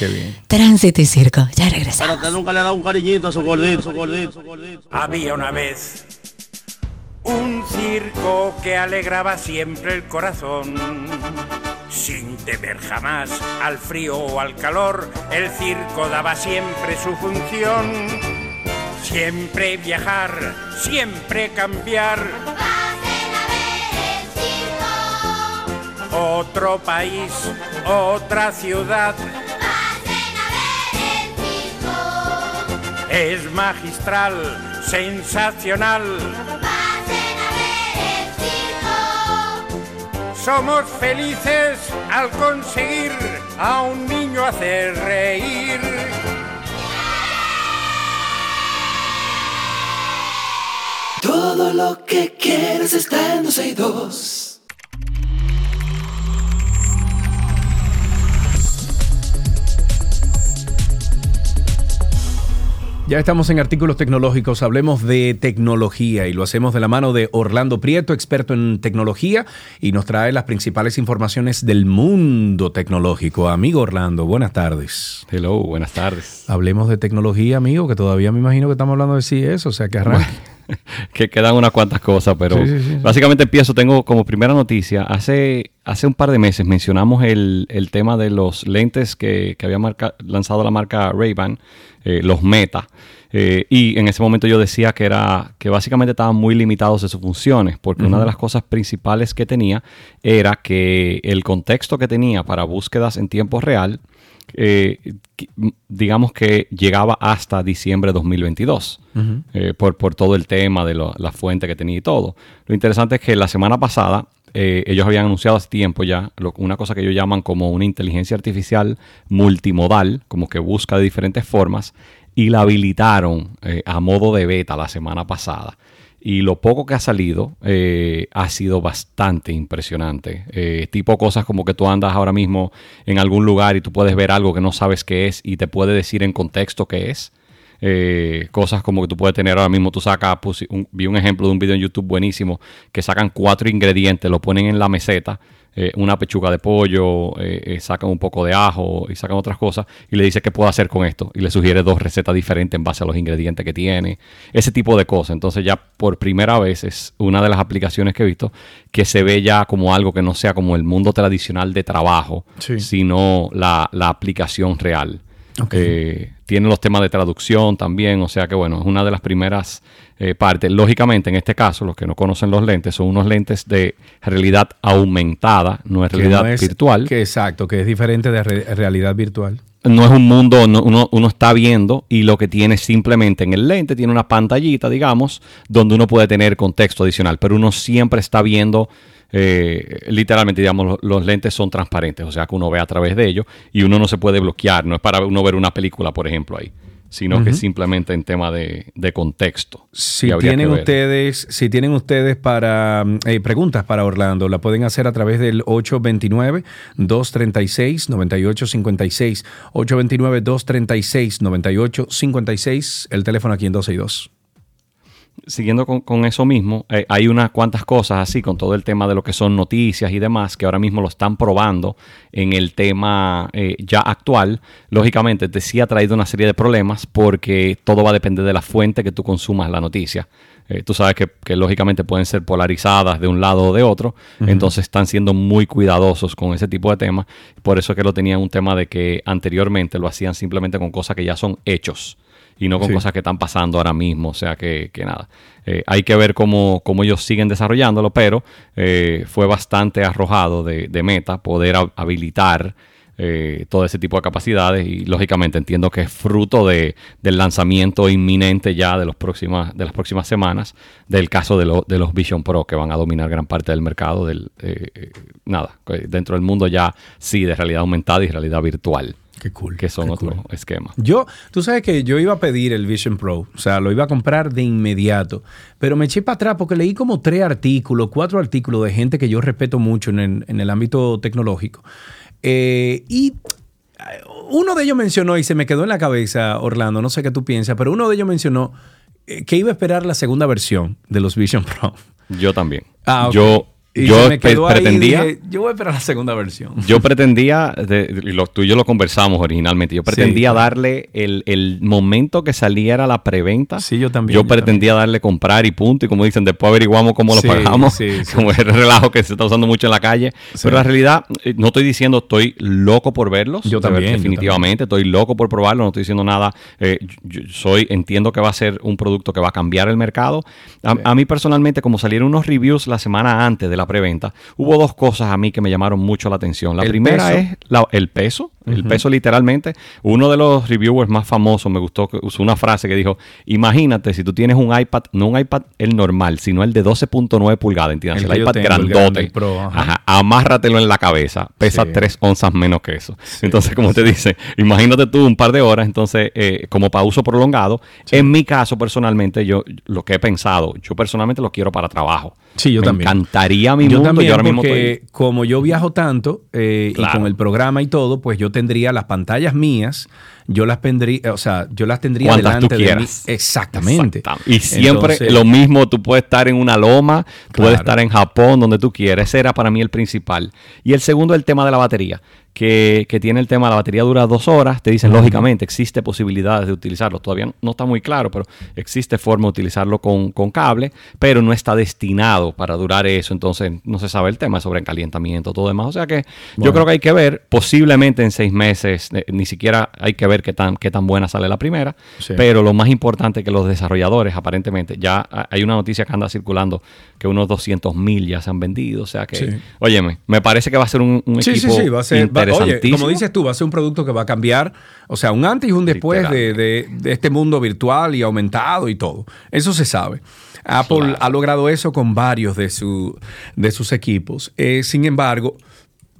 Tránsito y circo. Ya regresamos. Pero que nunca le ha dado un cariñito a su gordito, su gordito, su gordito. Había una vez un circo que alegraba siempre el corazón. Sin temer jamás al frío o al calor, el circo daba siempre su función. Siempre viajar, siempre cambiar. Otro país, otra ciudad. Es magistral, sensacional. Somos felices al conseguir a un niño hacer reír. Todo lo que quieres está en 262. Ya estamos en artículos tecnológicos, hablemos de tecnología y lo hacemos de la mano de Orlando Prieto, experto en tecnología, y nos trae las principales informaciones del mundo tecnológico. Amigo Orlando, buenas tardes. Hello, buenas tardes. Hablemos de tecnología, amigo, que todavía me imagino que estamos hablando de CES, o sea que arranque. que quedan unas cuantas cosas, pero Sí, sí, sí. básicamente empiezo, tengo como primera noticia, hace, hace un par de meses mencionamos el, el tema de los lentes que, que había marca- lanzado la marca Ray-Ban, eh, los Meta, eh, y en ese momento yo decía que era que básicamente estaban muy limitados de sus funciones, porque una de las cosas principales que tenía era que el contexto que tenía para búsquedas en tiempo real, eh, qui- digamos que llegaba hasta diciembre de 2022 Ujú. eh, por, por todo el tema de lo- la fuente que tenía y todo. Lo interesante es que la semana pasada eh, ellos habían anunciado hace tiempo ya lo- una cosa que ellos llaman como una inteligencia artificial multimodal, como que busca de diferentes formas, y la habilitaron a modo de beta la semana pasada. Y lo poco que ha salido eh, ha sido bastante impresionante. Eh, tipo cosas como que tú andas ahora mismo en algún lugar y tú puedes ver algo que no sabes qué es y te puede decir en contexto qué es. Eh, cosas como que tú puedes tener ahora mismo, tú sacas, un- vi un ejemplo de un video en YouTube buenísimo, que sacan cuatro ingredientes, lo ponen en la meseta, eh, una pechuga de pollo, eh, eh, sacan un poco de ajo y sacan otras cosas y le dice qué puede hacer con esto y le sugiere dos recetas diferentes en base a los ingredientes que tiene, ese tipo de cosas. Entonces ya por primera vez es una de las aplicaciones que he visto que se ve ya como algo que no sea como el mundo tradicional de trabajo, Sí. sino la, la aplicación real. Eh, tiene los temas de traducción también, o sea que bueno, es una de las primeras eh, partes. Lógicamente, en este caso, los que no conocen los lentes, son unos lentes de realidad aumentada, no es Que realidad no es- virtual. Que exacto, que es diferente de re- realidad virtual. No es un mundo, no- uno, uno está viendo y lo que tiene simplemente en el lente tiene una pantallita, digamos, donde uno puede tener contexto adicional, pero uno siempre está viendo, eh, literalmente, digamos, lo- los, lentes son transparentes, o sea que uno ve a través de ellos y uno no se puede bloquear, no es para uno ver una película, por ejemplo, ahí. Sino que simplemente en tema de, de contexto. Si tienen ustedes, si tienen ustedes para eh, preguntas para Orlando, la pueden hacer a través del 829-236-9856. 829-236-9856. El teléfono aquí en 262. Siguiendo con, con eso mismo, eh, hay unas cuantas cosas así con todo el tema de lo que son noticias y demás que ahora mismo lo están probando en el tema eh, ya actual. Lógicamente te sí ha traído una serie de problemas porque todo va a depender de la fuente que tú consumas la noticia. Eh, tú sabes que, que lógicamente pueden ser polarizadas de un lado o de otro, entonces están siendo muy cuidadosos con ese tipo de temas. Por eso es que lo tenían un tema de que anteriormente lo hacían simplemente con cosas que ya son hechos y no con Sí. cosas que están pasando ahora mismo. O sea que, que nada. Eh, hay que ver cómo, cómo ellos siguen desarrollándolo, pero eh, fue bastante arrojado de, de meta poder ha- habilitar eh, todo ese tipo de capacidades y lógicamente entiendo que es fruto de, del lanzamiento inminente ya de, los próximas, de las próximas semanas del caso de, lo- de los Vision Pro que van a dominar gran parte del mercado del eh, nada dentro del mundo ya sí de realidad aumentada y realidad virtual Qué cool. que son qué otro cool. esquema Yo, tú sabes que yo iba a pedir el Vision Pro, o sea, lo iba a comprar de inmediato, pero me eché para atrás porque leí como tres artículos, cuatro artículos de gente que yo respeto mucho en el, en el ámbito tecnológico. Eh, y eh, uno de ellos mencionó, y se me quedó en la cabeza, Orlando, no sé qué tú piensas, pero uno de ellos mencionó eh, que iba a esperar la segunda versión de los Vision Pro. yo también Ah, yo Y yo se me quedó ahí y pretendía dije, yo voy a esperar la segunda versión. Yo pretendía, de- lo, tú y yo lo conversamos originalmente, yo pretendía darle el, el momento que saliera la preventa. Sí, yo también. Yo pretendía darle comprar y punto. Y como dicen, después averiguamos cómo lo Sí, pagamos. sí. Como el relajo que se está usando mucho en la calle. Pero la realidad, eh, no estoy diciendo estoy loco por verlos. Yo ver- también, yo Definitivamente, estoy loco por probarlo. No estoy diciendo nada. Eh, yo soy, entiendo que va a ser un producto que va a cambiar el mercado. A, a mí personalmente, como salieron unos reviews la semana antes de la preventa, hubo dos cosas a mí que me llamaron mucho la atención. La primera peso. es la- el peso. El peso literalmente. Uno de los reviewers más famosos me gustó que usó una frase que dijo, imagínate si tú tienes un iPad, no un iPad el normal, sino el de 12.9 pulgadas, ¿entiendes? El El, iPad tengo, grandote. el Pro, ajá. Ajá, amárratelo en la cabeza. Pesa Sí. 3 onzas menos que eso. Entonces, como te dice, imagínate tú un par de horas, entonces, eh, como para uso prolongado. En mi caso, personalmente, yo lo que he pensado, yo personalmente lo quiero para trabajo. Sí, yo me también. encantaría mi yo mundo. también, yo ahora mismo porque estoy- como yo viajo tanto eh, y con el programa y todo, pues yo tendría las pantallas mías, yo las tendría, o sea, yo las tendría tú delante de mí. quieras. Exactamente. Exactamente. Y siempre Entonces, lo mismo, tú puedes estar en una loma, puedes estar en Japón, donde tú quieras. Ese era para mí el principal. Y el segundo, el tema de la batería, que, que tiene el tema, la batería dura dos horas. Te dicen, lógicamente, existe posibilidades de utilizarlo. Todavía no está muy claro, pero existe forma de utilizarlo con, con cable, pero no está destinado para durar eso. Entonces, no se sabe el tema de sobrecalentamiento, todo demás. O sea que yo creo que hay que ver, posiblemente en seis meses, eh, ni siquiera hay que ver qué tan, qué tan buena sale la primera, Sí. pero lo más importante es que los desarrolladores, aparentemente, ya ha- hay una noticia que anda circulando que unos 200 mil ya se han vendido. O sea que, Sí. óyeme, me parece que va a ser un, un Sí, equipo sí, sí, va a ser, va- oye, interesantísimo. como dices tú, va a ser un producto que va a cambiar, o sea, un antes y un después de, de- de este mundo virtual y aumentado y todo. Eso se sabe. Apple ha logrado eso con varios de, su, de sus equipos. Eh, sin embargo,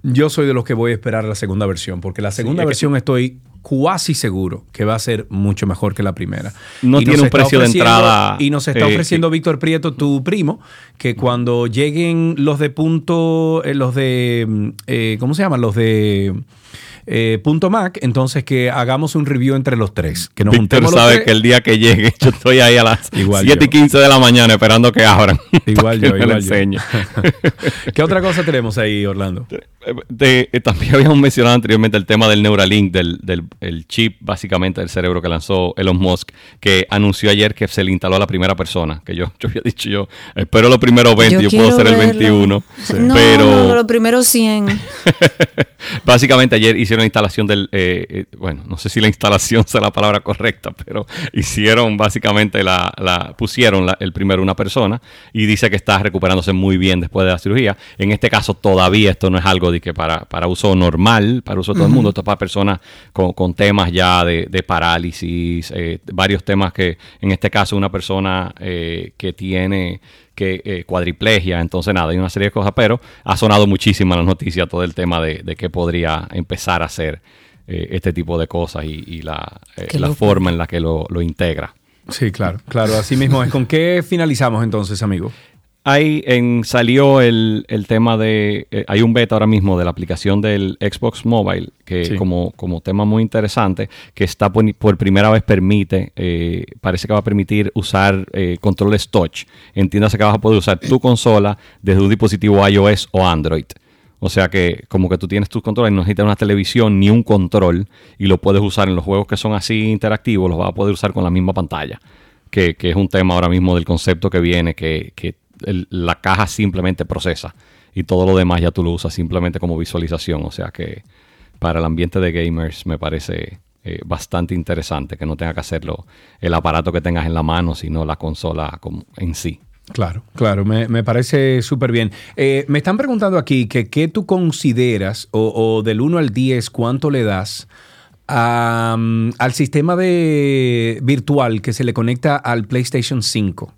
yo soy de los que voy a esperar la segunda versión, porque la segunda es que- versión estoy cuasi seguro que va a ser mucho mejor que la primera. No tiene un precio de entrada, Y nos está eh, ofreciendo Víctor Prieto, tu primo, que cuando lleguen los de punto, eh, los de, mm, eh, ¿cómo se llaman? Los de eh, punto Mac, entonces que hagamos un review entre los tres. Que nos Víctor juntemos los sabe tres. que el día que llegue, yo estoy ahí a las Igual 7 y yo. 15 de la mañana esperando que abran. Igual para que yo, igual yo. enseñe. ¿Qué otra cosa tenemos ahí, Orlando? De- eh, también habíamos mencionado anteriormente el tema del Neuralink, del, del el chip básicamente del cerebro que lanzó Elon Musk, que anunció ayer que se le instaló a la primera persona, que yo, yo había dicho yo, espero los primeros 20, yo, Yo puedo ser el verlo. 21, No, pero no, los primeros 100. básicamente ayer hicieron la instalación del, eh, eh, bueno, no sé si la instalación sea la palabra correcta, pero hicieron básicamente la, la pusieron la- el primero una persona y dice que está recuperándose muy bien después de la cirugía. En este caso todavía esto no es algo de que para, para uso normal, para uso de todo el mundo, esto es para personas con, con temas ya de, de parálisis, eh, varios temas que en este caso una persona eh, que tiene que eh, cuadriplegia, entonces nada, hay una serie de cosas, pero ha sonado muchísimo en las noticias todo el tema de, de qué podría empezar a hacer eh, este tipo de cosas y, y la, eh, la forma en la que lo, lo integra. Sí, claro, claro, así mismo es. ¿Con qué finalizamos entonces, amigo? Ahí en, salió el, el tema de. eh, hay un beta ahora mismo de la aplicación del Xbox Mobile, que Sí. como, como tema muy interesante, que está por, por primera vez permite, eh, parece que va a permitir usar eh, controles touch. Entiéndase que vas a poder usar tu consola desde un dispositivo iOS o Android. O sea que como que tú tienes tus controles, no necesitas una televisión ni un control y lo puedes usar en los juegos que son así interactivos, los vas a poder usar con la misma pantalla. Que, que es un tema ahora mismo del concepto que viene, que, que la caja simplemente procesa y todo lo demás ya tú lo usas simplemente como visualización. O sea que para el ambiente de gamers me parece eh, bastante interesante que no tenga que hacerlo el aparato que tengas en la mano, sino la consola como- en sí. Claro, claro, me, me parece súper bien. Eh, me están preguntando aquí que qué tú consideras, o, o del 1 al 10, cuánto le das mm, al sistema de virtual que se le conecta al PlayStation 5.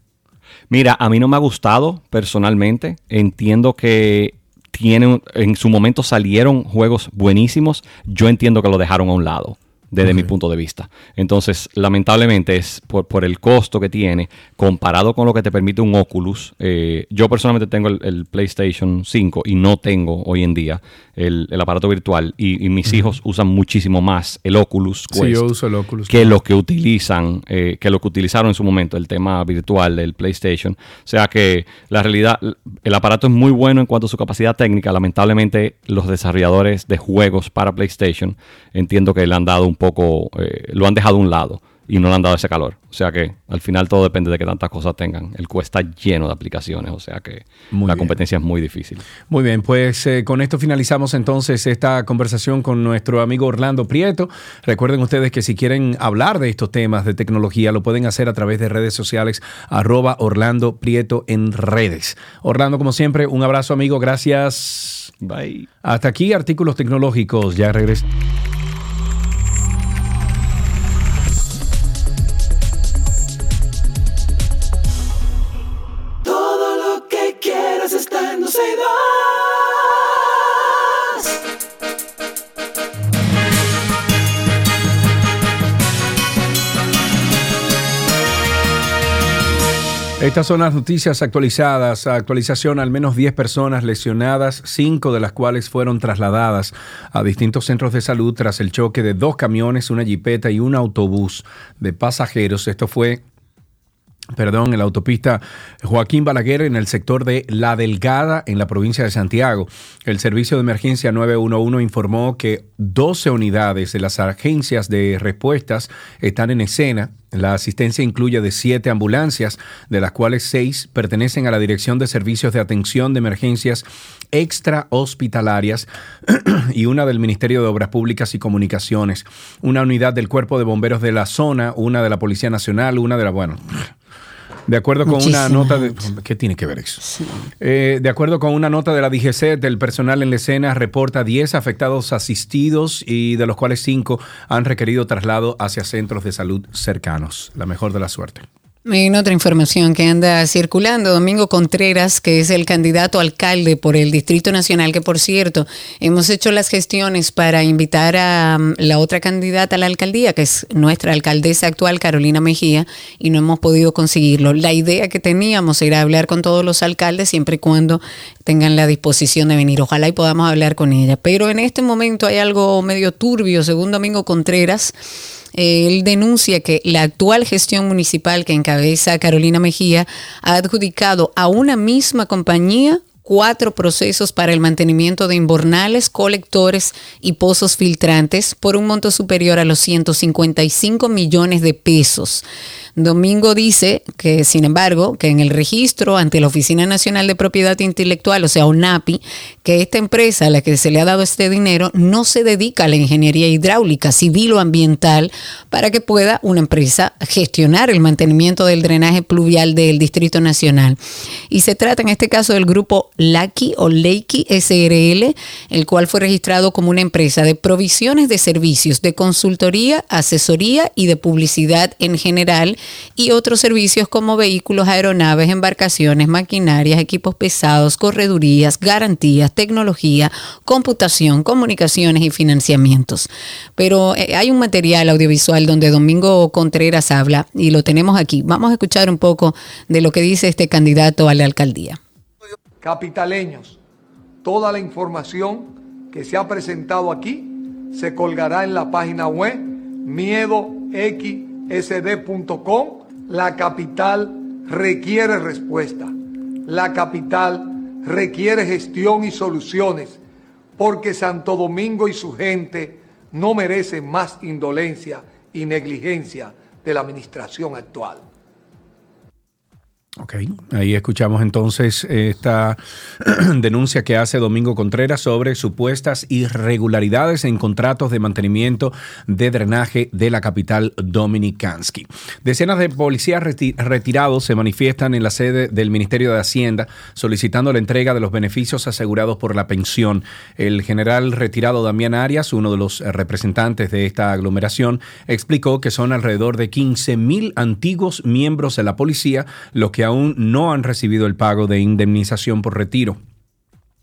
Mira, a mí no me ha gustado personalmente. Entiendo que tienen, en su momento salieron juegos buenísimos. Yo entiendo que lo dejaron a un lado, desde mi punto de vista. Entonces, lamentablemente, es por, por el costo que tiene, comparado con lo que te permite un Oculus. eh, yo personalmente tengo el, el PlayStation 5 y no tengo hoy en día el, el aparato virtual. Y, y mis hijos usan muchísimo más el Oculus Sí, Quest yo uso el Oculus que lo que utilizan, eh, que lo que utilizaron en su momento, el tema virtual del PlayStation. O sea que la realidad, el aparato es muy bueno en cuanto a su capacidad técnica. Lamentablemente, los desarrolladores de juegos para PlayStation entiendo que le han dado un poco, eh, lo han dejado a un lado y no le han dado ese calor. O sea que al final todo depende de que tantas cosas tengan. El Quest está lleno de aplicaciones, o sea que Muy la bien. competencia es muy difícil. Muy bien, pues eh, con esto finalizamos entonces esta conversación con nuestro amigo Orlando Prieto. Recuerden ustedes que si quieren hablar de estos temas de tecnología, lo pueden hacer a través de redes sociales, arroba Orlando Prieto en redes. Orlando, como siempre, un abrazo amigo, gracias. Bye. Hasta aquí, artículos tecnológicos, ya regreso. Estas son las noticias actualizadas. Actualización, al menos 10 personas lesionadas, 5 de las cuales fueron trasladadas a distintos centros de salud tras el choque de dos camiones, una jipeta y un autobús de pasajeros. Esto fue perdón, en la autopista Joaquín Balaguer en el sector de La Delgada en la provincia de Santiago. El servicio de emergencia 911 informó que 12 unidades de las agencias de respuestas están en escena. La asistencia incluye de siete ambulancias, de las cuales seis pertenecen a la Dirección de Servicios de Atención de Emergencias Extrahospitalarias y una del Ministerio de Obras Públicas y Comunicaciones, una unidad del Cuerpo de Bomberos de la zona, una de la Policía Nacional, una de la, bueno, de acuerdo con una nota de... ¿Qué tiene que ver eso? Eh, de acuerdo con una nota de la DGC, el personal en la escena reporta 10 afectados asistidos y de los cuales 5 han requerido traslado hacia centros de salud cercanos. La mejor de la suerte. En otra información que anda circulando, Domingo Contreras, que es el candidato alcalde por el Distrito Nacional, que por cierto, hemos hecho las gestiones para invitar a um, la otra candidata a la alcaldía, que es nuestra alcaldesa actual, Carolina Mejía, y no hemos podido conseguirlo. La idea que teníamos era hablar con todos los alcaldes siempre y cuando tengan la disposición de venir. Ojalá y podamos hablar con ella. Pero en este momento hay algo medio turbio, según Domingo Contreras. Él denuncia que la actual gestión municipal que encabeza Carolina Mejía ha adjudicado a una misma compañía cuatro procesos para el mantenimiento de inbornales, colectores y pozos filtrantes por un monto superior a los 155 millones de pesos. Domingo dice que, sin embargo, que en el registro ante la Oficina Nacional de Propiedad Intelectual, o sea, ONAPI, que esta empresa a la que se le ha dado este dinero no se dedica a la ingeniería hidráulica, civil o ambiental para que pueda una empresa gestionar el mantenimiento del drenaje pluvial del Distrito Nacional. Y se trata en este caso del grupo Laki o Leiki SRL, el cual fue registrado como una empresa de provisiones de servicios de consultoría, asesoría y de publicidad en general y otros servicios como vehículos, aeronaves, embarcaciones, maquinarias, equipos pesados, corredurías, garantías, tecnología, computación, comunicaciones y financiamientos. Pero eh, hay un material audiovisual donde Domingo Contreras habla y lo tenemos aquí. Vamos a escuchar un poco de lo que dice este candidato a la alcaldía. Capitaleños, toda la información que se ha presentado aquí se colgará en la página web miedoxsd.com. La capital requiere respuesta. La capital requiere gestión y soluciones porque Santo Domingo y su gente no merecen más indolencia y negligencia de la administración actual. Ok, ahí escuchamos entonces esta denuncia que hace Domingo Contreras sobre supuestas irregularidades en contratos de mantenimiento de drenaje de la capital dominicansky. Decenas de policías reti- retirados se manifiestan en la sede del Ministerio de Hacienda solicitando la entrega de los beneficios asegurados por la pensión. El general retirado Damián Arias, uno de los representantes de esta aglomeración, explicó que son alrededor de 15 mil antiguos miembros de la policía los que aún no han recibido el pago de indemnización por retiro.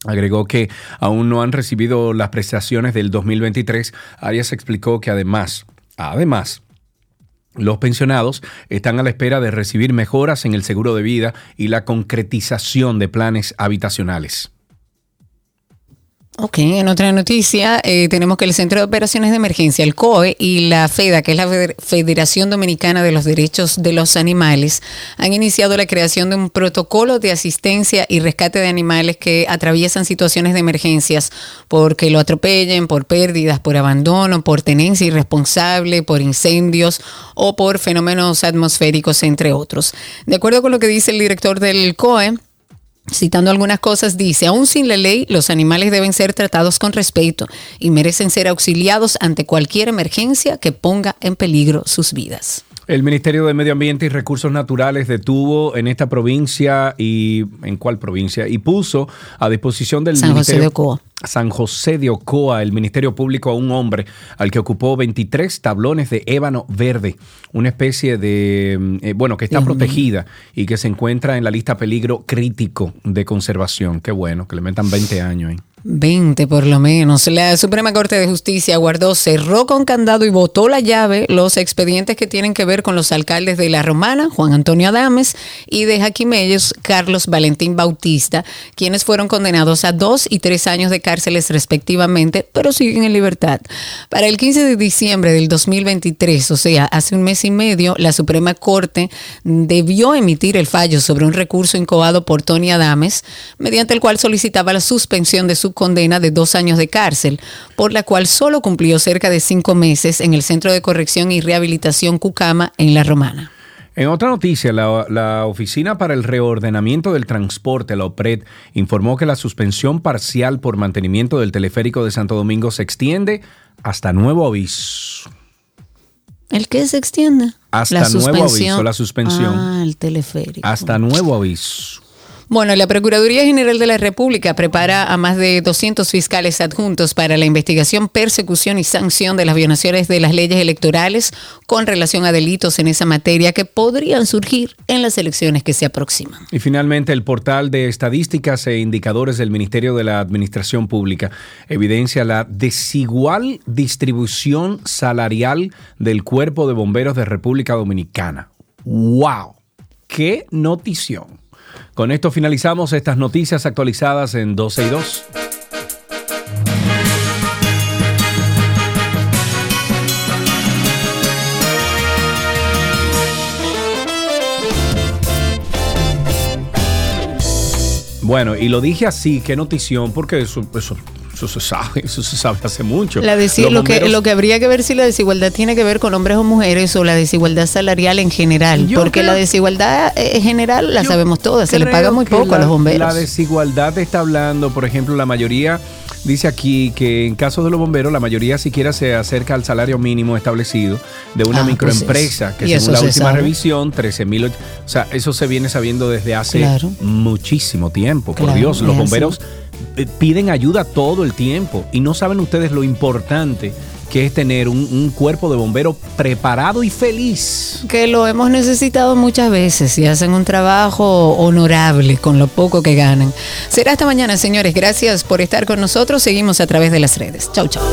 Agregó que aún no han recibido las prestaciones del 2023. Arias explicó que además, además, los pensionados están a la espera de recibir mejoras en el seguro de vida y la concretización de planes habitacionales. Ok, en otra noticia eh, tenemos que el Centro de Operaciones de Emergencia, el COE, y la FEDA, que es la Feder- Federación Dominicana de los Derechos de los Animales, han iniciado la creación de un protocolo de asistencia y rescate de animales que atraviesan situaciones de emergencias porque lo atropellen, por pérdidas, por abandono, por tenencia irresponsable, por incendios o por fenómenos atmosféricos, entre otros. De acuerdo con lo que dice el director del COE, Citando algunas cosas, dice, aún sin la ley, los animales deben ser tratados con respeto y merecen ser auxiliados ante cualquier emergencia que ponga en peligro sus vidas. El Ministerio de Medio Ambiente y Recursos Naturales detuvo en esta provincia y en cuál provincia y puso a disposición del San José de Ocoa. San José de Ocoa, el Ministerio Público a un hombre al que ocupó 23 tablones de ébano verde, una especie de, mm, eh, bueno, que está protegida y que se encuentra en la lista peligro crítico de conservación. Qué bueno, que le metan 20 años ahí. 20 por lo menos. La Suprema Corte de Justicia guardó, cerró con candado y botó la llave los expedientes que tienen que ver con los alcaldes de La Romana, Juan Antonio Adames, y de Jaquimelles, Carlos Valentín Bautista, quienes fueron condenados a dos y tres años de cárceles respectivamente, pero siguen en libertad. Para el 15 de diciembre del 2023, o sea, hace un mes y medio, la Suprema Corte debió emitir el fallo sobre un recurso incobado por Tony Adames, mediante el cual solicitaba la suspensión de su condena de dos años de cárcel, por la cual solo cumplió cerca de cinco meses en el Centro de Corrección y Rehabilitación Cucama en La Romana. En otra noticia, la, la Oficina para el Reordenamiento del Transporte, la OPRED, informó que la suspensión parcial por mantenimiento del teleférico de Santo Domingo se extiende hasta nuevo aviso. ¿El qué se extiende? Hasta nuevo aviso, la suspensión. Ah, el teleférico. Hasta nuevo aviso. Bueno, la Procuraduría General de la República prepara a más de 200 fiscales adjuntos para la investigación, persecución y sanción de las violaciones de las leyes electorales con relación a delitos en esa materia que podrían surgir en las elecciones que se aproximan. Y finalmente, el portal de estadísticas e indicadores del Ministerio de la Administración Pública evidencia la desigual distribución salarial del Cuerpo de Bomberos de República Dominicana. ¡Wow! ¡Qué notición! Con esto finalizamos estas noticias actualizadas en 12 y 2. Bueno, y lo dije así, qué notición, porque eso, eso, eso se sabe, eso se sabe hace mucho. La lo, que, bomberos- lo que habría que ver si la desigualdad tiene que ver con hombres o mujeres o la desigualdad salarial en general, Yo porque creo- la desigualdad eh, general la Yo sabemos todas, se le paga muy poco la, a los bomberos. La desigualdad está hablando, por ejemplo, la mayoría dice aquí que en caso de los bomberos, la mayoría siquiera se acerca al salario mínimo establecido de una Ah, pues microempresa, que según la se última sabe. revisión, 13 mil. O sea, eso se viene sabiendo desde hace Claro. muchísimo tiempo. Por Claro, Dios, los así. Eh, piden ayuda todo el tiempo y no saben ustedes lo importante que es tener un, cuerpo de bomberos preparado y feliz. Que lo hemos necesitado muchas veces y hacen un trabajo honorable con lo poco que ganan. Será hasta mañana, señores. Gracias por estar con nosotros. Seguimos a través de las redes. Chau, chau.